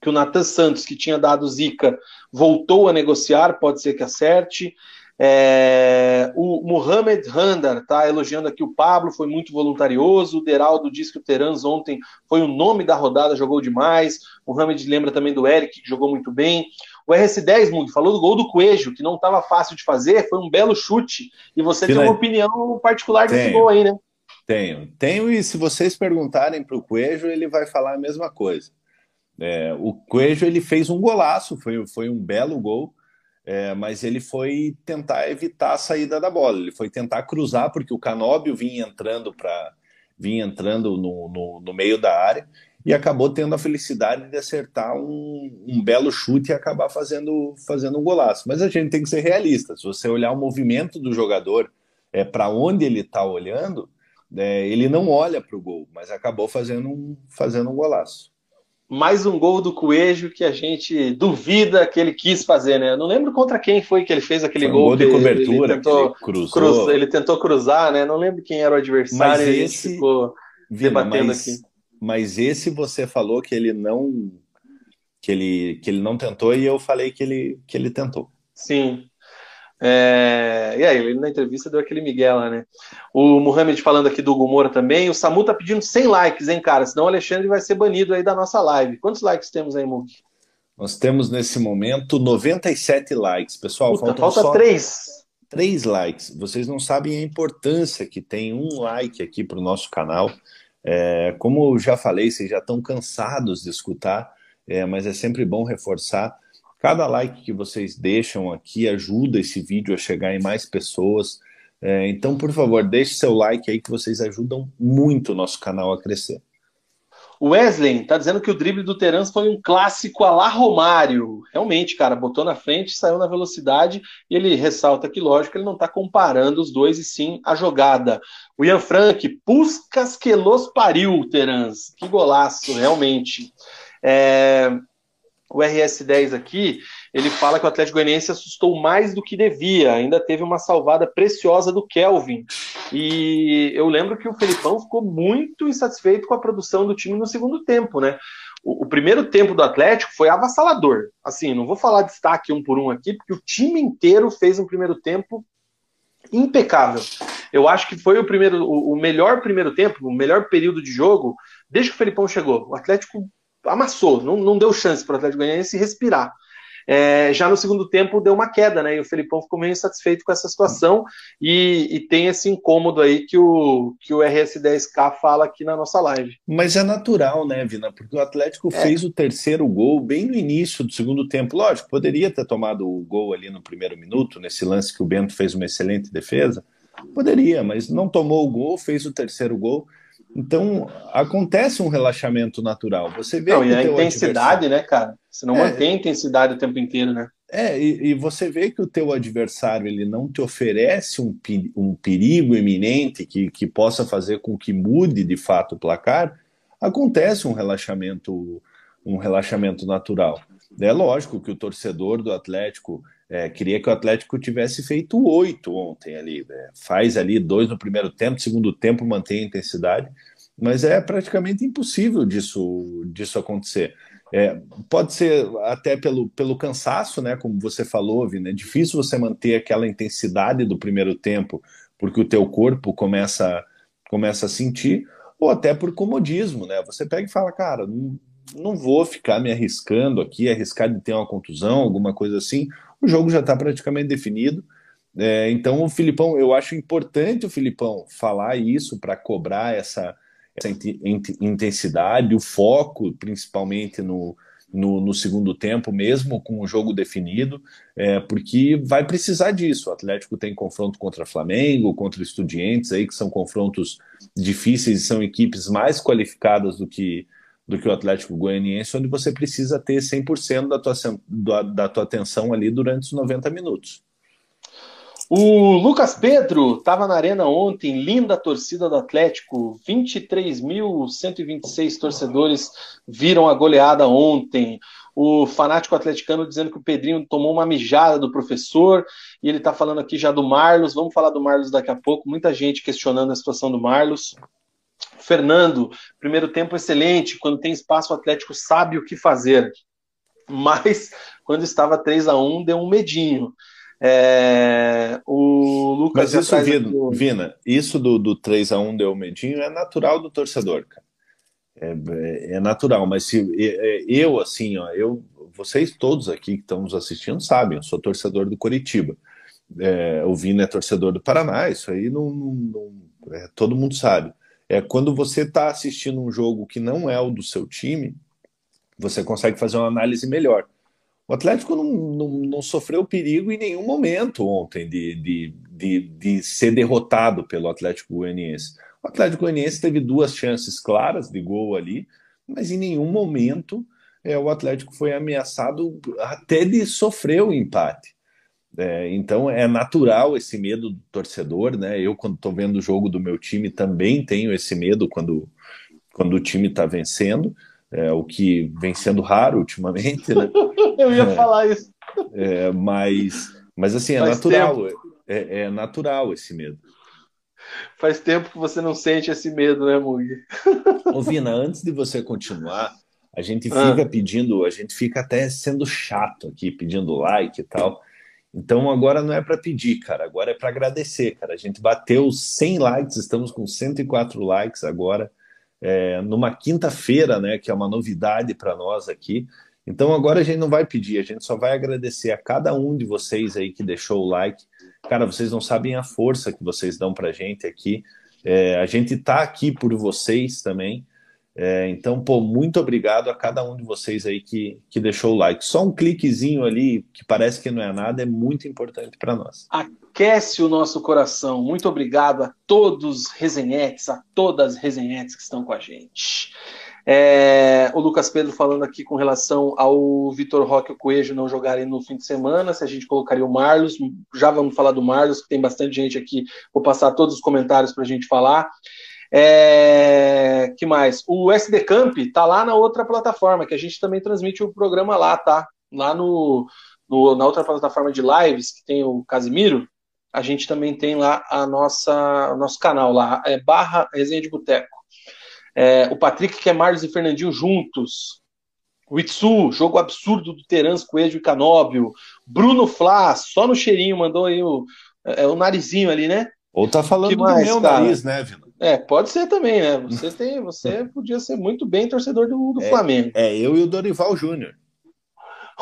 [SPEAKER 1] que o Nathan Santos, que tinha dado zica, voltou a negociar, pode ser que acerte. É, o Mohamed Handar está elogiando aqui o Pablo, foi muito voluntarioso. O Deraldo diz que o Terans ontem foi o nome da rodada, jogou demais. O Mohamed lembra também do Eric, que jogou muito bem. O RS10, Mug, falou do gol do Coelho, que não estava fácil de fazer, foi um belo chute. E você tem uma opinião particular desse
[SPEAKER 2] tem.
[SPEAKER 1] gol aí, né?
[SPEAKER 2] Tenho. Tenho, e se vocês perguntarem para o Coelho, ele vai falar a mesma coisa. É, o Coelho ele fez um golaço, foi, foi um belo gol, é, mas ele foi tentar evitar a saída da bola. Ele foi tentar cruzar, porque o Canóbio vinha entrando para vinha entrando no, no, no, meio da área e acabou tendo a felicidade de acertar um, um belo chute e acabar fazendo, fazendo um golaço. Mas a gente tem que ser realista. Se você olhar o movimento do jogador é, para onde ele está olhando, é, ele não olha para o gol, mas acabou fazendo um, fazendo um golaço.
[SPEAKER 1] Mais um gol do Coelho que a gente duvida que ele quis fazer, né? Eu não lembro contra quem foi que ele fez aquele
[SPEAKER 2] foi
[SPEAKER 1] um
[SPEAKER 2] gol. gol de cobertura,
[SPEAKER 1] ele tentou,
[SPEAKER 2] ele cruzou.
[SPEAKER 1] ele tentou cruzar, né? Não lembro quem era o adversário,
[SPEAKER 2] mas esse,
[SPEAKER 1] ficou debatendo
[SPEAKER 2] mas,
[SPEAKER 1] aqui.
[SPEAKER 2] Mas esse você falou que ele não que ele, que ele não tentou e eu falei que ele, que ele tentou.
[SPEAKER 1] Sim, é, e aí, ele na entrevista deu aquele Miguel lá, né? O Mohamed falando aqui do Gumora também. O Samu tá pedindo 100 likes, hein, cara? Senão o Alexandre vai ser banido aí da nossa live. Quantos likes temos aí, Muk?
[SPEAKER 2] Nós temos nesse momento 97 likes. Pessoal,
[SPEAKER 1] Puta, falta só 3.
[SPEAKER 2] 3 likes. Vocês não sabem a importância que tem um like aqui para o nosso canal. É, como eu já falei, vocês já estão cansados de escutar, é, mas é sempre bom reforçar Cada like que vocês deixam aqui ajuda esse vídeo a chegar em mais pessoas. É, então, por favor, deixe seu like aí que vocês ajudam muito o nosso canal a crescer.
[SPEAKER 1] Wesley tá dizendo que o drible do Terans foi um clássico a lá Romário. Realmente, cara, botou na frente, saiu na velocidade e ele ressalta que, lógico, ele não está comparando os dois e sim a jogada. O Ian Frank, Puscas que los pariu, Terans. Que golaço, realmente. É... O RS10 aqui, ele fala que o Atlético Goianiense assustou mais do que devia, ainda teve uma salvada preciosa do Kelvin. E eu lembro que o Felipão ficou muito insatisfeito com a produção do time no segundo tempo, né? O, o primeiro tempo do Atlético foi avassalador. Assim, não vou falar destaque um por um aqui, porque o time inteiro fez um primeiro tempo impecável. Eu acho que foi o primeiro, o, melhor primeiro tempo, o melhor período de jogo desde que o Felipão chegou. O Atlético amassou, não, não deu chance para o Atlético Goianiense respirar. É, já no segundo tempo deu uma queda, né? E o Felipão ficou meio insatisfeito com essa situação e, e, tem esse incômodo aí que o, que o RS10K fala aqui na nossa live.
[SPEAKER 2] Mas é natural, né, Vina? Porque o Atlético é. fez o terceiro gol bem no início do segundo tempo. Lógico, poderia ter tomado o gol ali no primeiro minuto, nesse lance que o Bento fez uma excelente defesa. Poderia, mas não tomou o gol, fez o terceiro gol. Então, acontece um relaxamento natural. Você vê
[SPEAKER 1] não, e a intensidade, né, cara? Você não é, mantém a intensidade o tempo inteiro, né?
[SPEAKER 2] É, e, e, você vê que o teu adversário ele não te oferece um, um perigo iminente que, que possa fazer com que mude de fato o placar, acontece um relaxamento, um relaxamento natural. É lógico que o torcedor do Atlético é, queria que o Atlético tivesse feito oito ontem ali. Né? Faz ali dois no primeiro tempo, segundo tempo mantém a intensidade, mas é praticamente impossível disso, disso acontecer. É, pode ser até pelo, pelo cansaço, né? Como você falou, Vina, é difícil você manter aquela intensidade do primeiro tempo, porque o teu corpo começa, começa a sentir, ou até por comodismo, né? Você pega e fala, cara, não, vou ficar me arriscando aqui, arriscar de ter uma contusão, alguma coisa assim. O jogo já está praticamente definido. É, então, o Filipão, eu acho importante o Filipão falar isso para cobrar essa, essa intensidade, o foco, principalmente no, no, no, segundo tempo, mesmo com o jogo definido, é, porque vai precisar disso. O Atlético tem confronto contra Flamengo, contra Estudiantes, aí, que são confrontos difíceis e são equipes mais qualificadas do que, do que o Atlético Goianiense, onde você precisa ter 100% da tua, da, tua atenção ali durante os 90 minutos.
[SPEAKER 1] O Lucas Pedro estava na arena ontem, linda torcida do Atlético, 23.126 torcedores viram a goleada ontem. O fanático atleticano dizendo que o Pedrinho tomou uma mijada do professor, e ele está falando aqui já do Marlos. Vamos falar do Marlos daqui a pouco. Muita gente questionando a situação do Marlos. Fernando, primeiro tempo excelente. Quando tem espaço, o Atlético sabe o que fazer. Mas quando estava 3 a 1 deu um medinho. É, o Lucas.
[SPEAKER 2] Mas isso, Vina, do... Vina, isso do, do 3 a 1 deu medinho é natural do torcedor, cara. É, é, é natural, mas se eu, assim, ó, eu, vocês todos aqui que estão nos assistindo sabem, eu sou torcedor do Coritiba. É, o Vina é torcedor do Paraná, isso aí não, não, não é, todo mundo sabe. É quando você está assistindo um jogo que não é o do seu time, você consegue fazer uma análise melhor. O Atlético não, não, não, sofreu perigo em nenhum momento ontem de, de, de, de, ser derrotado pelo Atlético Goianiense. O Atlético Goianiense teve duas chances claras de gol ali, mas em nenhum momento é, o Atlético foi ameaçado até de sofrer o empate. É, então é natural esse medo do torcedor, né? Eu, quando estou vendo o jogo do meu time, também tenho esse medo quando, quando o time está vencendo é, o que vem sendo raro ultimamente, né?
[SPEAKER 1] Eu ia é, falar isso.
[SPEAKER 2] É, mas, mas assim, é Faz natural, é, é, natural esse medo.
[SPEAKER 1] Faz tempo que você não sente esse medo, né, Mug?
[SPEAKER 2] Ô, Vina, antes de você continuar, a gente ah. fica ah. pedindo, a gente fica até sendo chato aqui, pedindo like e tal. Então agora não é para pedir, cara, agora é para agradecer, cara. A gente bateu 100 likes, estamos com 104 likes agora é, numa quinta-feira, né, que é uma novidade para nós aqui. Então agora a gente não vai pedir, a gente só vai agradecer a cada um de vocês aí que deixou o like. Cara, vocês não sabem a força que vocês dão para gente aqui. É, a gente está aqui por vocês também. É, então, pô, muito obrigado a cada um de vocês aí que, que deixou o like. Só um cliquezinho ali, que parece que não é nada, é muito importante para nós.
[SPEAKER 1] Aquece o nosso coração. Muito obrigado a todos os resenhetes, a todas as resenhetes que estão com a gente. É, o Lucas Pedro falando aqui com relação ao Vitor Roque e o Coelho não jogarem no fim de semana, se a gente colocaria o Marlos, já vamos falar do Marlos, que tem bastante gente aqui, vou passar todos os comentários para a gente falar. É, que mais? O SD Camp tá lá na outra plataforma, que a gente também transmite o programa lá, tá? Lá no, no, na outra plataforma de lives, que tem o Casimiro, a gente também tem lá a nossa, o nosso canal lá, é barra Resenha de Boteco. É, o Patrick, que é Marlos e Fernandinho juntos. O Itsu, jogo absurdo do Terans, Coelho e Canóbio. Bruno Flá, só no cheirinho, mandou aí o, é, o narizinho ali, né?
[SPEAKER 2] Ou tá falando mais, do meu cara? nariz, né, Vila?
[SPEAKER 1] É, pode ser também, né? Você tem, você podia ser muito bem torcedor do, do
[SPEAKER 2] é,
[SPEAKER 1] Flamengo.
[SPEAKER 2] É, eu e o Dorival Júnior.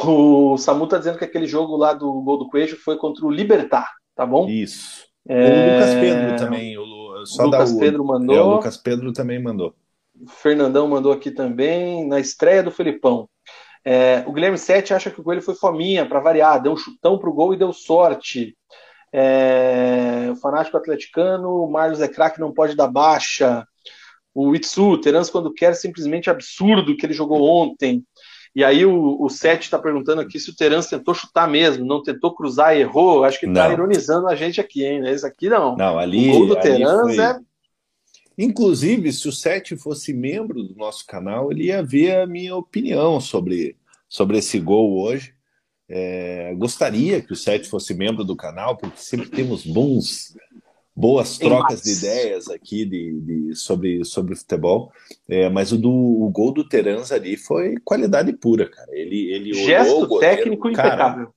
[SPEAKER 1] O Samu tá dizendo que aquele jogo lá do gol do Coelho foi contra o Libertar, tá bom?
[SPEAKER 2] Isso. É... O Lucas Pedro também. O, só
[SPEAKER 1] Lucas Pedro mandou. É,
[SPEAKER 2] o Lucas Pedro também mandou.
[SPEAKER 1] Fernandão mandou aqui também, na estreia do Felipão. É, o Guilherme Sete acha que o Coelho foi fominha, para variar, deu um chutão pro gol e deu sorte. É, o fanático atleticano, o Marlos é craque, não pode dar baixa. O Itsu, Terans quando quer, simplesmente absurdo que ele jogou ontem. E aí o, o Sete está perguntando aqui se o Terans tentou chutar mesmo, não tentou cruzar e errou. Acho que está ironizando a gente aqui, hein? Esse aqui não.
[SPEAKER 2] Não, ali.
[SPEAKER 1] O gol do Terans foi... é
[SPEAKER 2] Inclusive, se o Sete fosse membro do nosso canal, ele ia ver a minha opinião sobre, sobre esse gol hoje. É, gostaria que o Sete fosse membro do canal, porque sempre temos bons, boas trocas de ideias aqui de, de sobre, sobre futebol. É, mas o, do, o gol do Terans ali foi qualidade pura, cara. Ele, ele
[SPEAKER 1] Gesto goleiro, técnico cara, impecável.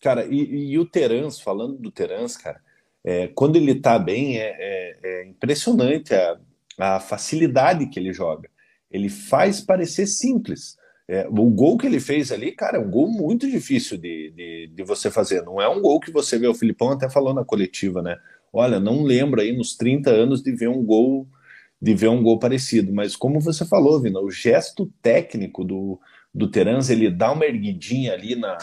[SPEAKER 2] Cara, e, e o Terans, falando do Terans, cara, é, quando ele está bem, é, é, é impressionante a, a, facilidade que ele joga. Ele faz parecer simples. É, o gol que ele fez ali, cara, é um gol muito difícil de, de, de, você fazer. Não é um gol que você vê. O Filipão até falou na coletiva, né? Olha, não lembro aí nos 30 anos de ver um gol de ver um gol parecido. Mas como você falou, Vina, o gesto técnico do, do Terans, ele dá uma erguidinha ali na,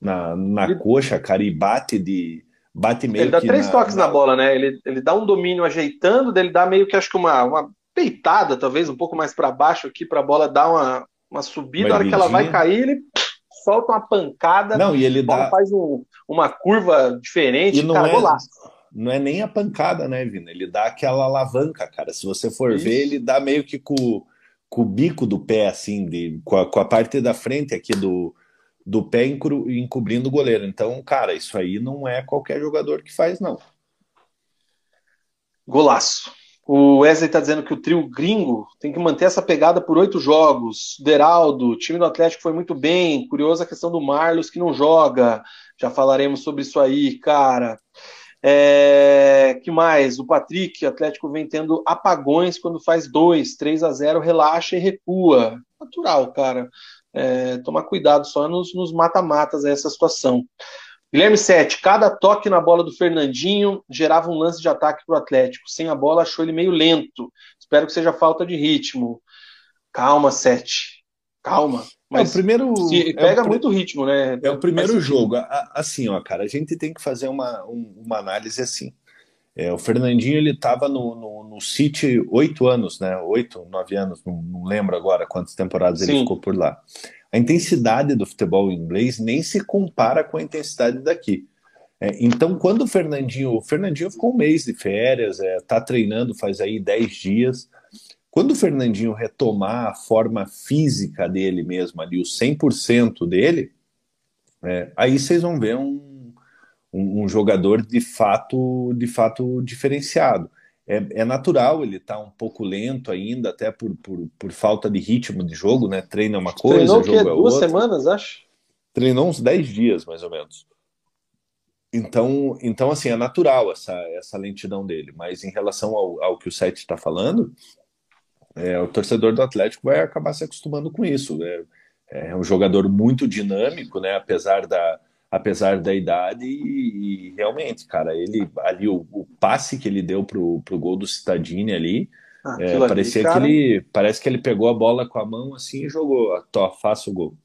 [SPEAKER 2] na, na ele... coxa, cara, e bate de, bate meio
[SPEAKER 1] Ele dá três
[SPEAKER 2] na,
[SPEAKER 1] toques na... na... bola, né? Ele, ele dá um domínio ajeitando, ele dá meio que acho que uma, uma peitada, talvez, um pouco mais para baixo aqui, para a bola dar uma, uma subida. Na hora que ela vai cair, ele solta uma pancada.
[SPEAKER 2] Não, e ele dá...
[SPEAKER 1] faz um, uma curva diferente.
[SPEAKER 2] E não cara, é... Não é nem a pancada, né, Vina? Ele dá aquela alavanca, cara. Se você for Isso. ver, ele dá meio que com, com o bico do pé, assim, de, com, a, com a parte da frente aqui do, do pé encobrindo o goleiro. Então, cara, isso aí não é qualquer jogador que faz, não.
[SPEAKER 1] Golaço. O Wesley está dizendo que o trio gringo tem que manter essa pegada por oito jogos. Deraldo, o time do Atlético foi muito bem. Curiosa a questão do Marlos que não joga. Já falaremos sobre isso aí, cara. É, que mais? O Patrick, o Atlético vem tendo apagões quando faz dois, 3 a 0 relaxa e recua. Natural, cara é, tomar cuidado só nos mata-matas essa situação. Guilherme Sete, cada toque na bola do Fernandinho gerava um lance de ataque para o Atlético. Sem a bola, achou ele meio lento. Espero que seja falta de ritmo. Calma, Sete. Calma.
[SPEAKER 2] Mas é, o primeiro
[SPEAKER 1] pega é o, muito ritmo, né?
[SPEAKER 2] É o primeiro jogo. Assim, ó, cara, a gente tem que fazer uma, uma análise assim. É, o Fernandinho ele estava no, no, no City oito anos, né? Oito, nove anos, não, não, lembro agora quantas temporadas Sim. ele ficou por lá. A intensidade do futebol inglês nem se compara com a intensidade daqui. É, então, quando o Fernandinho, o Fernandinho ficou um mês de férias, é, tá treinando faz aí dez dias. Quando o Fernandinho retomar a forma física dele mesmo ali, o 100% dele, é, aí vocês vão ver um um, um jogador de fato, de fato diferenciado. É, é, natural ele estar tá um pouco lento ainda, até por, por, por, falta de ritmo de jogo, né? Treina uma coisa,
[SPEAKER 1] Treinou
[SPEAKER 2] jogo
[SPEAKER 1] é duas outra. semanas, acho.
[SPEAKER 2] Treinou uns 10 dias, mais ou menos. Então, então assim, é natural essa, essa lentidão dele. Mas em relação ao, ao que o site está falando, é, o torcedor do Atlético vai acabar se acostumando com isso. É, é um jogador muito dinâmico, né? Apesar da, apesar da idade, e, e realmente, cara, ele ali, o, o, passe que ele deu pro, pro gol do Citadini ali, ah, é, parecia ali, cara... que ele parece que ele pegou a bola com a mão assim e jogou, tó, faça o gol.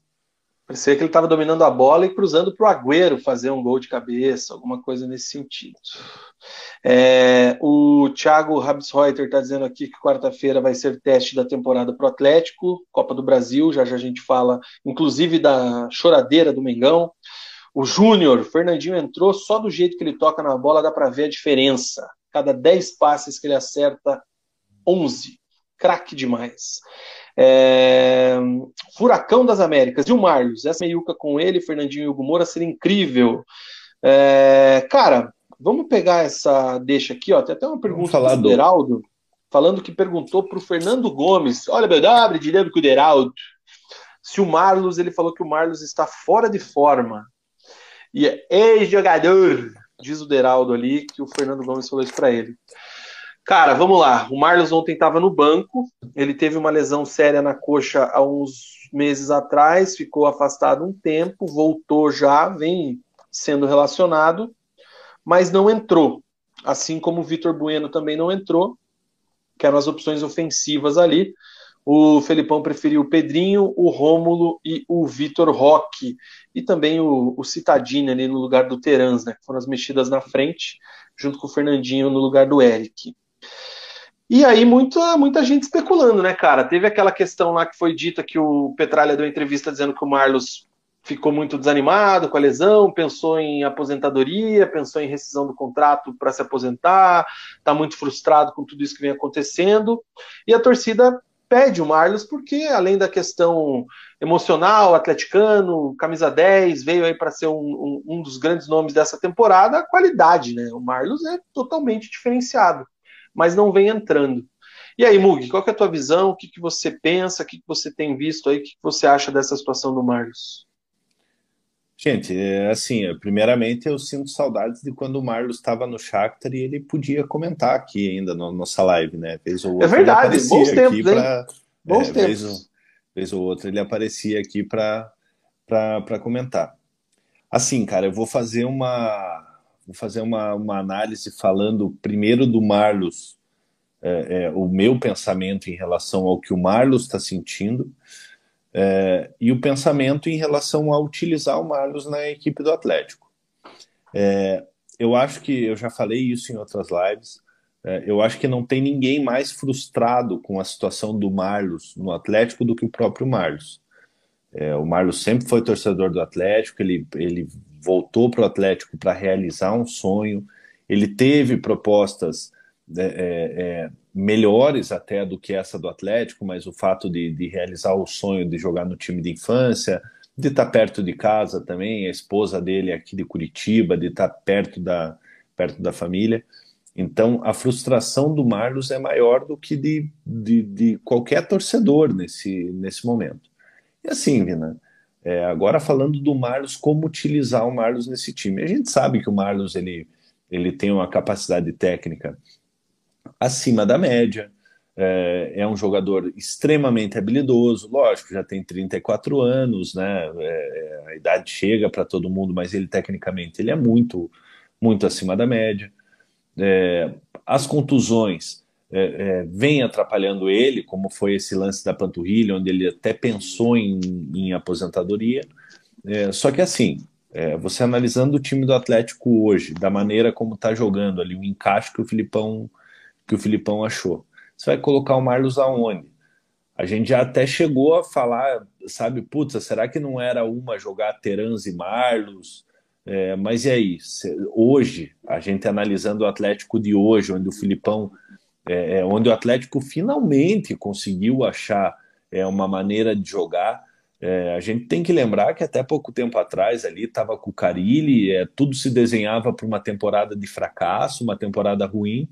[SPEAKER 1] Parecia que ele estava dominando a bola e cruzando para o Agüero fazer um gol de cabeça, alguma coisa nesse sentido. É, o Thiago Rabsreuter está dizendo aqui que quarta-feira vai ser teste da temporada para o Atlético, Copa do Brasil, já já a gente fala, inclusive da choradeira do Mengão. O Júnior, Fernandinho entrou, só do jeito que ele toca na bola dá para ver a diferença. Cada 10 passes que ele acerta, 11. Craque demais. É... Furacão das Américas. E o Marlos? Essa meiuca com ele, Fernandinho e Hugo Moura, seria incrível. É... Cara, vamos pegar essa deixa aqui, ó. Tem até uma pergunta do Deraldo, falando que perguntou para o Fernando Gomes. Olha, meu W, de lembro com o Deraldo. Se o Marlos, ele falou que o Marlos está fora de forma. E é ex-jogador, diz o Deraldo ali, que o Fernando Gomes falou isso para ele. Cara, vamos lá. O Marlos ontem estava no banco. Ele teve uma lesão séria na coxa há uns meses atrás, ficou afastado um tempo, voltou já, vem sendo relacionado, mas não entrou. Assim como o Vitor Bueno também não entrou, que eram as opções ofensivas ali. O Felipão preferiu o Pedrinho, o Rômulo e o Vitor Roque. E também o, o Citadini ali no lugar do Terans, né? Que foram as mexidas na frente, junto com o Fernandinho no lugar do Eric. E aí, muita, muita gente especulando, né, cara? Teve aquela questão lá que foi dita que o Petralha deu entrevista dizendo que o Marlos ficou muito desanimado com a lesão, pensou em aposentadoria, pensou em rescisão do contrato para se aposentar, está muito frustrado com tudo isso que vem acontecendo. E a torcida pede o Marlos porque, além da questão emocional, atleticano, camisa 10, veio aí para ser um, um, um dos grandes nomes dessa temporada, a qualidade, né? O Marlos é totalmente diferenciado mas não vem entrando. E aí, Mug, qual é a tua visão? O que, que você pensa? O que, que você tem visto aí? O que, que você acha dessa situação do Marlos?
[SPEAKER 2] Gente, é assim, primeiramente eu sinto saudades de quando o Marlos estava no Shakhtar e ele podia comentar aqui ainda na no, nossa live, né?
[SPEAKER 1] Vez ou é verdade, bons tempos, pra,
[SPEAKER 2] Bons é, tempos. Vez ou, vez ou outra ele aparecia aqui para comentar. Assim, cara, eu vou fazer uma vou fazer uma, uma análise falando primeiro do Marlos, é, é, o meu pensamento em relação ao que o Marlos está sentindo, é, e o pensamento em relação a utilizar o Marlos na equipe do Atlético. É, eu acho que eu já falei isso em outras lives. É, eu acho que não tem ninguém mais frustrado com a situação do Marlos no Atlético do que o próprio Marlos. É, o Marlos sempre foi torcedor do Atlético, ele, ele voltou para o Atlético para realizar um sonho. Ele teve propostas é, é, é, melhores até do que essa do Atlético, mas o fato de, de, realizar o sonho de jogar no time de infância, de estar tá perto de casa também, a esposa dele é aqui de Curitiba, de estar tá perto da, perto da família. Então, a frustração do Marlos é maior do que de, de, de qualquer torcedor nesse, nesse momento. E assim, Vina, é, agora falando do Marlos, como utilizar o Marlos nesse time. A gente sabe que o Marlos ele, ele tem uma capacidade técnica acima da média, é, é um jogador extremamente habilidoso, lógico, já tem 34 anos, né? É, é, a idade chega para todo mundo, mas ele tecnicamente ele é muito, muito acima da média. É, as contusões é, é, vem atrapalhando ele, como foi esse lance da panturrilha, onde ele até pensou em, em aposentadoria. Só que assim, você analisando o time do Atlético hoje, da maneira como está jogando ali, o encaixe que o Filipão que o Filipão achou, você vai colocar o Marlos aonde? A gente já até chegou a falar, sabe, putz, será que não era uma jogar Terans e Marlos? É, mas e aí? Hoje, a gente analisando o Atlético de hoje, onde o Filipão é, é, onde o Atlético finalmente conseguiu achar é, uma maneira de jogar. É, a gente tem que lembrar que até pouco tempo atrás ali estava com o Carilli, é, tudo se desenhava para uma temporada de fracasso, uma temporada ruim,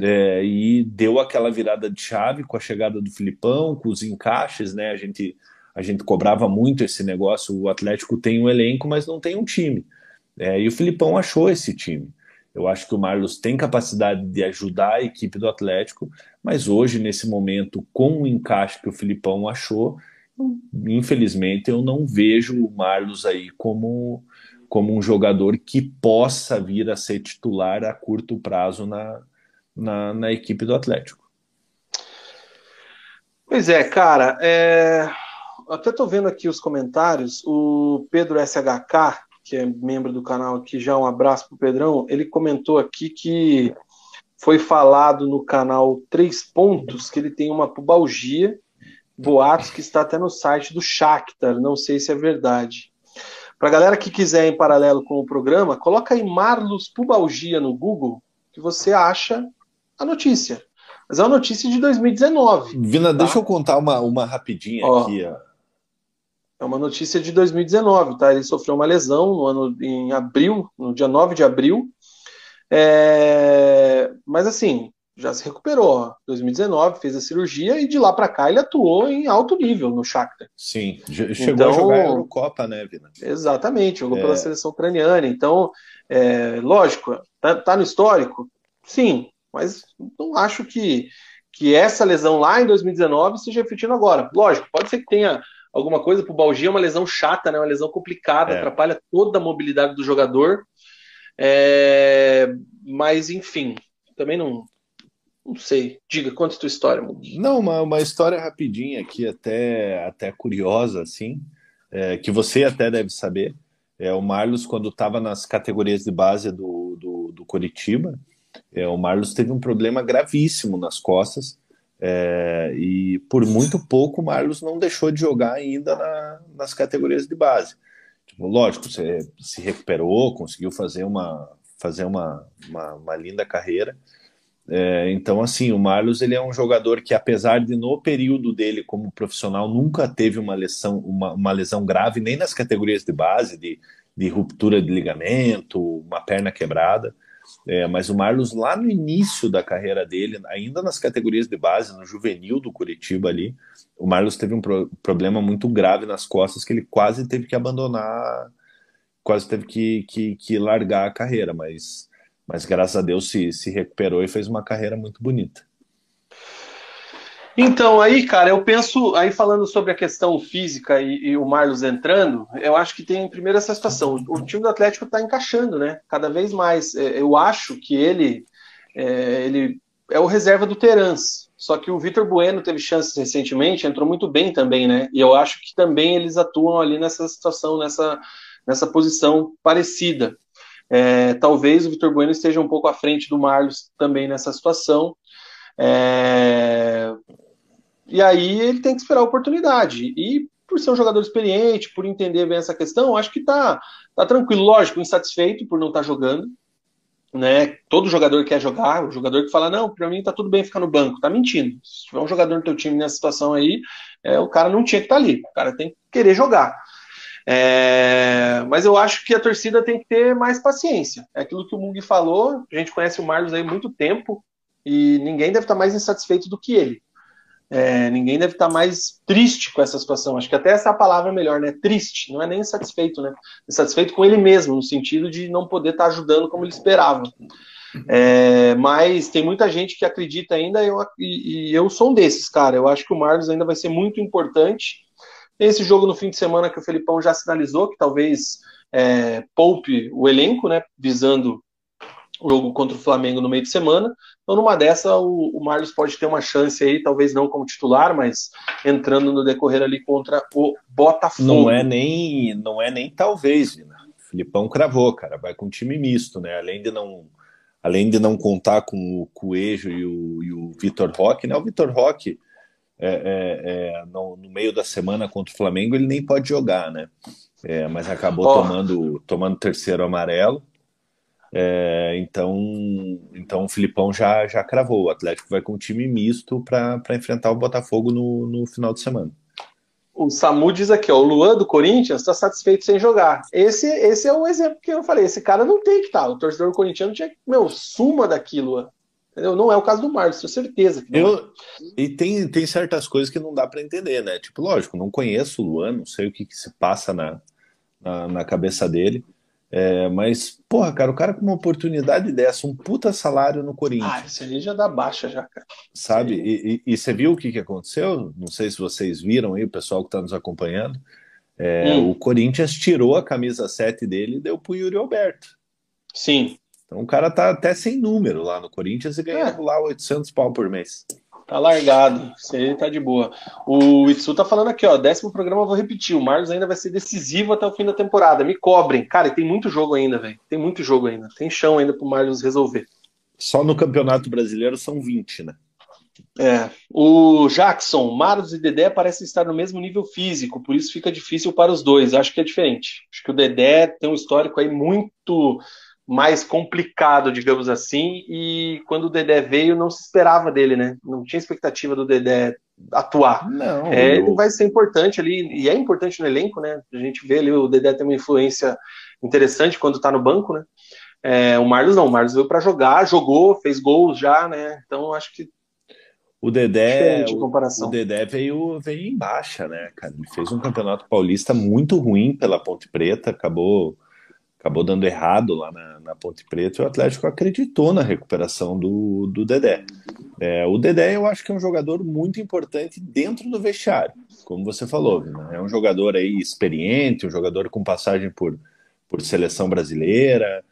[SPEAKER 2] é, e deu aquela virada de chave com a chegada do Filipão, com os encaixes, né? A gente, a gente cobrava muito esse negócio. O Atlético tem um elenco, mas não tem um time. É, e o Filipão achou esse time. Eu acho que o Marlos tem capacidade de ajudar a equipe do Atlético, mas hoje, nesse momento, com o encaixe que o Filipão achou, infelizmente eu não vejo o Marlos aí como, como um jogador que possa vir a ser titular a curto prazo na, na, na equipe do Atlético.
[SPEAKER 1] Pois é, cara. É... até tô vendo aqui os comentários. O Pedro SHK, que é membro do canal aqui, já um abraço pro Pedrão. Ele comentou aqui que foi falado no canal Três Pontos que ele tem uma pubalgia, boatos que está até no site do Shakhtar. Não sei se é verdade. Para galera que quiser em paralelo com o programa, coloca aí Marlos Pubalgia no Google que você acha a notícia. Mas é uma notícia de 2019.
[SPEAKER 2] Vina, tá? deixa eu contar uma, uma rapidinha ó, aqui. Ó.
[SPEAKER 1] É uma notícia de 2019, tá? Ele sofreu uma lesão no ano em abril, no dia 9 de abril. É... Mas assim, já se recuperou. Ó. 2019 fez a cirurgia e de lá para cá ele atuou em alto nível no Shakhtar.
[SPEAKER 2] Sim, chegou então, a jogar a Eurocopa, né, Vina?
[SPEAKER 1] Exatamente, jogou é... pela seleção ucraniana. Então, é, lógico, tá, tá, no histórico? Sim, mas não acho que, que essa lesão lá em 2019 esteja refletindo agora. Lógico, pode ser que tenha alguma coisa para o Balgi, é uma lesão chata, né? uma lesão complicada, é. atrapalha toda a mobilidade do jogador. É, mas, enfim, também não, não sei. Diga, conta a tua história. Mano.
[SPEAKER 2] Não, uma, uma história rapidinha aqui, até, até curiosa, assim, é, que você até deve saber. É, o Marlos, quando estava nas categorias de base do, do, do Coritiba, é, o Marlos teve um problema gravíssimo nas costas é, e por muito pouco o Marlos não deixou de jogar ainda na, nas categorias de base. Tipo, lógico, você se recuperou, conseguiu fazer uma, fazer uma, uma, uma linda carreira. É, então, assim, o Marlos ele é um jogador que, apesar de no período dele como profissional nunca teve uma lesão, uma, uma lesão grave, nem nas categorias de base, de, de ruptura de ligamento, uma perna quebrada. É, mas o Marlos, lá no início da carreira dele, ainda nas categorias de base, no juvenil do Curitiba ali, o Marlos teve um pro problema muito grave nas costas que ele quase teve que abandonar, quase teve que, que, que largar a carreira, mas, mas graças a Deus se, se recuperou e fez uma carreira muito bonita.
[SPEAKER 1] Então, aí, cara, eu penso, aí falando sobre a questão física e, e, o Marlos entrando, eu acho que tem primeiro essa situação. O time do Atlético está encaixando, né? Cada vez mais. É, eu acho que ele é, ele é o reserva do Terans. Só que o Vitor Bueno teve chances recentemente, entrou muito bem também, né? E eu acho que também eles atuam ali nessa situação, nessa, nessa posição parecida. É, talvez o Vitor Bueno esteja um pouco à frente do Marlos também nessa situação. É, e aí ele tem que esperar a oportunidade. E por ser um jogador experiente, por entender bem essa questão, acho que tá, tá tranquilo. Lógico, insatisfeito por não estar tá jogando. Né? Todo jogador quer jogar, o jogador que fala, não, para mim tá tudo bem ficar no banco, tá mentindo. Se tiver um jogador no teu time nessa situação aí, é, o cara não tinha que estar tá ali, o cara tem que querer jogar. É, mas eu acho que a torcida tem que ter mais paciência. É aquilo que o Mug falou, a gente conhece o Marlos aí há muito tempo e ninguém deve estar tá mais insatisfeito do que ele. É, ninguém deve estar mais triste com essa situação. Acho que até essa palavra é melhor, né? Triste, não é nem insatisfeito, né? Insatisfeito com ele mesmo, no sentido de não poder estar ajudando como ele esperava. É, mas tem muita gente que acredita ainda, eu, e, e, eu sou um desses, cara. Eu acho que o Marlos ainda vai ser muito importante. Esse jogo no fim de semana que o Felipão já sinalizou, que talvez é, poupe o elenco, né? Visando o jogo contra o Flamengo no meio de semana. Então, numa dessa, o, o Marlos pode ter uma chance aí, talvez não como titular, mas entrando no decorrer ali contra o Botafogo.
[SPEAKER 2] Não é nem, não é nem talvez, Vina. O Filipão cravou, cara. Vai com um time misto, né? Além de não, além de não contar com o Coelho e o, e o Vitor Roque, né? O Vitor Roque, é, é, é, no, no, meio da semana contra o Flamengo, ele nem pode jogar, né? É, mas acabou oh. tomando, tomando terceiro amarelo. É, então, então o Filipão já, já cravou. O Atlético vai com um time misto para enfrentar o Botafogo no, no final de semana.
[SPEAKER 1] O Samu diz aqui, ó, o Luan do Corinthians está satisfeito sem jogar. Esse, esse é o exemplo que eu falei. Esse cara não tem que estar. Tá. O torcedor corintiano tinha que, meu, suma daquilo. Entendeu? Não é o caso do Marcos, tenho certeza. Que
[SPEAKER 2] eu, é. E tem, tem certas coisas que não dá para entender, né? Tipo, lógico, não conheço o Luan, não sei o que, que se passa na, na, na cabeça dele. É, mas, porra, cara, o cara com uma oportunidade dessa, um puta salário no Corinthians. Ah,
[SPEAKER 1] esse ali já dá baixa, já, cara.
[SPEAKER 2] Sabe? E, e, e, você viu o que, que aconteceu? Não sei se vocês viram aí, o pessoal que está nos acompanhando. É, hum. O Corinthians tirou a camisa 7 dele e deu pro Yuri Alberto.
[SPEAKER 1] Sim.
[SPEAKER 2] Então o cara tá até sem número lá no Corinthians e ganha é. lá 800 pau por mês.
[SPEAKER 1] Tá largado. Isso aí tá de boa. O Itsu tá falando aqui, ó. Décimo programa, eu vou repetir. O Marlos ainda vai ser decisivo até o fim da temporada. Me cobrem. Cara, tem muito jogo ainda, velho. Tem muito jogo ainda. Tem chão ainda pro Marlos resolver.
[SPEAKER 2] Só no Campeonato Brasileiro são 20, né?
[SPEAKER 1] É. O Jackson, Marlos e Dedé parecem estar no mesmo nível físico, por isso fica difícil para os dois. Acho que é diferente. Acho que o Dedé tem um histórico aí muito mais complicado, digamos assim, e quando o Dedé veio, não se esperava dele, né? Não tinha expectativa do Dedé atuar.
[SPEAKER 2] Não.
[SPEAKER 1] É. Ele vai ser importante ali, e é importante no elenco, né? A gente vê ali o Dedé tem uma influência interessante quando tá no banco, né? É, o Marlos não, o Marlos veio para jogar, jogou, fez gols já, né? Então acho que
[SPEAKER 2] o Dedé, de comparação. O, o Dedé veio, veio em baixa, né, cara? Ele fez um campeonato paulista muito ruim pela Ponte Preta, acabou acabou dando errado lá na, na Ponte Preta e o Atlético acreditou na recuperação do, do Dedé. É, o Dedé eu acho que é um jogador muito importante dentro do vestiário, como você falou, né? é um jogador aí experiente, um jogador com passagem por, por seleção brasileira,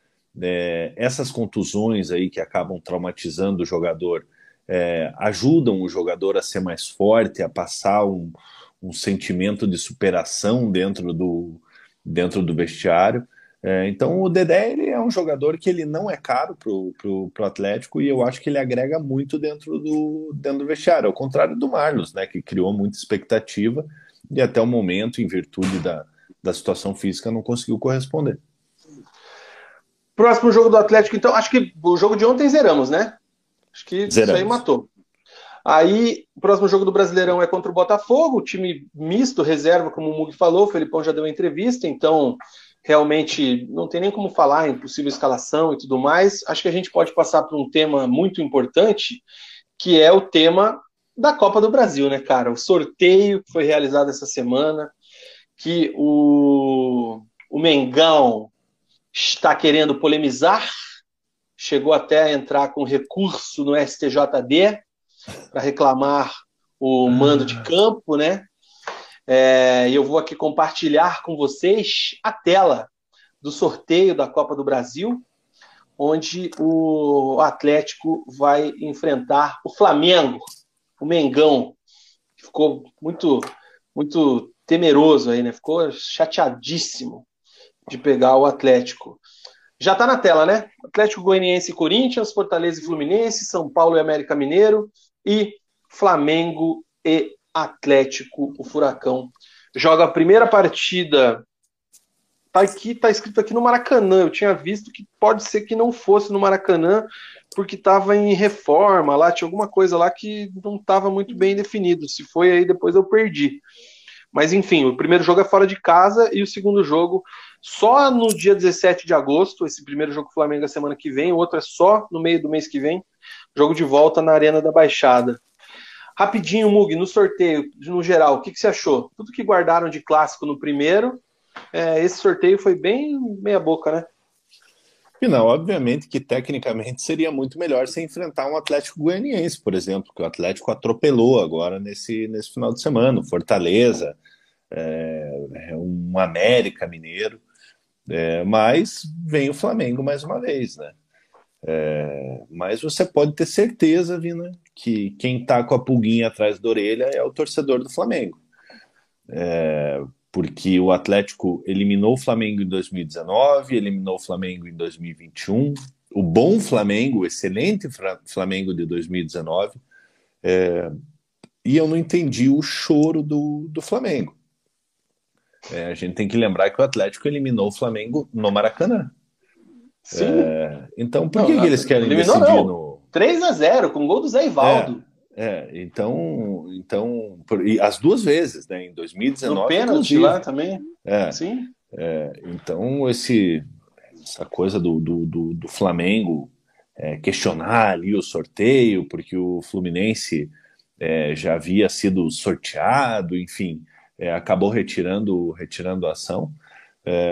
[SPEAKER 2] é, essas contusões aí que acabam traumatizando o jogador é, ajudam o jogador a ser mais forte, a passar um, um sentimento de superação dentro do, dentro do vestiário. É, então o Dedé ele é um jogador que ele não é caro pro, pro, pro Atlético e eu acho que ele agrega muito dentro do, dentro do vestiário, ao contrário do Marlos, né, que criou muita expectativa e até o momento, em virtude da, da situação física, não conseguiu corresponder.
[SPEAKER 1] Próximo jogo do Atlético, então, acho que o jogo de ontem zeramos, né? Acho que zeramos. isso aí matou. Aí, o próximo jogo do Brasileirão é contra o Botafogo, time misto, reserva, como o Mug falou, o Felipão já deu uma entrevista, então realmente não tem nem como falar em possível escalação e tudo mais. Acho que a gente pode passar para um tema muito importante, que é o tema da Copa do Brasil, né, cara? O sorteio que foi realizado essa semana, que o, o Mengão está querendo polemizar, chegou até a entrar com recurso no STJD para reclamar o mando de campo, né? É, eu vou aqui compartilhar com vocês a tela do sorteio da Copa do Brasil, onde o Atlético vai enfrentar o Flamengo, o Mengão, ficou muito, muito temeroso aí, né? Ficou chateadíssimo de pegar o Atlético. Já está na tela, né? Atlético Goianiense e Corinthians, Fortaleza e Fluminense, São Paulo e América Mineiro e Flamengo e Atlético, o Furacão. Joga a primeira partida. Tá aqui, tá escrito aqui no Maracanã. Eu tinha visto que pode ser que não fosse no Maracanã, porque estava em reforma lá, tinha alguma coisa lá que não estava muito bem definido. Se foi aí, depois eu perdi. Mas enfim, o primeiro jogo é fora de casa e o segundo jogo só no dia 17 de agosto. Esse primeiro jogo Flamengo é semana que vem, o outro é só no meio do mês que vem. Jogo de volta na Arena da Baixada. Rapidinho, Mug, no sorteio, no geral, o que, que você achou? Tudo que guardaram de clássico no primeiro, é, esse sorteio foi bem meia boca, né?
[SPEAKER 2] Não, obviamente que tecnicamente seria muito melhor se enfrentar um Atlético Goianiense, por exemplo, que o Atlético atropelou agora nesse, nesse final de semana, Fortaleza, é, é um América Mineiro, é, mas vem o Flamengo mais uma vez, né? É, mas você pode ter certeza, Vina, que quem está com a pulguinha atrás da orelha é o torcedor do Flamengo. É, porque o Atlético eliminou o Flamengo em 2019, eliminou o Flamengo em 2021, o bom Flamengo, o excelente Flamengo de 2019, é, e eu não entendi o choro do, do Flamengo. É, a gente tem que lembrar que o Atlético eliminou o Flamengo no Maracanã.
[SPEAKER 1] Sim. É,
[SPEAKER 2] então, por não, que, que, eles querem eliminou, decidir não. no.
[SPEAKER 1] 3 a 0 com o gol do Zé Ivaldo.
[SPEAKER 2] É, é então, então por, e as duas vezes, né? Em 2019. No
[SPEAKER 1] pênalti lá também.
[SPEAKER 2] É, Sim. É, então, esse, essa coisa do, do, do, do Flamengo é, questionar ali o sorteio, porque o Fluminense é, já havia sido sorteado, enfim, acabou retirando, retirando a ação.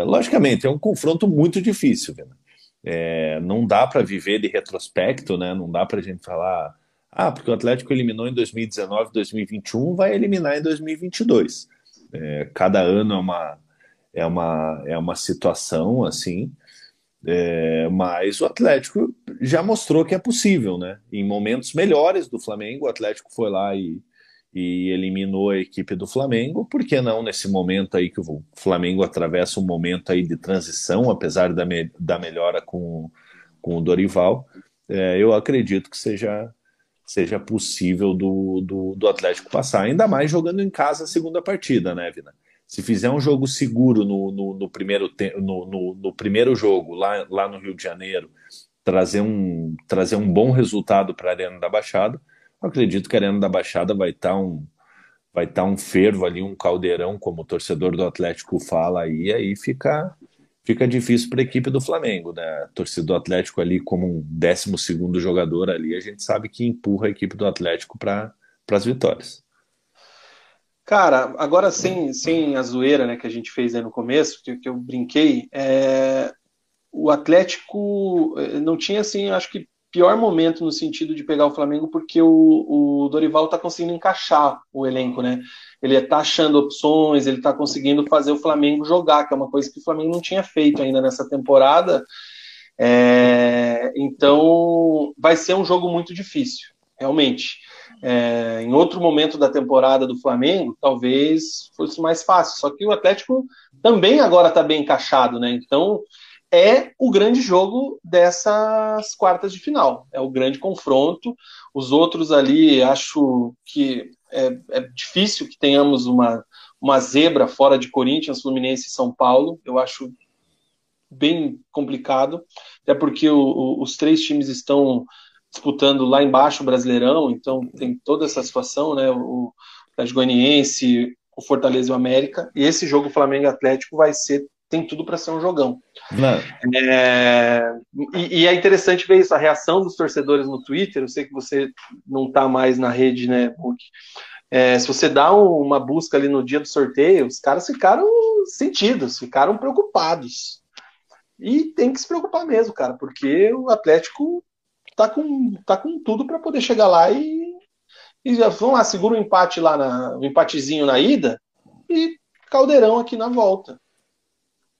[SPEAKER 2] Logicamente, é um confronto muito difícil, Vina. É, não dá para viver de retrospecto, né? Não dá para a gente falar, ah, porque o Atlético eliminou em 2019, 2021, vai eliminar em 2022. É, cada ano é uma, é uma, é uma situação assim. É, mas o Atlético já mostrou que é possível, né? Em momentos melhores do Flamengo, o Atlético foi lá e, e eliminou a equipe do Flamengo. Por que não nesse momento aí que o Flamengo atravessa um momento aí de transição, apesar da, me, da melhora com, com o Dorival? É, eu acredito que seja seja possível do, do, do, Atlético passar, ainda mais jogando em casa a segunda partida, né, Vina? Se fizer um jogo seguro no, no, no primeiro, no, no, no, primeiro jogo, lá, lá no Rio de Janeiro, trazer um, trazer um bom resultado para a Arena da Baixada, eu acredito que a Arena da Baixada vai estar tá um, vai estar tá um fervo ali, um caldeirão, como o torcedor do Atlético fala aí, aí fica, fica difícil para a equipe do Flamengo, né? A torcida do Atlético ali como um 12 segundo jogador ali, a gente sabe que empurra a equipe do Atlético para as vitórias.
[SPEAKER 1] Cara, agora sem, sem a zoeira né, que a gente fez aí no começo, que, que eu brinquei, é, o Atlético eh, não tinha, assim, acho que pior momento no sentido de pegar o Flamengo, porque o, o Dorival está conseguindo encaixar o elenco, né? Ele está achando opções, ele está conseguindo fazer o Flamengo jogar, que é uma coisa que o Flamengo não tinha feito ainda nessa temporada. É, então, vai ser um jogo muito difícil, realmente é, em outro momento da temporada do Flamengo, talvez fosse mais fácil. Só que o Atlético também agora está bem encaixado, né? Então é o grande jogo dessas quartas de final. É o grande confronto. Os outros ali, acho que é, é difícil que tenhamos uma, uma zebra fora de Corinthians, Fluminense e São Paulo. Eu acho bem complicado, até porque o, o, os três times estão disputando lá embaixo o Brasileirão, então tem toda essa situação, né? O Atlético Goianiense, o Fortaleza e o América. E esse jogo Flamengo Atlético vai ser tem tudo para ser um jogão. É, e, e, é interessante ver isso, a reação dos torcedores no Twitter. Eu sei que você não está mais na rede, né, Book? É, se você dá uma busca ali no dia do sorteio, os caras ficaram sentidos, ficaram preocupados. E tem que se preocupar mesmo, cara, porque o Atlético tá com, tá com tudo para poder chegar lá e, e já, vamos lá, segura o um empate lá, na, um empatezinho na ida e caldeirão aqui na volta.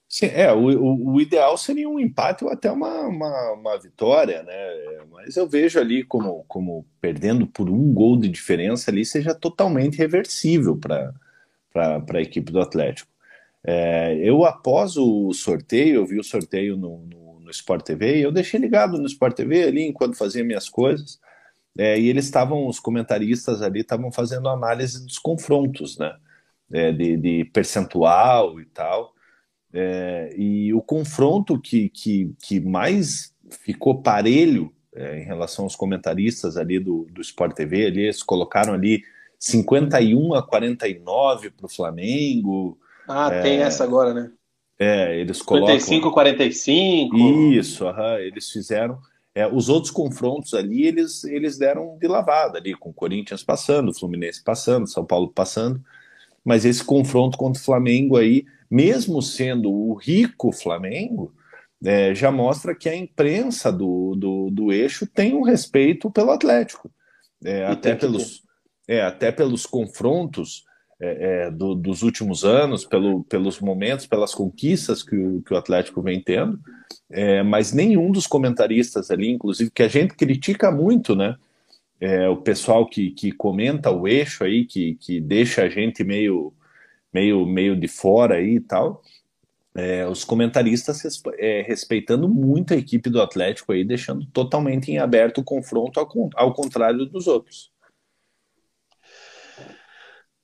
[SPEAKER 2] Sim, é, o, o, ideal seria um empate ou até uma, uma, uma, vitória, né? Mas eu vejo ali como, como perdendo por um gol de diferença ali seja totalmente reversível para a equipe do Atlético. É, eu, após o sorteio, eu vi o sorteio no, no no Sport TV, eu deixei ligado no Sport TV ali enquanto fazia minhas coisas, é, e eles estavam, os comentaristas ali estavam fazendo análise dos confrontos, né, é, de, de, percentual e tal, é, e o confronto que, que, que mais ficou parelho é, em relação aos comentaristas ali do, do Sport TV, ali, eles colocaram ali 51 a 49 para o Flamengo.
[SPEAKER 1] Ah, tem é, essa agora, né?
[SPEAKER 2] É, eles colocam.
[SPEAKER 1] 55, 45.
[SPEAKER 2] Isso, aham, eles fizeram. É, os outros confrontos ali, eles, eles deram de lavada ali, com o Corinthians passando, o Fluminense passando, São Paulo passando. Mas esse confronto contra o Flamengo aí, mesmo sendo o rico Flamengo, é, já mostra que a imprensa do, do, do eixo tem um respeito pelo Atlético. É, até, pelos, é, até pelos confrontos é, é, do, dos últimos anos, pelo, pelos momentos, pelas conquistas que o, que o Atlético vem tendo, é, mas nenhum dos comentaristas ali, inclusive, que a gente critica muito, né? O pessoal que, que comenta o eixo aí, que, que deixa a gente meio, meio, meio de fora aí e tal, é, os comentaristas é, respeitando muito a equipe do Atlético aí, deixando totalmente em aberto o confronto ao, ao contrário dos outros.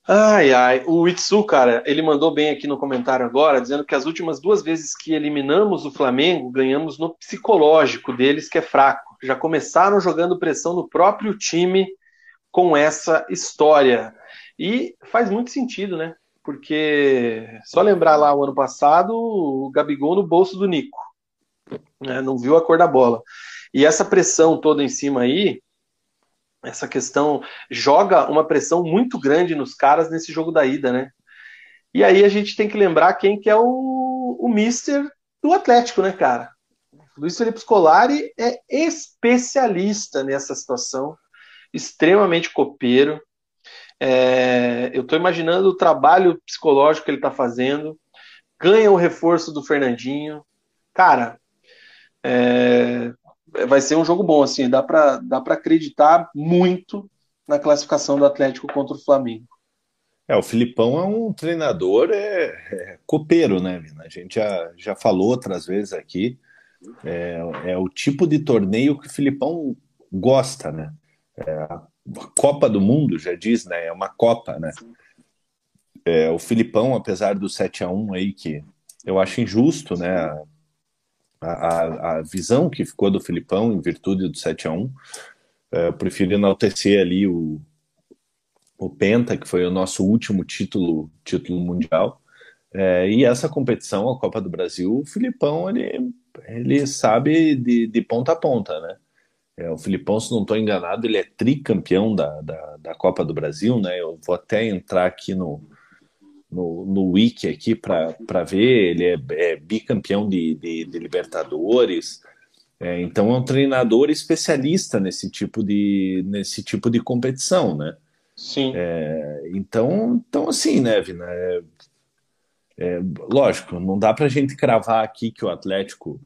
[SPEAKER 1] Ai, ai. O Itsu, cara, ele mandou bem aqui no comentário agora, dizendo que as últimas duas vezes que eliminamos o Flamengo, ganhamos no psicológico deles, que é fraco. Já começaram jogando pressão no próprio time com essa história. E faz muito sentido, né? Porque só lembrar lá o ano passado, o Gabigol no bolso do Nico. Né? Não viu a cor da bola. E essa pressão toda em cima aí, essa questão joga uma pressão muito grande nos caras nesse jogo da ida, né? E aí a gente tem que lembrar quem que é o, o mister do Atlético, né, cara? Luiz Felipe Scolari é especialista nessa situação, extremamente copeiro. É, eu estou imaginando o trabalho psicológico que ele está fazendo. Ganha o reforço do Fernandinho. Cara, É, vai ser um jogo bom, assim, dá para dá acreditar muito na classificação do Atlético contra o Flamengo.
[SPEAKER 2] É, o Filipão é um treinador é, é copeiro, né, Vina? A gente já, já falou outras vezes aqui. É, é o tipo de torneio que o Filipão gosta, né? É, Copa do Mundo, já diz, né? É uma Copa, né? É, o Filipão, apesar do 7 a 1 aí, que eu acho injusto, né? A, a, a visão que ficou do Filipão em virtude do 7 a 1 é, eu prefiro enaltecer ali o, o Penta, que foi o nosso último título, título mundial. É, e essa competição, a Copa do Brasil, o Filipão ele, ele sabe de, de ponta a ponta, né? É, o Filipão, se não estou enganado, ele é tricampeão da, da, da, Copa do Brasil, né? Eu vou até entrar aqui no, no, no Wiki aqui para ver. Ele é, é bicampeão de, de, de Libertadores. É, então é um treinador especialista nesse tipo de, nesse tipo de competição, né?
[SPEAKER 1] Sim.
[SPEAKER 2] É, então, então, assim, né, Vina? É, é, lógico, não dá para a gente cravar aqui que o Atlético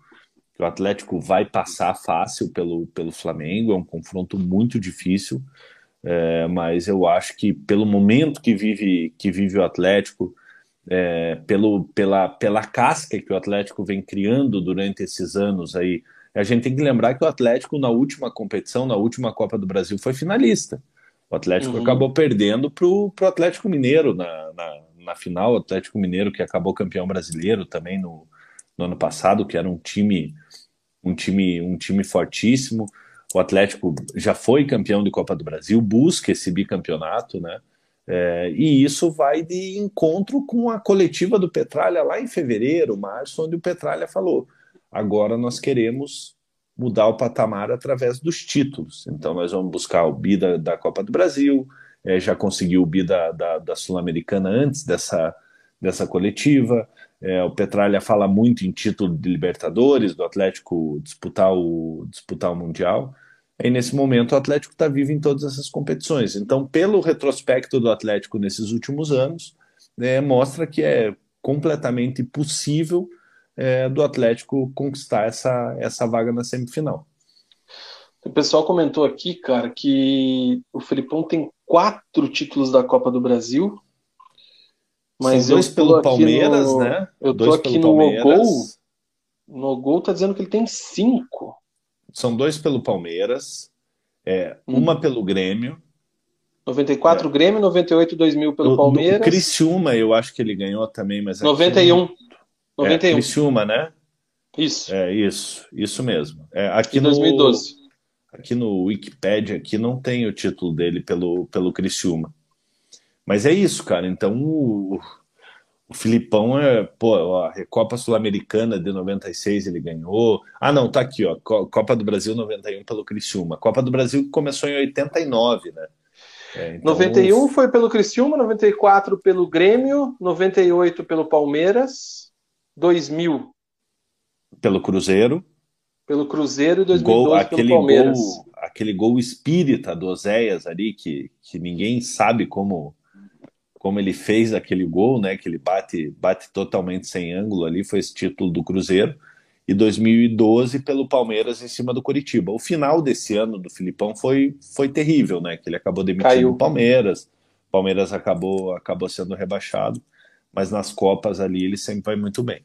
[SPEAKER 2] que o Atlético vai passar fácil pelo, pelo Flamengo, é um confronto muito difícil, é, mas eu acho que pelo momento que vive, que vive o Atlético, é, pelo, pela, pela casca que o Atlético vem criando durante esses anos aí, a gente tem que lembrar que o Atlético na última competição, na última Copa do Brasil, foi finalista. O Atlético uhum. acabou perdendo para o Atlético Mineiro na, na, na, final, o Atlético Mineiro que acabou campeão brasileiro também no, no ano passado, que era um time, um time, um time fortíssimo. O Atlético já foi campeão de Copa do Brasil, busca esse bicampeonato, né? É, e isso vai de encontro com a coletiva do Petralha lá em fevereiro, março, onde o Petralha falou: agora nós queremos mudar o patamar através dos títulos. Então, nós vamos buscar o bi da, da Copa do Brasil, é, já conseguiu o bi da, da, da Sul-Americana antes dessa, dessa coletiva. É, o Petralha fala muito em título de Libertadores, do Atlético disputar o, disputar o Mundial. E nesse momento o Atlético está vivo em todas essas competições. Então, pelo retrospecto do Atlético nesses últimos anos, é, mostra que é completamente possível é, do Atlético conquistar essa, essa vaga na semifinal.
[SPEAKER 1] O pessoal comentou aqui, cara, que o Felipão tem quatro títulos da Copa do Brasil.
[SPEAKER 2] Mas São dois pelo Palmeiras, no... né?
[SPEAKER 1] Eu tô dois aqui no Gol. No Gol tá dizendo que ele tem cinco.
[SPEAKER 2] São dois pelo Palmeiras, é, hum. uma pelo Grêmio.
[SPEAKER 1] 94 é. Grêmio, 98 2000 pelo o, Palmeiras. O
[SPEAKER 2] Criciúma, eu acho que ele ganhou também, mas
[SPEAKER 1] 91.
[SPEAKER 2] 91. É, Criciúma, né?
[SPEAKER 1] Isso.
[SPEAKER 2] É, isso, isso mesmo. É, aqui
[SPEAKER 1] em 2012.
[SPEAKER 2] No, aqui no Wikipedia aqui não tem o título dele pelo, pelo Criciúma. Mas é isso, cara. Então o, o Filipão é, pô, a Recopa Sul-Americana de 96 ele ganhou. Ah, não, tá aqui, ó. Copa do Brasil 91 pelo Criciúma. Copa do Brasil começou em 89, né?
[SPEAKER 1] É, então... 91 foi pelo Criciúma, 94 pelo Grêmio, 98 pelo Palmeiras, 2000.
[SPEAKER 2] Pelo Cruzeiro.
[SPEAKER 1] Pelo Cruzeiro e 2012 gol,
[SPEAKER 2] aquele
[SPEAKER 1] pelo Palmeiras.
[SPEAKER 2] Gol, aquele gol espírita do Oséias ali, que, que ninguém sabe como como ele fez aquele gol, né? Que ele bate, bate totalmente sem ângulo ali, foi esse título do Cruzeiro. E 2012 pelo Palmeiras em cima do Curitiba. O final desse ano do Filipão foi, foi terrível, né? Que ele acabou demitindo Caiu. o Palmeiras. O Palmeiras acabou, acabou sendo rebaixado mas nas Copas ali ele sempre vai muito bem.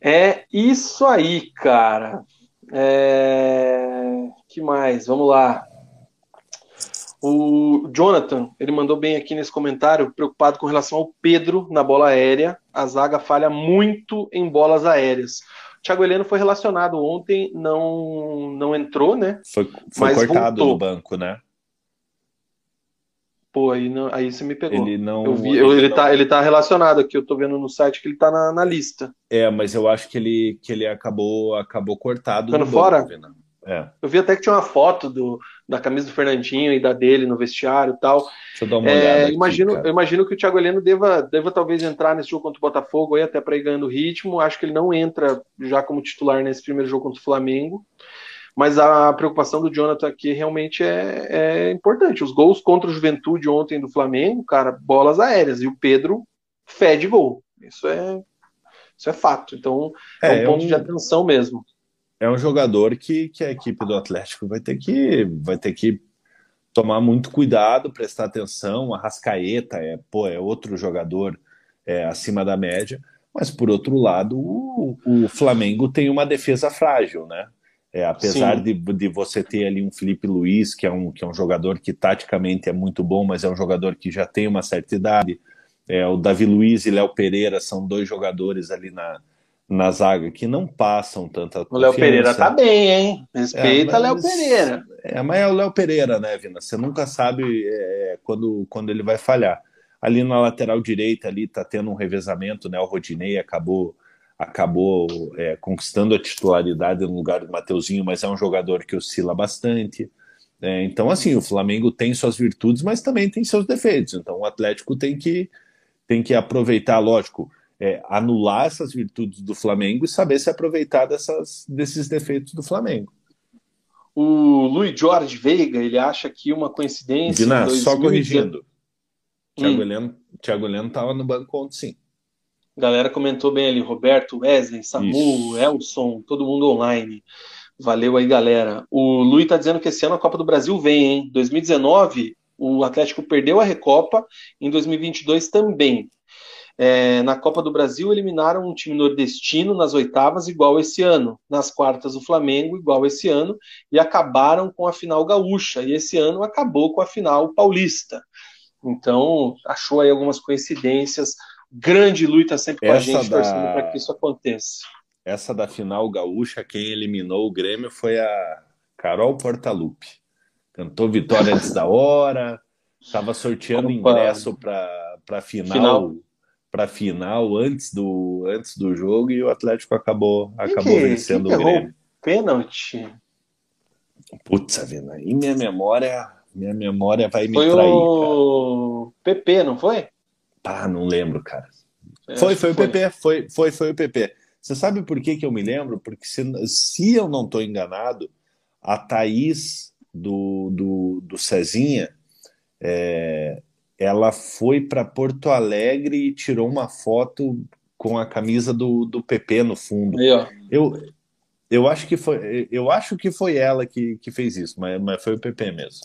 [SPEAKER 1] É isso aí, cara. É... que mais? Vamos lá. O Jonathan, ele mandou bem aqui nesse comentário, preocupado com relação ao Pedro na bola aérea. A zaga falha muito em bolas aéreas. O Thiago Heleno foi relacionado ontem, não não entrou, né?
[SPEAKER 2] Foi, foi cortado voltou. no banco, né?
[SPEAKER 1] Pô, aí, não, aí você me pegou.
[SPEAKER 2] Ele não.
[SPEAKER 1] Eu vi, eu, ele, não... Tá, ele tá relacionado aqui, eu tô vendo no site que ele tá na, na lista.
[SPEAKER 2] É, mas eu acho que ele, que ele acabou, acabou cortado.
[SPEAKER 1] Ficando fora? É. Eu vi até que tinha uma foto do, da camisa do Fernandinho e da dele no vestiário e tal.
[SPEAKER 2] Deixa eu dar uma olhada. É, aqui,
[SPEAKER 1] imagino, eu imagino que o Thiago Heleno deva, deva talvez entrar nesse jogo contra o Botafogo aí, até para ir ganhando ritmo. Acho que ele não entra já como titular nesse primeiro jogo contra o Flamengo. Mas a preocupação do Jonathan aqui realmente é, é importante. Os gols contra o Juventude ontem do Flamengo, cara, bolas aéreas. E o Pedro fede gol. Isso é, Isso é fato. Então é, é um ponto um, de atenção mesmo.
[SPEAKER 2] É um jogador que, que a equipe do Atlético vai ter que vai ter que tomar muito cuidado, prestar atenção. A Rascaeta é, pô, é outro jogador é, acima da média, mas por outro lado, o, o Flamengo tem uma defesa frágil, né? É, apesar de, de você ter ali um Felipe Luiz, que é um, que é um jogador que taticamente é muito bom, mas é um jogador que já tem uma certa idade. É, o Davi Luiz e Léo Pereira são dois jogadores ali na, na zaga que não passam tanta
[SPEAKER 1] O Léo Pereira tá bem, hein? Respeita é, Léo Pereira.
[SPEAKER 2] É, mas é o Léo Pereira, né, Vina? Você nunca sabe é, quando, quando ele vai falhar. Ali na lateral direita ali tá tendo um revezamento, né? O Rodinei acabou acabou é, conquistando a titularidade no lugar do Mateuzinho, mas é um jogador que oscila bastante. É, então, assim, o Flamengo tem suas virtudes, mas também tem seus defeitos. Então, o Atlético tem que, tem que aproveitar, lógico, é, anular essas virtudes do Flamengo e saber se aproveitar dessas, desses defeitos do Flamengo.
[SPEAKER 1] O Luiz Jorge Veiga, ele acha que uma coincidência.
[SPEAKER 2] 2000... só corrigindo. Thiago hum. Heleno, Thiago Heleno estava no banco ontem, sim.
[SPEAKER 1] Galera comentou bem ali, Roberto, Wesley, Samu, Isso. Elson, todo mundo online. Valeu aí, galera. O Luiz tá dizendo que esse ano a Copa do Brasil vem, hein? 2019, o Atlético perdeu a Recopa, em 2022 também. É, na Copa do Brasil, eliminaram um time nordestino nas oitavas, igual esse ano. Nas quartas, o Flamengo, igual esse ano. E acabaram com a final gaúcha. E esse ano acabou com a final paulista. Então, achou aí algumas coincidências grande luta sempre com Essa a gente, da... torcendo para que isso aconteça.
[SPEAKER 2] Essa da final gaúcha, quem eliminou o Grêmio foi a Carol Portalupe. Cantou vitória antes da hora, estava sorteando Opa. ingresso para final, final. Para final antes do antes do jogo e o Atlético acabou acabou que, vencendo o Grêmio.
[SPEAKER 1] Pênalti.
[SPEAKER 2] Putz, Vina, e minha memória, minha memória vai me foi trair. Foi
[SPEAKER 1] o cara. PP, não foi?
[SPEAKER 2] Ah, não lembro, cara. É, foi, foi o PP, foi, foi, foi o PP. Você sabe por que, que eu me lembro? Porque se, se eu não estou enganado, a Thaís do, do, do Cezinha, é, ela foi para Porto Alegre e tirou uma foto com a camisa do, do PP no fundo.
[SPEAKER 1] Aí,
[SPEAKER 2] eu, eu acho que foi, eu acho que foi ela que, que fez isso, mas, mas foi o PP mesmo.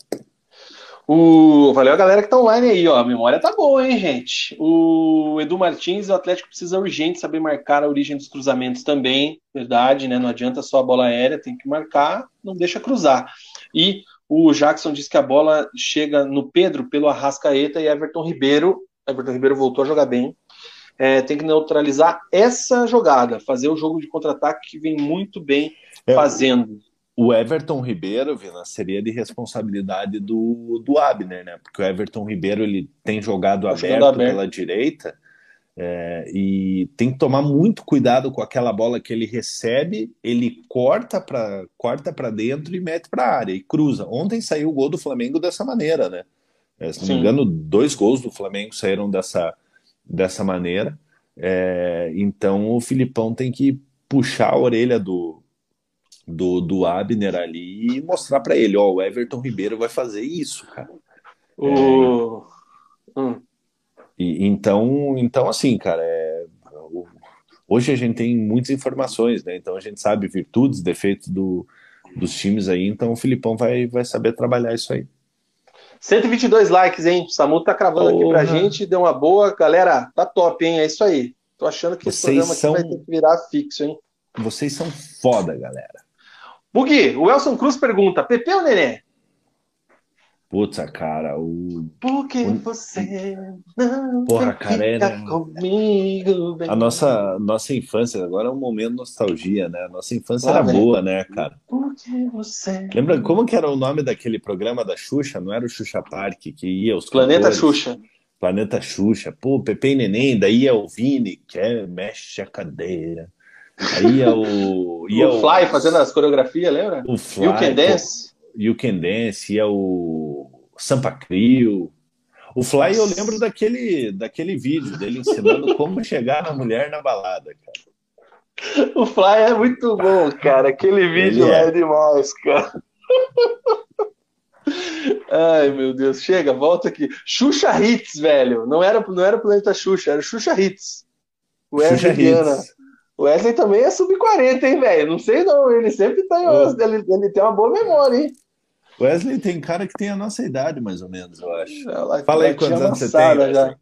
[SPEAKER 1] O... Valeu a galera que tá online aí, ó. A memória tá boa, hein, gente? O Edu Martins, o Atlético precisa urgente saber marcar a origem dos cruzamentos também. Verdade, né? Não adianta só a bola aérea, tem que marcar, não deixa cruzar. E o Jackson diz que a bola chega no Pedro pelo Arrascaeta e Everton Ribeiro. Everton Ribeiro voltou a jogar bem. É, tem que neutralizar essa jogada, fazer o jogo de contra-ataque que vem muito bem é, fazendo
[SPEAKER 2] o Everton Ribeiro, Vina, seria de responsabilidade do, do Abner, né? Porque o Everton Ribeiro ele tem jogado aberto, aberto, pela direita é, e tem que tomar muito cuidado com aquela bola que ele recebe, ele corta para corta para dentro e mete para a área e cruza. Ontem saiu o gol do Flamengo dessa maneira, né? É, se não Sim. me engano, dois gols do Flamengo saíram dessa, dessa maneira. É, então o Filipão tem que puxar a orelha do, do, do Abner ali e mostrar para ele, ó, o Everton Ribeiro vai fazer isso, cara.
[SPEAKER 1] O... É, hum.
[SPEAKER 2] E, então, então, assim, cara, é, hoje a gente tem muitas informações, né? Então a gente sabe virtudes, defeitos do, dos times aí, então o Filipão vai, vai saber trabalhar isso aí.
[SPEAKER 1] 122 likes, hein? O Samu tá cravando Porra. aqui pra gente, deu uma boa. Galera, tá top, hein? É isso aí. Tô achando que Vocês esse programa são... aqui vai ter que virar fixo, hein?
[SPEAKER 2] Vocês são foda, galera.
[SPEAKER 1] Bugi, o Elson Cruz pergunta: Pepe ou Nenê?
[SPEAKER 2] Putz, cara, o.
[SPEAKER 1] Por que o... você não
[SPEAKER 2] Porra, cara,
[SPEAKER 1] é, né? comigo?
[SPEAKER 2] Bem? A nossa, nossa infância, agora é um momento de nostalgia, né? A nossa infância era boa, né, cara?
[SPEAKER 1] Por que você.
[SPEAKER 2] Lembra como que era o nome daquele programa da Xuxa? Não era o Xuxa Park que ia os
[SPEAKER 1] Planeta cantores? Xuxa.
[SPEAKER 2] Planeta Xuxa. Pô, Pepe e Neném, daí é o Vini, que é, mexe a cadeira. Aí ia o. Ia
[SPEAKER 1] o Fly o, fazendo as coreografias, lembra?
[SPEAKER 2] O Fly. You Can Dance. You Can Dance, ia o Sampa Crio. O Fly, eu lembro daquele, daquele vídeo dele ensinando como chegar na mulher na balada, cara.
[SPEAKER 1] O Fly é muito bom, cara. Aquele vídeo é. é demais, cara. Ai, meu Deus. Chega, volta aqui. Xuxa Hits, velho. Não era, não era Planeta Xuxa, era Xuxa Hits.
[SPEAKER 2] O Xuxa Hits.
[SPEAKER 1] O Wesley também é sub-40, hein, velho? Não sei não, ele sempre tá em... ele, ele tem uma boa memória, hein?
[SPEAKER 2] Wesley tem cara que tem a nossa idade, mais ou menos, eu acho. Ela, Fala aí quantos anos você tem, já.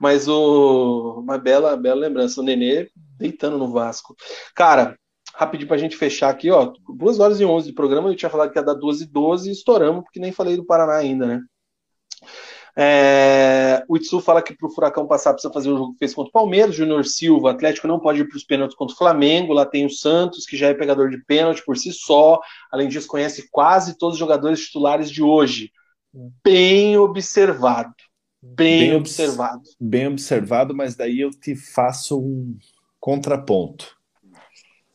[SPEAKER 1] Mas o... uma bela, bela lembrança, o Nenê deitando no Vasco. Cara, rapidinho pra gente fechar aqui, ó. Duas horas e onze de programa, eu tinha falado que ia dar duas e doze e estouramos, porque nem falei do Paraná ainda, né? É, o Itsu fala que para o Furacão passar precisa fazer o jogo que fez contra o Palmeiras. Júnior Silva, Atlético não pode ir para os pênaltis contra o Flamengo. Lá tem o Santos, que já é pegador de pênalti por si só. Além disso, conhece quase todos os jogadores titulares de hoje. Bem observado. Bem, bem observado.
[SPEAKER 2] Bem observado, mas daí eu te faço um contraponto.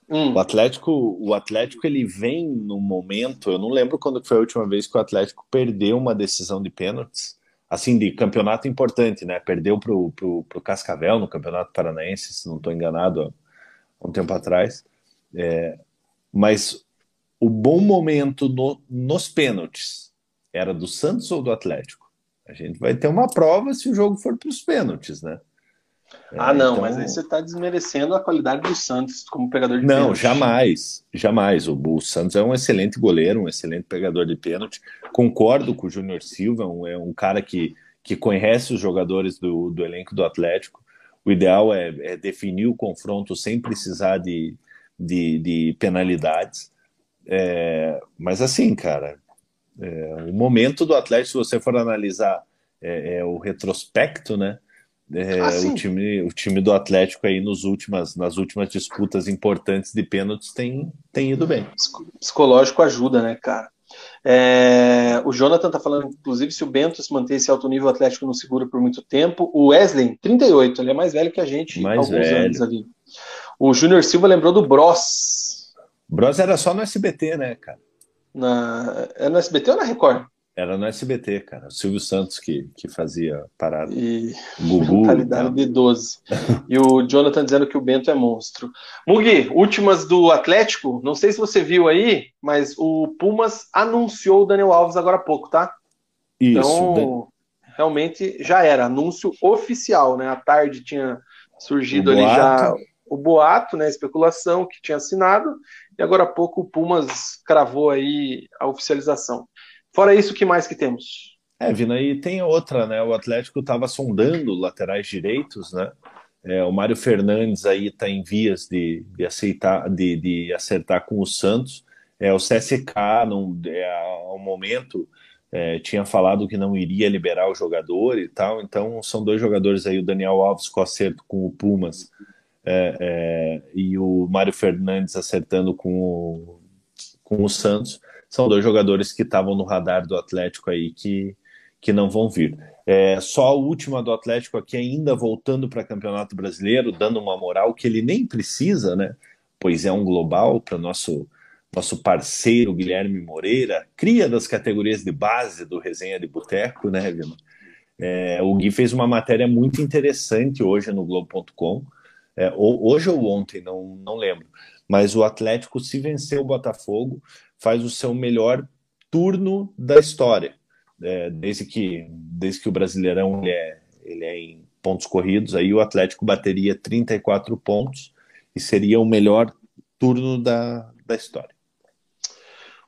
[SPEAKER 2] Hum. O Atlético, o Atlético ele vem no momento, eu não lembro quando foi a última vez que o Atlético perdeu uma decisão de pênaltis assim, de campeonato importante, né? Perdeu pro, pro, pro Cascavel no Campeonato Paranaense, se não estou enganado, há um tempo atrás. É, mas o bom momento no, nos pênaltis era do Santos ou do Atlético? A gente vai ter uma prova se o jogo for para os pênaltis, né?
[SPEAKER 1] Ah, não, então... mas aí você está desmerecendo a qualidade do Santos como pegador de
[SPEAKER 2] não, pênalti. Não, jamais, jamais. O, o, Santos é um excelente goleiro, um excelente pegador de pênalti. Concordo com o Júnior Silva, um, é um cara que, que conhece os jogadores do, do elenco do Atlético. O ideal é, é definir o confronto sem precisar de, de, de penalidades. É, mas assim, cara, é, o momento do Atlético, se você for analisar é, é o retrospecto, né? É, ah, o, time, o time do Atlético aí nos últimas, nas últimas disputas importantes de pênaltis tem, tem ido bem.
[SPEAKER 1] Psicológico ajuda, né, cara? É, o Jonathan tá falando, inclusive, se o Bento se manter esse alto nível Atlético não segura por muito tempo. O Wesley, 38, ele é mais velho que a gente,
[SPEAKER 2] mais alguns velho. anos ali.
[SPEAKER 1] O Júnior Silva lembrou do Bros.
[SPEAKER 2] Bros era só no SBT, né, cara?
[SPEAKER 1] Na... É no SBT ou na Record?
[SPEAKER 2] Era no SBT, cara. O Silvio Santos que, que fazia parada.
[SPEAKER 1] E Gugu. Mentalidade de 12. e o Jonathan dizendo que o Bento é monstro. Mugi, últimas do Atlético. Não sei se você viu aí, mas o Pumas anunciou o Daniel Alves agora há pouco, tá? Isso. Então, realmente já era. Anúncio oficial, né? À tarde tinha surgido ali já o boato, né? A especulação que tinha assinado. E agora há pouco o Pumas cravou aí a oficialização. Fora isso, o que mais que temos?
[SPEAKER 2] É, Vina, e tem outra, né? O Atlético estava sondando laterais direitos, né? É, o Mário Fernandes aí está em vias de, de aceitar, de, de, acertar com o Santos. É, o CSK, não, é, ao momento, é, tinha falado que não iria liberar o jogador e tal. Então, são dois jogadores aí, o Daniel Alves com acerto com o Pumas é, é e o Mário Fernandes acertando com o, com o Santos são dois jogadores que estavam no radar do Atlético aí que, que não vão vir. É, só a última do Atlético aqui, ainda voltando para Campeonato Brasileiro, dando uma moral que ele nem precisa, né? Pois é um global para nosso nosso parceiro Guilherme Moreira, cria das categorias de base do Resenha de Boteco, né, Vila? É, o Gui fez uma matéria muito interessante hoje no Globo.com, é, hoje ou ontem, não, não lembro, mas o Atlético se venceu o Botafogo, faz o seu melhor turno da história. É, desde, que, desde que o Brasileirão ele é, ele é em pontos corridos, aí o Atlético bateria 34 pontos e seria o melhor turno da, da história.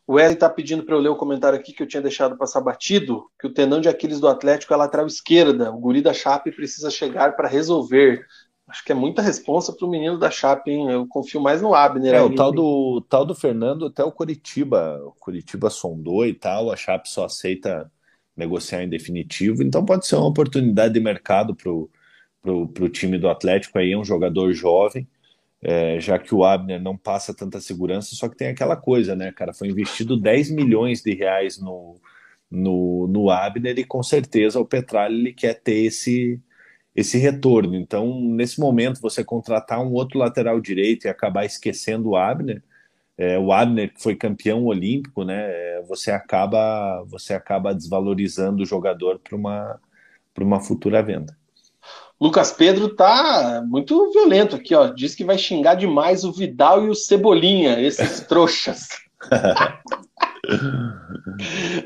[SPEAKER 1] O Eli está pedindo para eu ler o comentário aqui que eu tinha deixado passar batido, que o tendão de Aquiles do Atlético é lateral esquerda. O guri da Chape precisa chegar para resolver. Acho que é muita responsa para o menino da Chape, hein? Eu confio mais no Abner.
[SPEAKER 2] É, o tal do, tal do Fernando, até o Curitiba. O Curitiba sondou e tal, a Chape só aceita negociar em definitivo. Então pode ser uma oportunidade de mercado para o time do Atlético aí, é um jogador jovem, é, já que o Abner não passa tanta segurança, só que tem aquela coisa, né, cara? Foi investido 10 milhões de reais no, no, no Abner e com certeza o Petralha ele quer ter esse esse retorno. Então, nesse momento, você contratar um outro lateral direito e acabar esquecendo o Abner, é, o Abner que foi campeão olímpico, né? É, você acaba você acaba desvalorizando o jogador para uma para uma futura venda.
[SPEAKER 1] Lucas Pedro tá muito violento aqui, ó. Diz que vai xingar demais o Vidal e o Cebolinha, esses trouxas.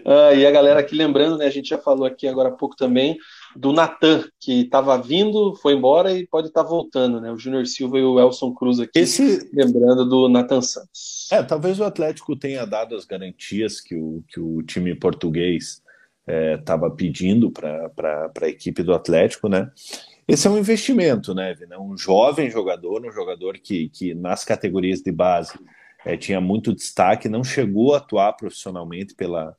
[SPEAKER 1] ah, e a galera aqui lembrando, né? A gente já falou aqui agora há pouco também do Natan, que estava vindo, foi embora e pode estar tá voltando, né? O Júnior Silva e o Elson Cruz aqui,
[SPEAKER 2] Esse...
[SPEAKER 1] lembrando do Natan Santos.
[SPEAKER 2] É, talvez o Atlético tenha dado as garantias que o, que o time português estava é, pedindo para a equipe do Atlético, né? Esse é um investimento, né, Vina? Um jovem jogador, um jogador que, que nas categorias de base é, tinha muito destaque, não chegou a atuar profissionalmente pela,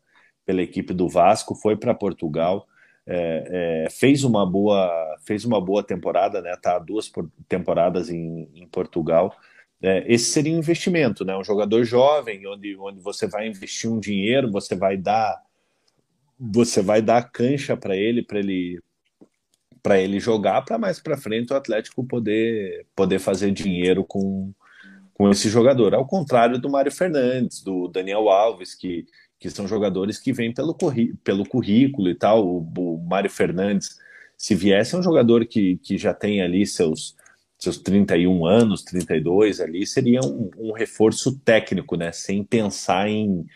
[SPEAKER 2] pela equipe do Vasco, foi para Portugal, é, é, fez uma boa fez uma boa temporada, né? Tá duas temporadas em, em Portugal. É, esse seria um investimento, né? Um jogador jovem, onde, onde você vai investir um dinheiro, você vai dar você vai dar cancha para ele, para ele para ele jogar, para mais para frente o Atlético poder poder fazer dinheiro com, com esse jogador. Ao contrário do Mário Fernandes, do Daniel Alves, que que são jogadores que vêm pelo, pelo currículo e tal. O, o Mário Fernandes, se viesse, é um jogador que, que já tem ali seus, seus 31 anos, 32 ali, seria um, um reforço técnico, né? Sem pensar em,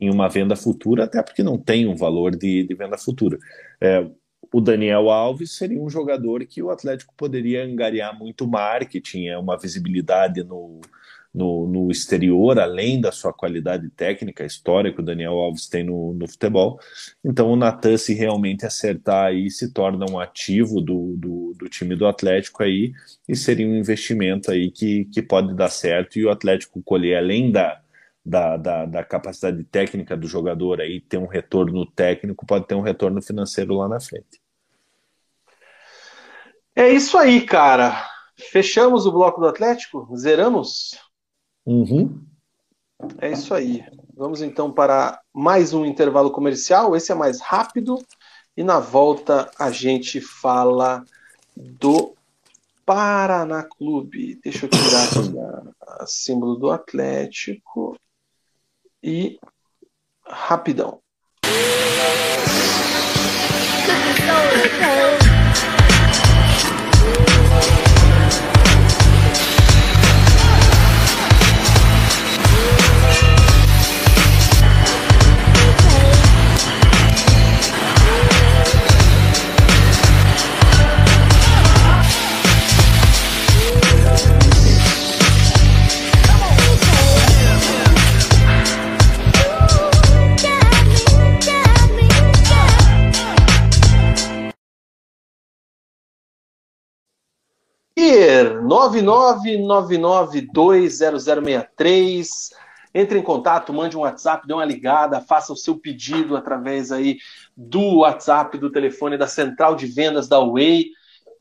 [SPEAKER 2] em uma venda futura, até porque não tem um valor de, de venda futura. É, o Daniel Alves seria um jogador que o Atlético poderia angariar muito marketing, é uma visibilidade no, no, no, exterior, além da sua qualidade técnica, história que o Daniel Alves tem no, no futebol. Então o Natan, se realmente acertar aí, se torna um ativo do, do, do, time do Atlético aí, e seria um investimento aí que, que pode dar certo, e o Atlético colher, além da, da, da, da capacidade técnica do jogador aí, ter um retorno técnico, pode ter um retorno financeiro lá na frente.
[SPEAKER 1] É isso aí, cara. Fechamos o bloco do Atlético? Zeramos?
[SPEAKER 2] Uhum.
[SPEAKER 1] É isso aí. Vamos então para mais um intervalo comercial. Esse é mais rápido. E na volta a gente fala do Paraná Clube. Deixa eu tirar aqui a, a símbolo do Atlético. E rapidão. Pier 999920063. Entre em contato, mande um WhatsApp, dê uma ligada, faça o seu pedido através aí do WhatsApp, do telefone da central de vendas da Way.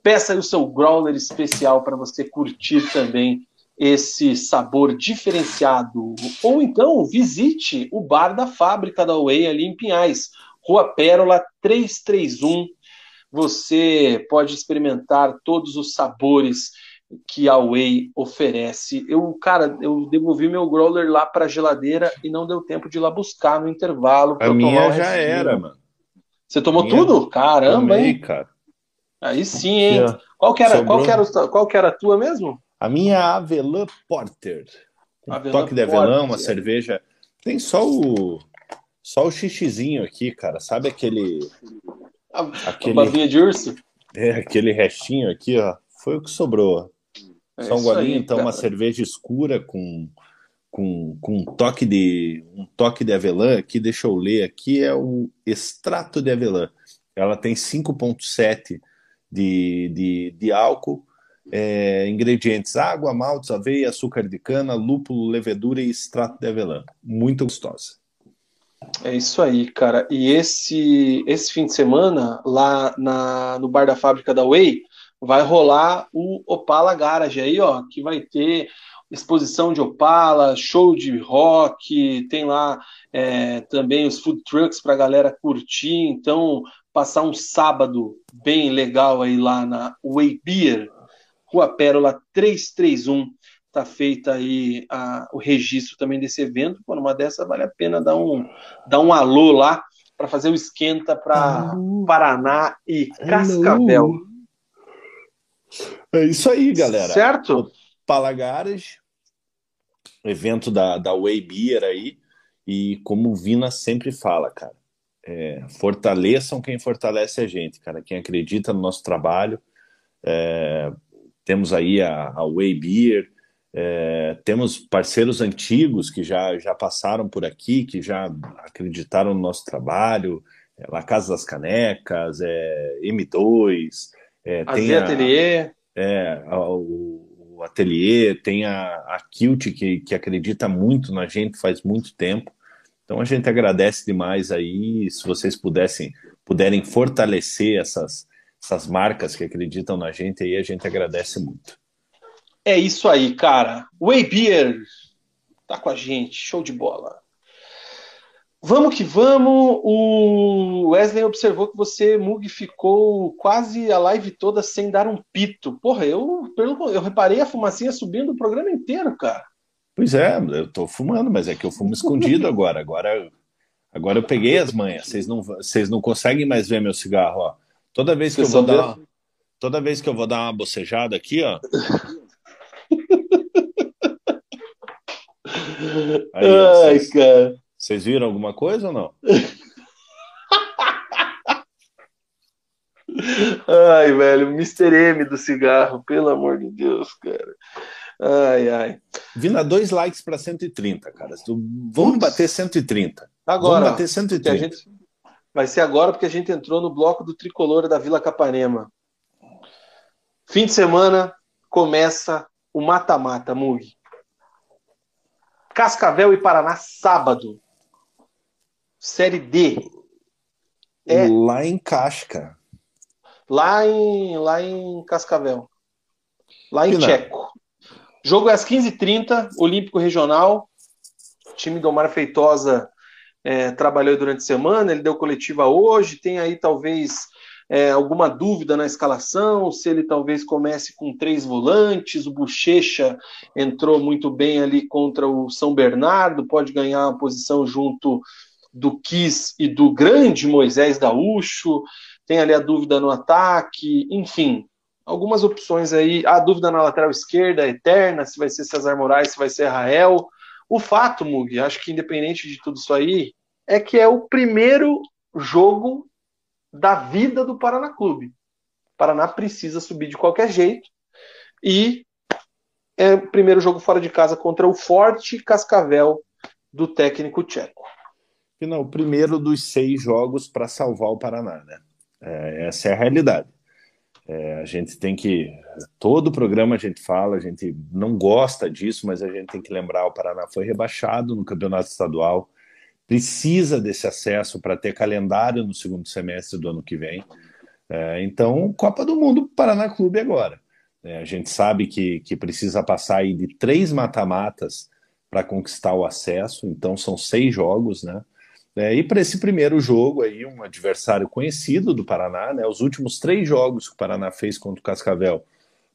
[SPEAKER 1] Peça aí o seu growler especial para você curtir também esse sabor diferenciado. Ou então visite o bar da fábrica da Way ali em Pinhais, Rua Pérola 331 você pode experimentar todos os sabores que a Whey oferece. Eu, cara, eu devolvi meu growler lá para a geladeira e não deu tempo de ir lá buscar no intervalo.
[SPEAKER 2] A minha já era, mano.
[SPEAKER 1] Você tomou tudo? Caramba,
[SPEAKER 2] Tomei,
[SPEAKER 1] hein?
[SPEAKER 2] cara.
[SPEAKER 1] Aí sim, hein? Qual que era, qual que era, qual que era a tua mesmo?
[SPEAKER 2] A minha Avelã Porter. Um Avelã toque de avelã, uma cerveja. Tem só o só o xixizinho aqui, cara. Sabe aquele
[SPEAKER 1] aquele, a de urso?
[SPEAKER 2] É, aquele restinho aqui, ó. Foi o que sobrou. É Só um golinho, então, cara. uma cerveja escura com, com, com um toque de um toque de avelã. Aqui, deixa eu ler. Aqui é o extrato de avelã. Ela tem 5,7 de, de, de álcool. É, ingredientes: água, maltes, aveia, açúcar de cana, lúpulo, levedura e extrato de avelã. Muito gostosa.
[SPEAKER 1] É isso aí, cara. E esse esse fim de semana, lá na, no bar da fábrica da Way, vai rolar o Opala Garage aí, ó, que vai ter exposição de Opala, show de rock, tem lá é, também os food trucks para a galera curtir. Então, passar um sábado bem legal aí lá na Way Beer, Rua Pérola 331 está feita aí a, o registro também desse evento. Por uma dessa vale a pena dar um, dar um alô lá para fazer o esquenta para Paraná e Cascavel.
[SPEAKER 2] É isso aí, galera.
[SPEAKER 1] Certo?
[SPEAKER 2] Palagares, evento da, da Way Beer aí. E como o Vina sempre fala, cara, é, fortaleçam quem fortalece a gente, cara, quem acredita no nosso trabalho. É, temos aí a, a Way Beer, é, temos parceiros antigos que já, já passaram por aqui, que já acreditaram no nosso trabalho, é, La Casa das Canecas, é, M2, é,
[SPEAKER 1] a tem a, Atelier.
[SPEAKER 2] É, a, o, o Atelier, tem a, a Kilt, que, que acredita muito na gente faz muito tempo. Então a gente agradece demais aí, se vocês pudessem, puderem fortalecer essas, essas marcas que acreditam na gente aí, a gente agradece muito.
[SPEAKER 1] É isso aí, cara. Way Beer tá com a gente, show de bola. Vamos que vamos. O Wesley observou que você, Mug, ficou quase a live toda sem dar um pito. Porra, eu, eu reparei a fumacinha subindo o programa inteiro, cara.
[SPEAKER 2] Pois é, eu tô fumando, mas é que eu fumo escondido agora. Agora, agora eu peguei as manhas. Vocês não, vocês não conseguem mais ver meu cigarro, ó. Toda vez que eu vou dar, toda vez que eu vou dar uma bocejada aqui, ó.
[SPEAKER 1] Aí, Ai, vocês, cara.
[SPEAKER 2] Vocês viram alguma coisa ou não?
[SPEAKER 1] Ai, velho, Mr. M do cigarro, pelo amor de Deus, cara. Ai, ai.
[SPEAKER 2] Vina, dois likes para 130, cara. Vamos bater 130.
[SPEAKER 1] Agora.
[SPEAKER 2] Vamos bater 130.
[SPEAKER 1] Gente... Vai ser agora porque a gente entrou no bloco do tricolor da Vila Capanema. Fim de semana começa o mata-mata, Mug. Cascavel e Paraná, sábado. Série D.
[SPEAKER 2] É... Lá em Casca.
[SPEAKER 1] Lá em, lá em Cascavel. Lá em Tcheco. Jogo é às 15h30, Olímpico Regional. O time do Omar Feitosa é, trabalhou durante a semana, ele deu coletiva hoje. Tem aí talvez é, alguma dúvida na escalação, se ele talvez comece com três volantes. O Bochecha entrou muito bem ali contra o São Bernardo, pode ganhar uma posição junto do Kiss e do grande Moisés Daúcho. Tem ali a dúvida no ataque, enfim, algumas opções aí. A dúvida na lateral esquerda, eterna, se vai ser Cesar Moraes, se vai ser Rael. O fato, Mug, acho que independente de tudo isso aí, é que é o primeiro jogo da vida do Paraná Clube. O Paraná precisa subir de qualquer jeito e é o primeiro jogo fora de casa contra o forte Cascavel do técnico tcheco.
[SPEAKER 2] Não, primeiro dos seis jogos para salvar o Paraná, né? É, essa é a realidade. É, a gente tem que. Todo programa a gente fala, a gente não gosta disso, mas a gente tem que lembrar: o Paraná foi rebaixado no campeonato estadual, precisa desse acesso para ter calendário no segundo semestre do ano que vem. É, então, Copa do Mundo Paraná Clube agora. É, a gente sabe que, que precisa passar aí de três mata-matas para conquistar o acesso, então são seis jogos, né? É, e para esse primeiro jogo aí, um adversário conhecido do Paraná, né? Os últimos três jogos que o Paraná fez contra o Cascavel,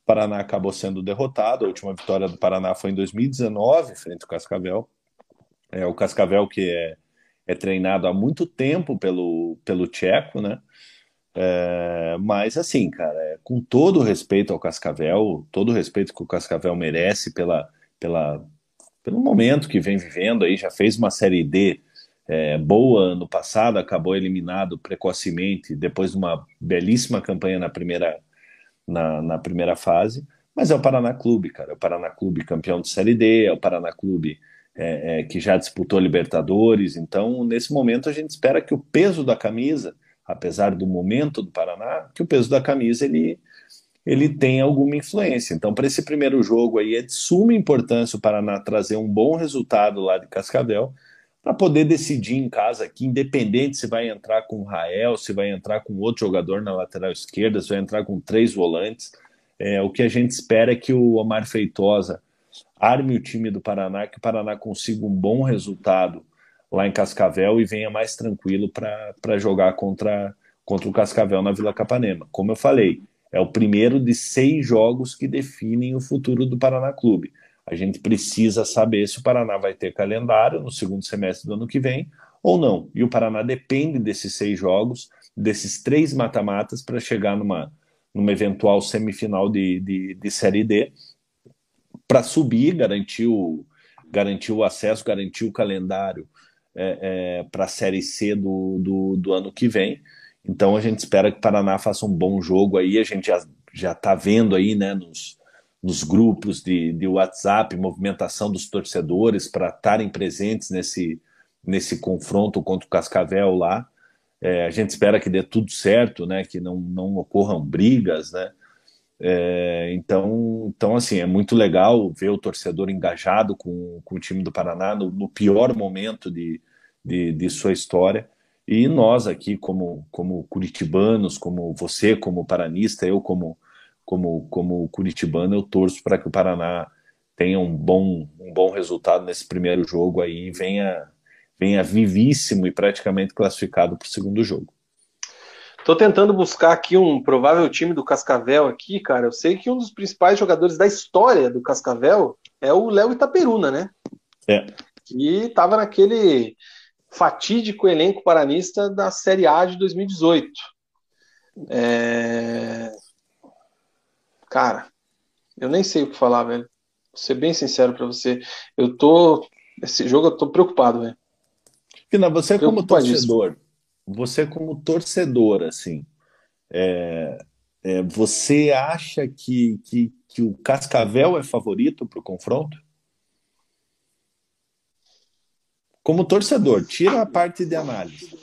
[SPEAKER 2] o Paraná acabou sendo derrotado. A última vitória do Paraná foi em 2019, frente ao Cascavel. É o Cascavel que é, é treinado há muito tempo pelo, pelo Tcheco, né? É, mas assim, cara, é, com todo o respeito ao Cascavel, todo o respeito que o Cascavel merece pela, pela, pelo momento que vem vivendo aí, já fez uma série D é, boa ano passado, acabou eliminado precocemente depois de uma belíssima campanha na primeira, na, na primeira fase. Mas é o Paraná Clube, cara. É o Paraná Clube campeão de Série D, é o Paraná Clube é, é, que já disputou Libertadores. Então, nesse momento, a gente espera que o peso da camisa, apesar do momento do Paraná, que o peso da camisa ele, ele tenha alguma influência. Então, para esse primeiro jogo aí, é de suma importância o Paraná trazer um bom resultado lá de Cascavel para poder decidir em casa que, independente se vai entrar com o Rael, se vai entrar com outro jogador na lateral esquerda, se vai entrar com três volantes, é, o que a gente espera é que o Omar Feitosa arme o time do Paraná, que o Paraná consiga um bom resultado lá em Cascavel e venha mais tranquilo para jogar contra, contra o Cascavel na Vila Capanema. Como eu falei, é o primeiro de seis jogos que definem o futuro do Paraná Clube. A gente precisa saber se o Paraná vai ter calendário no segundo semestre do ano que vem ou não. E o Paraná depende desses seis jogos, desses três mata-matas, para chegar numa, numa eventual semifinal de, de, de Série D, para subir, garantir o, garantir o acesso, garantir o calendário é, é, para a Série C do, do, do, ano que vem. Então a gente espera que o Paraná faça um bom jogo aí. A gente já já está vendo aí, né, nos, nos grupos de, de WhatsApp, movimentação dos torcedores para estarem presentes nesse, nesse confronto contra o Cascavel lá. É, a gente espera que dê tudo certo, né, que não, não ocorram brigas, né. É, então, então, assim, é muito legal ver o torcedor engajado com, com o time do Paraná no, no pior momento de, de, de, sua história. E nós aqui, como, como curitibanos, como você, como paranista, eu como, como, como curitibano, eu torço para que o Paraná tenha um bom, um bom resultado nesse primeiro jogo aí e venha, venha vivíssimo e praticamente classificado para o segundo jogo.
[SPEAKER 1] Tô tentando buscar aqui um provável time do Cascavel aqui, cara. Eu sei que um dos principais jogadores da história do Cascavel é o Léo Itaperuna, né?
[SPEAKER 2] É.
[SPEAKER 1] Que tava naquele fatídico elenco paranista da Série A de 2018. É... Cara, eu nem sei o que falar, velho. Vou ser bem sincero para você. Eu tô. Esse jogo eu tô preocupado, velho.
[SPEAKER 2] Pina, você como torcedor, você como torcedor, assim, é, é, você acha que, que, que o Cascavel é favorito para o confronto? Como torcedor, tira a parte de análise.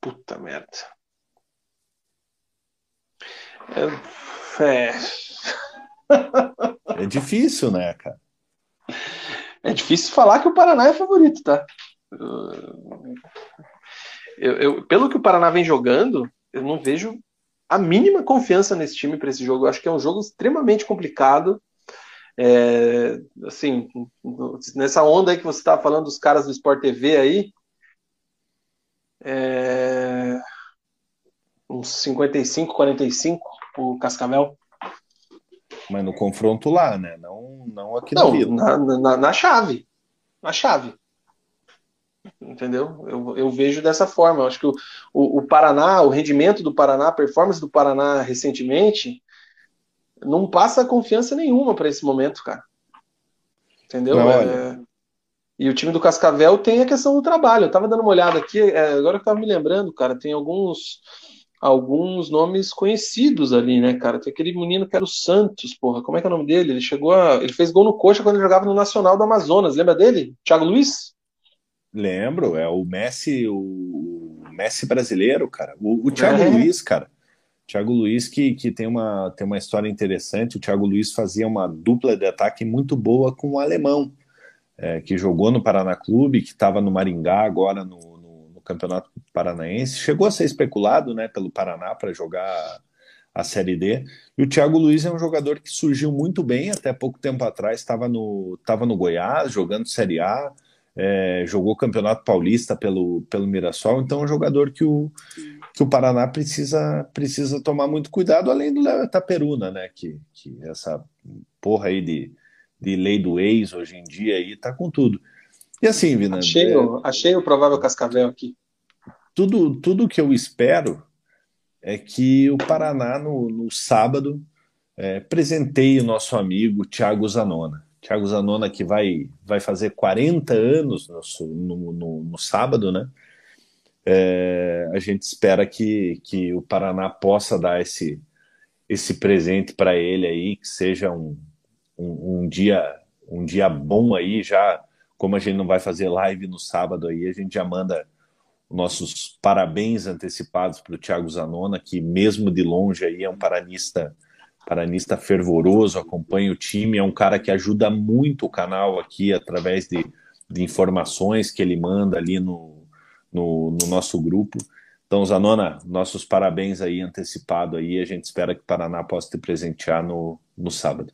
[SPEAKER 1] Puta merda. É... É,
[SPEAKER 2] é difícil, né, cara?
[SPEAKER 1] É difícil falar que o Paraná é favorito, tá? Eu, eu, pelo que o Paraná vem jogando, eu não vejo a mínima confiança nesse time para esse jogo. Eu acho que é um jogo extremamente complicado. É, assim, nessa onda aí que você estava falando dos caras do Sport TV aí, é, uns 55, 45 o Cascavel.
[SPEAKER 2] Mas no confronto lá, né? Não, não aqui não,
[SPEAKER 1] na, na, na chave. Na chave entendeu? Eu, eu vejo dessa forma. Eu acho que o, o, o, Paraná, o rendimento do Paraná, a performance do Paraná recentemente, não passa confiança nenhuma para esse momento, cara. Entendeu? Não, é... E o time do Cascavel tem a questão do trabalho. Eu tava dando uma olhada aqui, é, agora eu tava me lembrando, cara, tem alguns alguns nomes conhecidos ali, né, cara? Tem aquele menino que era o Santos, porra. Como é que é o nome dele? Ele chegou a. Ele fez gol no coxa quando ele jogava no Nacional do Amazonas. Lembra dele? Thiago Luiz?
[SPEAKER 2] Lembro, é o Messi, o Messi brasileiro, cara. O, o Thiago é. Luiz, cara. Thiago Luiz que, que tem, uma, tem uma história interessante. O Thiago Luiz fazia uma dupla de ataque muito boa com o alemão, é, que jogou no Paraná Clube, que estava no Maringá agora no, no, no, Campeonato Paranaense. Chegou a ser especulado né, pelo Paraná para jogar a Série D. E o Thiago Luiz é um jogador que surgiu muito bem, até pouco tempo atrás estava no, tava no Goiás, jogando Série A é, jogou Campeonato Paulista pelo, pelo Mirassol, então é um jogador que o, que o Paraná precisa, precisa tomar muito cuidado, além do Léo Itaperuna, né? Que, que essa porra aí de, de lei do ex hoje em dia aí tá com tudo. E assim, Vina.
[SPEAKER 1] Achei, é, achei o provável Cascavel aqui.
[SPEAKER 2] Tudo, tudo que eu espero é que o Paraná, no, no sábado, é, presenteie o nosso amigo Thiago Zanona. Thiago Zanona, que vai, vai fazer 40 anos no, no, no, no sábado, né? É, a gente espera que, que o Paraná possa dar esse, esse presente para ele aí, que seja um, um, um, dia um dia bom aí, já como a gente não vai fazer live no sábado aí, a gente já manda nossos parabéns antecipados para o Thiago Zanona, que mesmo de longe aí é um paranista paranista fervoroso, acompanha o time, é um cara que ajuda muito o canal aqui através de, de informações que ele manda ali no, no, no, nosso grupo. Então, Zanona, nossos parabéns aí antecipado aí, a gente espera que o Paraná possa te presentear no, no sábado.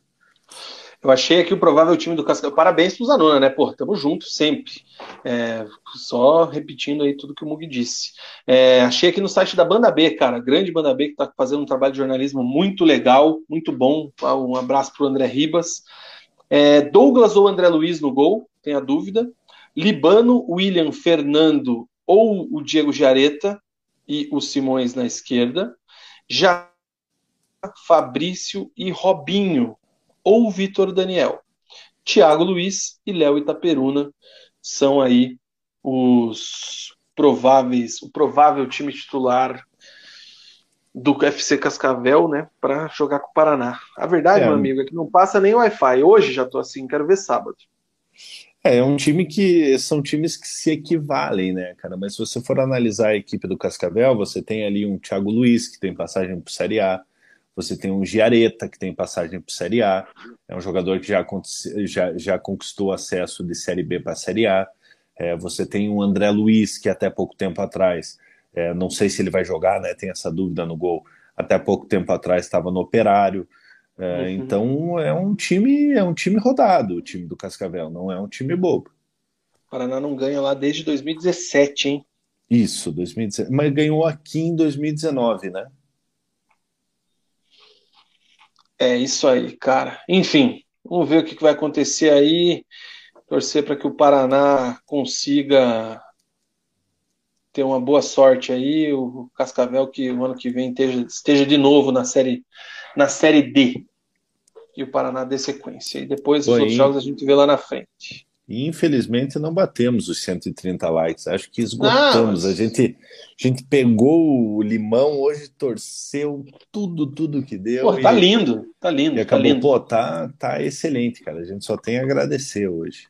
[SPEAKER 1] Eu achei aqui o provável time do Cascavel. Parabéns pro Zanona, né? Pô, tamo junto sempre. É, só repetindo aí tudo que o Mug disse. É, achei aqui no site da Banda B, cara. Grande Banda B que tá fazendo um trabalho de jornalismo muito legal, muito bom. Um abraço pro André Ribas. É, Douglas ou André Luiz no gol, tem a dúvida. Libano, William, Fernando ou o Diego Jareta e o Simões na esquerda. Já Fabrício e Robinho ou Vitor Daniel. Thiago Luiz e Léo Itaperuna são aí os prováveis, o provável time titular do FC Cascavel, né, para jogar com o Paraná. A verdade, é. meu amigo, é que não passa nem Wi-Fi. Hoje já tô assim, quero ver sábado.
[SPEAKER 2] É, é um time que são times que se equivalem, né, cara? Mas se você for analisar a equipe do Cascavel, você tem ali um Thiago Luiz que tem passagem para Série A, você tem um Giareta que tem passagem para Série A, é um jogador que já, já, já conquistou acesso de Série B para Série A. É, você tem um André Luiz que até pouco tempo atrás é, não sei se ele vai jogar, né? Tem essa dúvida no gol. Até pouco tempo atrás estava no Operário. É, uhum. Então é um time, é um time rodado, o time do Cascavel, não é um time bobo.
[SPEAKER 1] O Paraná não ganha lá desde 2017, hein?
[SPEAKER 2] Isso, 2017. Mas ganhou aqui em 2019, né?
[SPEAKER 1] É isso aí, cara. Enfim, vamos ver o que vai acontecer aí. Torcer para que o Paraná consiga ter uma boa sorte aí, o Cascavel que o ano que vem esteja, esteja de novo na série na série D e o Paraná dê sequência. E depois os outros jogos a gente vê lá na frente.
[SPEAKER 2] Infelizmente não batemos os 130 likes. Acho que esgotamos. Não. A gente a gente pegou o limão hoje, torceu tudo, tudo que deu.
[SPEAKER 1] Pô, tá lindo, tá lindo. E
[SPEAKER 2] tá acabou,
[SPEAKER 1] tá lindo.
[SPEAKER 2] pô, tá, tá excelente, cara. A gente só tem a agradecer hoje.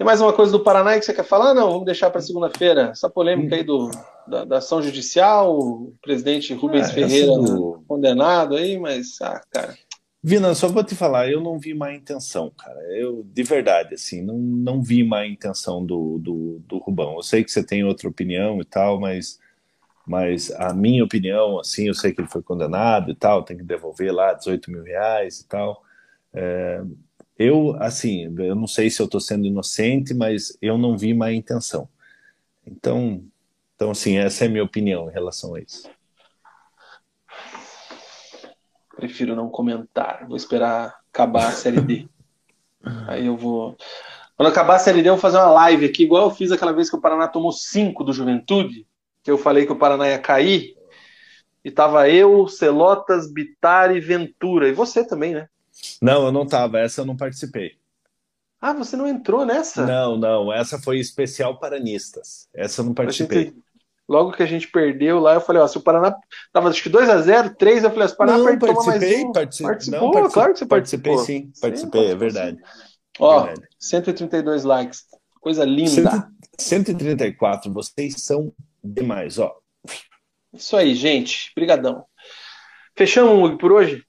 [SPEAKER 1] Tem mais uma coisa do Paraná que você quer falar? Não, vamos deixar para segunda-feira. Essa polêmica aí do, da, da, ação judicial, o presidente Rubens é, Ferreira do... condenado aí, mas, ah, cara.
[SPEAKER 2] Vina, só vou te falar, eu não vi má intenção, cara. Eu, de verdade, assim, não, não vi má intenção do, do, do Rubão. Eu sei que você tem outra opinião e tal, mas, mas a minha opinião, assim, eu sei que ele foi condenado e tal, tem que devolver lá 18 mil reais e tal. É, eu, assim, eu não sei se eu estou sendo inocente, mas eu não vi má intenção. Então, então, assim, essa é a minha opinião em relação a isso.
[SPEAKER 1] Prefiro não comentar. Vou esperar acabar a série D. Aí eu vou. Quando acabar a série D, eu vou fazer uma live aqui, igual eu fiz aquela vez que o Paraná tomou 5 do Juventude, que eu falei que o Paraná ia cair. E tava eu, Celotas, Bitar e Ventura. E você também, né?
[SPEAKER 2] Não, eu não tava. Essa eu não participei.
[SPEAKER 1] Ah, você não entrou nessa?
[SPEAKER 2] Não, não. Essa foi especial paranistas. Essa eu não participei.
[SPEAKER 1] Logo que a gente perdeu lá, eu falei, ó, se o Paraná tava acho que 2 a 0 3 eu falei, se o Paraná
[SPEAKER 2] não, participei,
[SPEAKER 1] um,
[SPEAKER 2] participei,
[SPEAKER 1] participou, não, claro que você
[SPEAKER 2] participou. Participei sim, participei, sim, é verdade.
[SPEAKER 1] Ó, verdade. 132 likes. Coisa linda.
[SPEAKER 2] 134, vocês são demais, ó.
[SPEAKER 1] Isso aí, gente. Brigadão. Fechamos por hoje?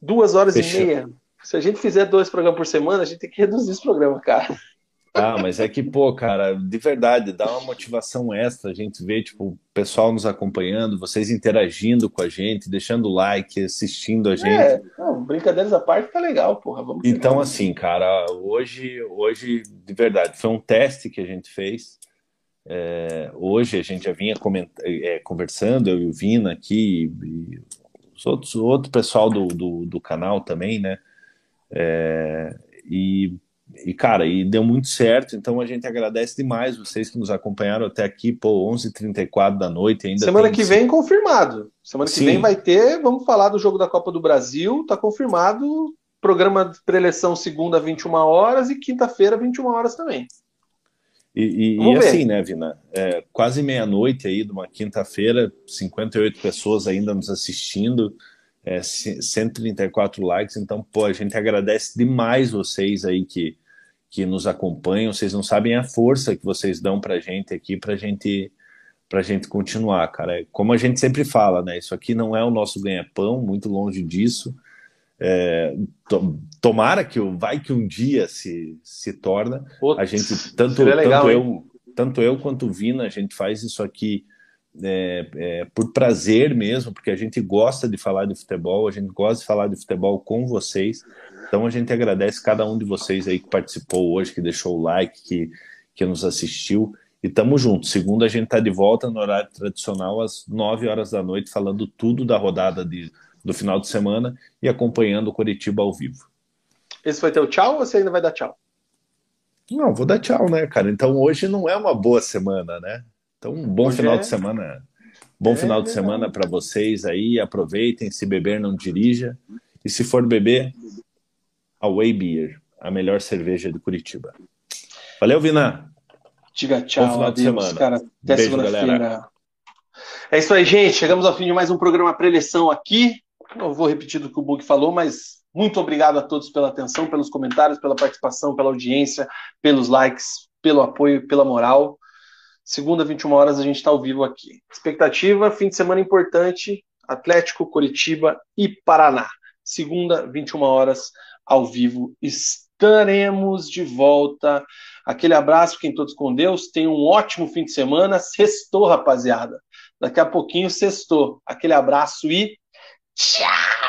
[SPEAKER 1] Duas horas Fechou. e meia. Se a gente fizer dois programas por semana, a gente tem que reduzir esse programa, cara.
[SPEAKER 2] Ah, mas é que, pô, cara, de verdade, dá uma motivação extra a gente ver, tipo, o pessoal nos acompanhando, vocês interagindo com a gente, deixando like, assistindo a gente. É,
[SPEAKER 1] não, brincadeiras à parte tá legal, porra. Vamos
[SPEAKER 2] então, assim, cara, hoje, hoje, de verdade, foi um teste que a gente fez. É, hoje a gente já vinha é, conversando, eu e o Vina aqui, e os outros, o outro pessoal do, do, do canal também, né? É, e, e, cara, e deu muito certo, então a gente agradece demais vocês que nos acompanharam até aqui, pô, 11h34 da noite ainda.
[SPEAKER 1] Semana que vem, confirmado. Semana que Sim. vem vai ter, vamos falar do jogo da Copa do Brasil, tá confirmado. Programa de preleção segunda, 21 horas, e quinta-feira, 21 horas também.
[SPEAKER 2] E, e, e assim, né, Vina? É, quase meia-noite aí de uma quinta-feira, 58 pessoas ainda nos assistindo, é, 134 likes. Então, pô, a gente agradece demais vocês aí que, que nos acompanham. Vocês não sabem a força que vocês dão pra gente aqui, pra gente pra gente continuar, cara. É, como a gente sempre fala, né? Isso aqui não é o nosso ganha-pão, muito longe disso. É, to, tomara que vai que um dia se, se torna. Putz, a gente, tanto, legal, tanto, eu, tanto eu quanto o Vina, a gente faz isso aqui é, é, por prazer mesmo, porque a gente gosta de falar de futebol, a gente gosta de falar de futebol com vocês. Então a gente agradece cada um de vocês aí que participou hoje, que deixou o like, que, que nos assistiu. E tamo junto. Segunda a gente tá de volta no horário tradicional às 9 horas da noite, falando tudo da rodada de do final de semana e acompanhando o Curitiba ao vivo.
[SPEAKER 1] Esse foi teu tchau ou você ainda vai dar tchau?
[SPEAKER 2] Não, vou dar tchau, né, cara? Então hoje não é uma boa semana, né? Então um bom hoje final é... de semana. Bom é, final de semana para vocês aí. Aproveitem. Se beber, não dirija. E se for beber, away beer. a melhor cerveja de Curitiba. Valeu, Vina.
[SPEAKER 1] Diga tchau, Bom final de semana. cara. Até segunda-feira. É isso aí, gente. Chegamos ao fim de mais um programa pré-eleição aqui. Não vou repetir do que o Bug falou, mas muito obrigado a todos pela atenção, pelos comentários, pela participação, pela audiência, pelos likes, pelo apoio, pela moral. Segunda, 21 horas, a gente está ao vivo aqui. Expectativa, fim de semana importante, Atlético, Curitiba e Paraná. Segunda, 21 horas, ao vivo, estaremos de volta. Aquele abraço, quem todos com Deus. Tenham um ótimo fim de semana. Sextou, rapaziada. Daqui a pouquinho, sextou. Aquele abraço e tchau!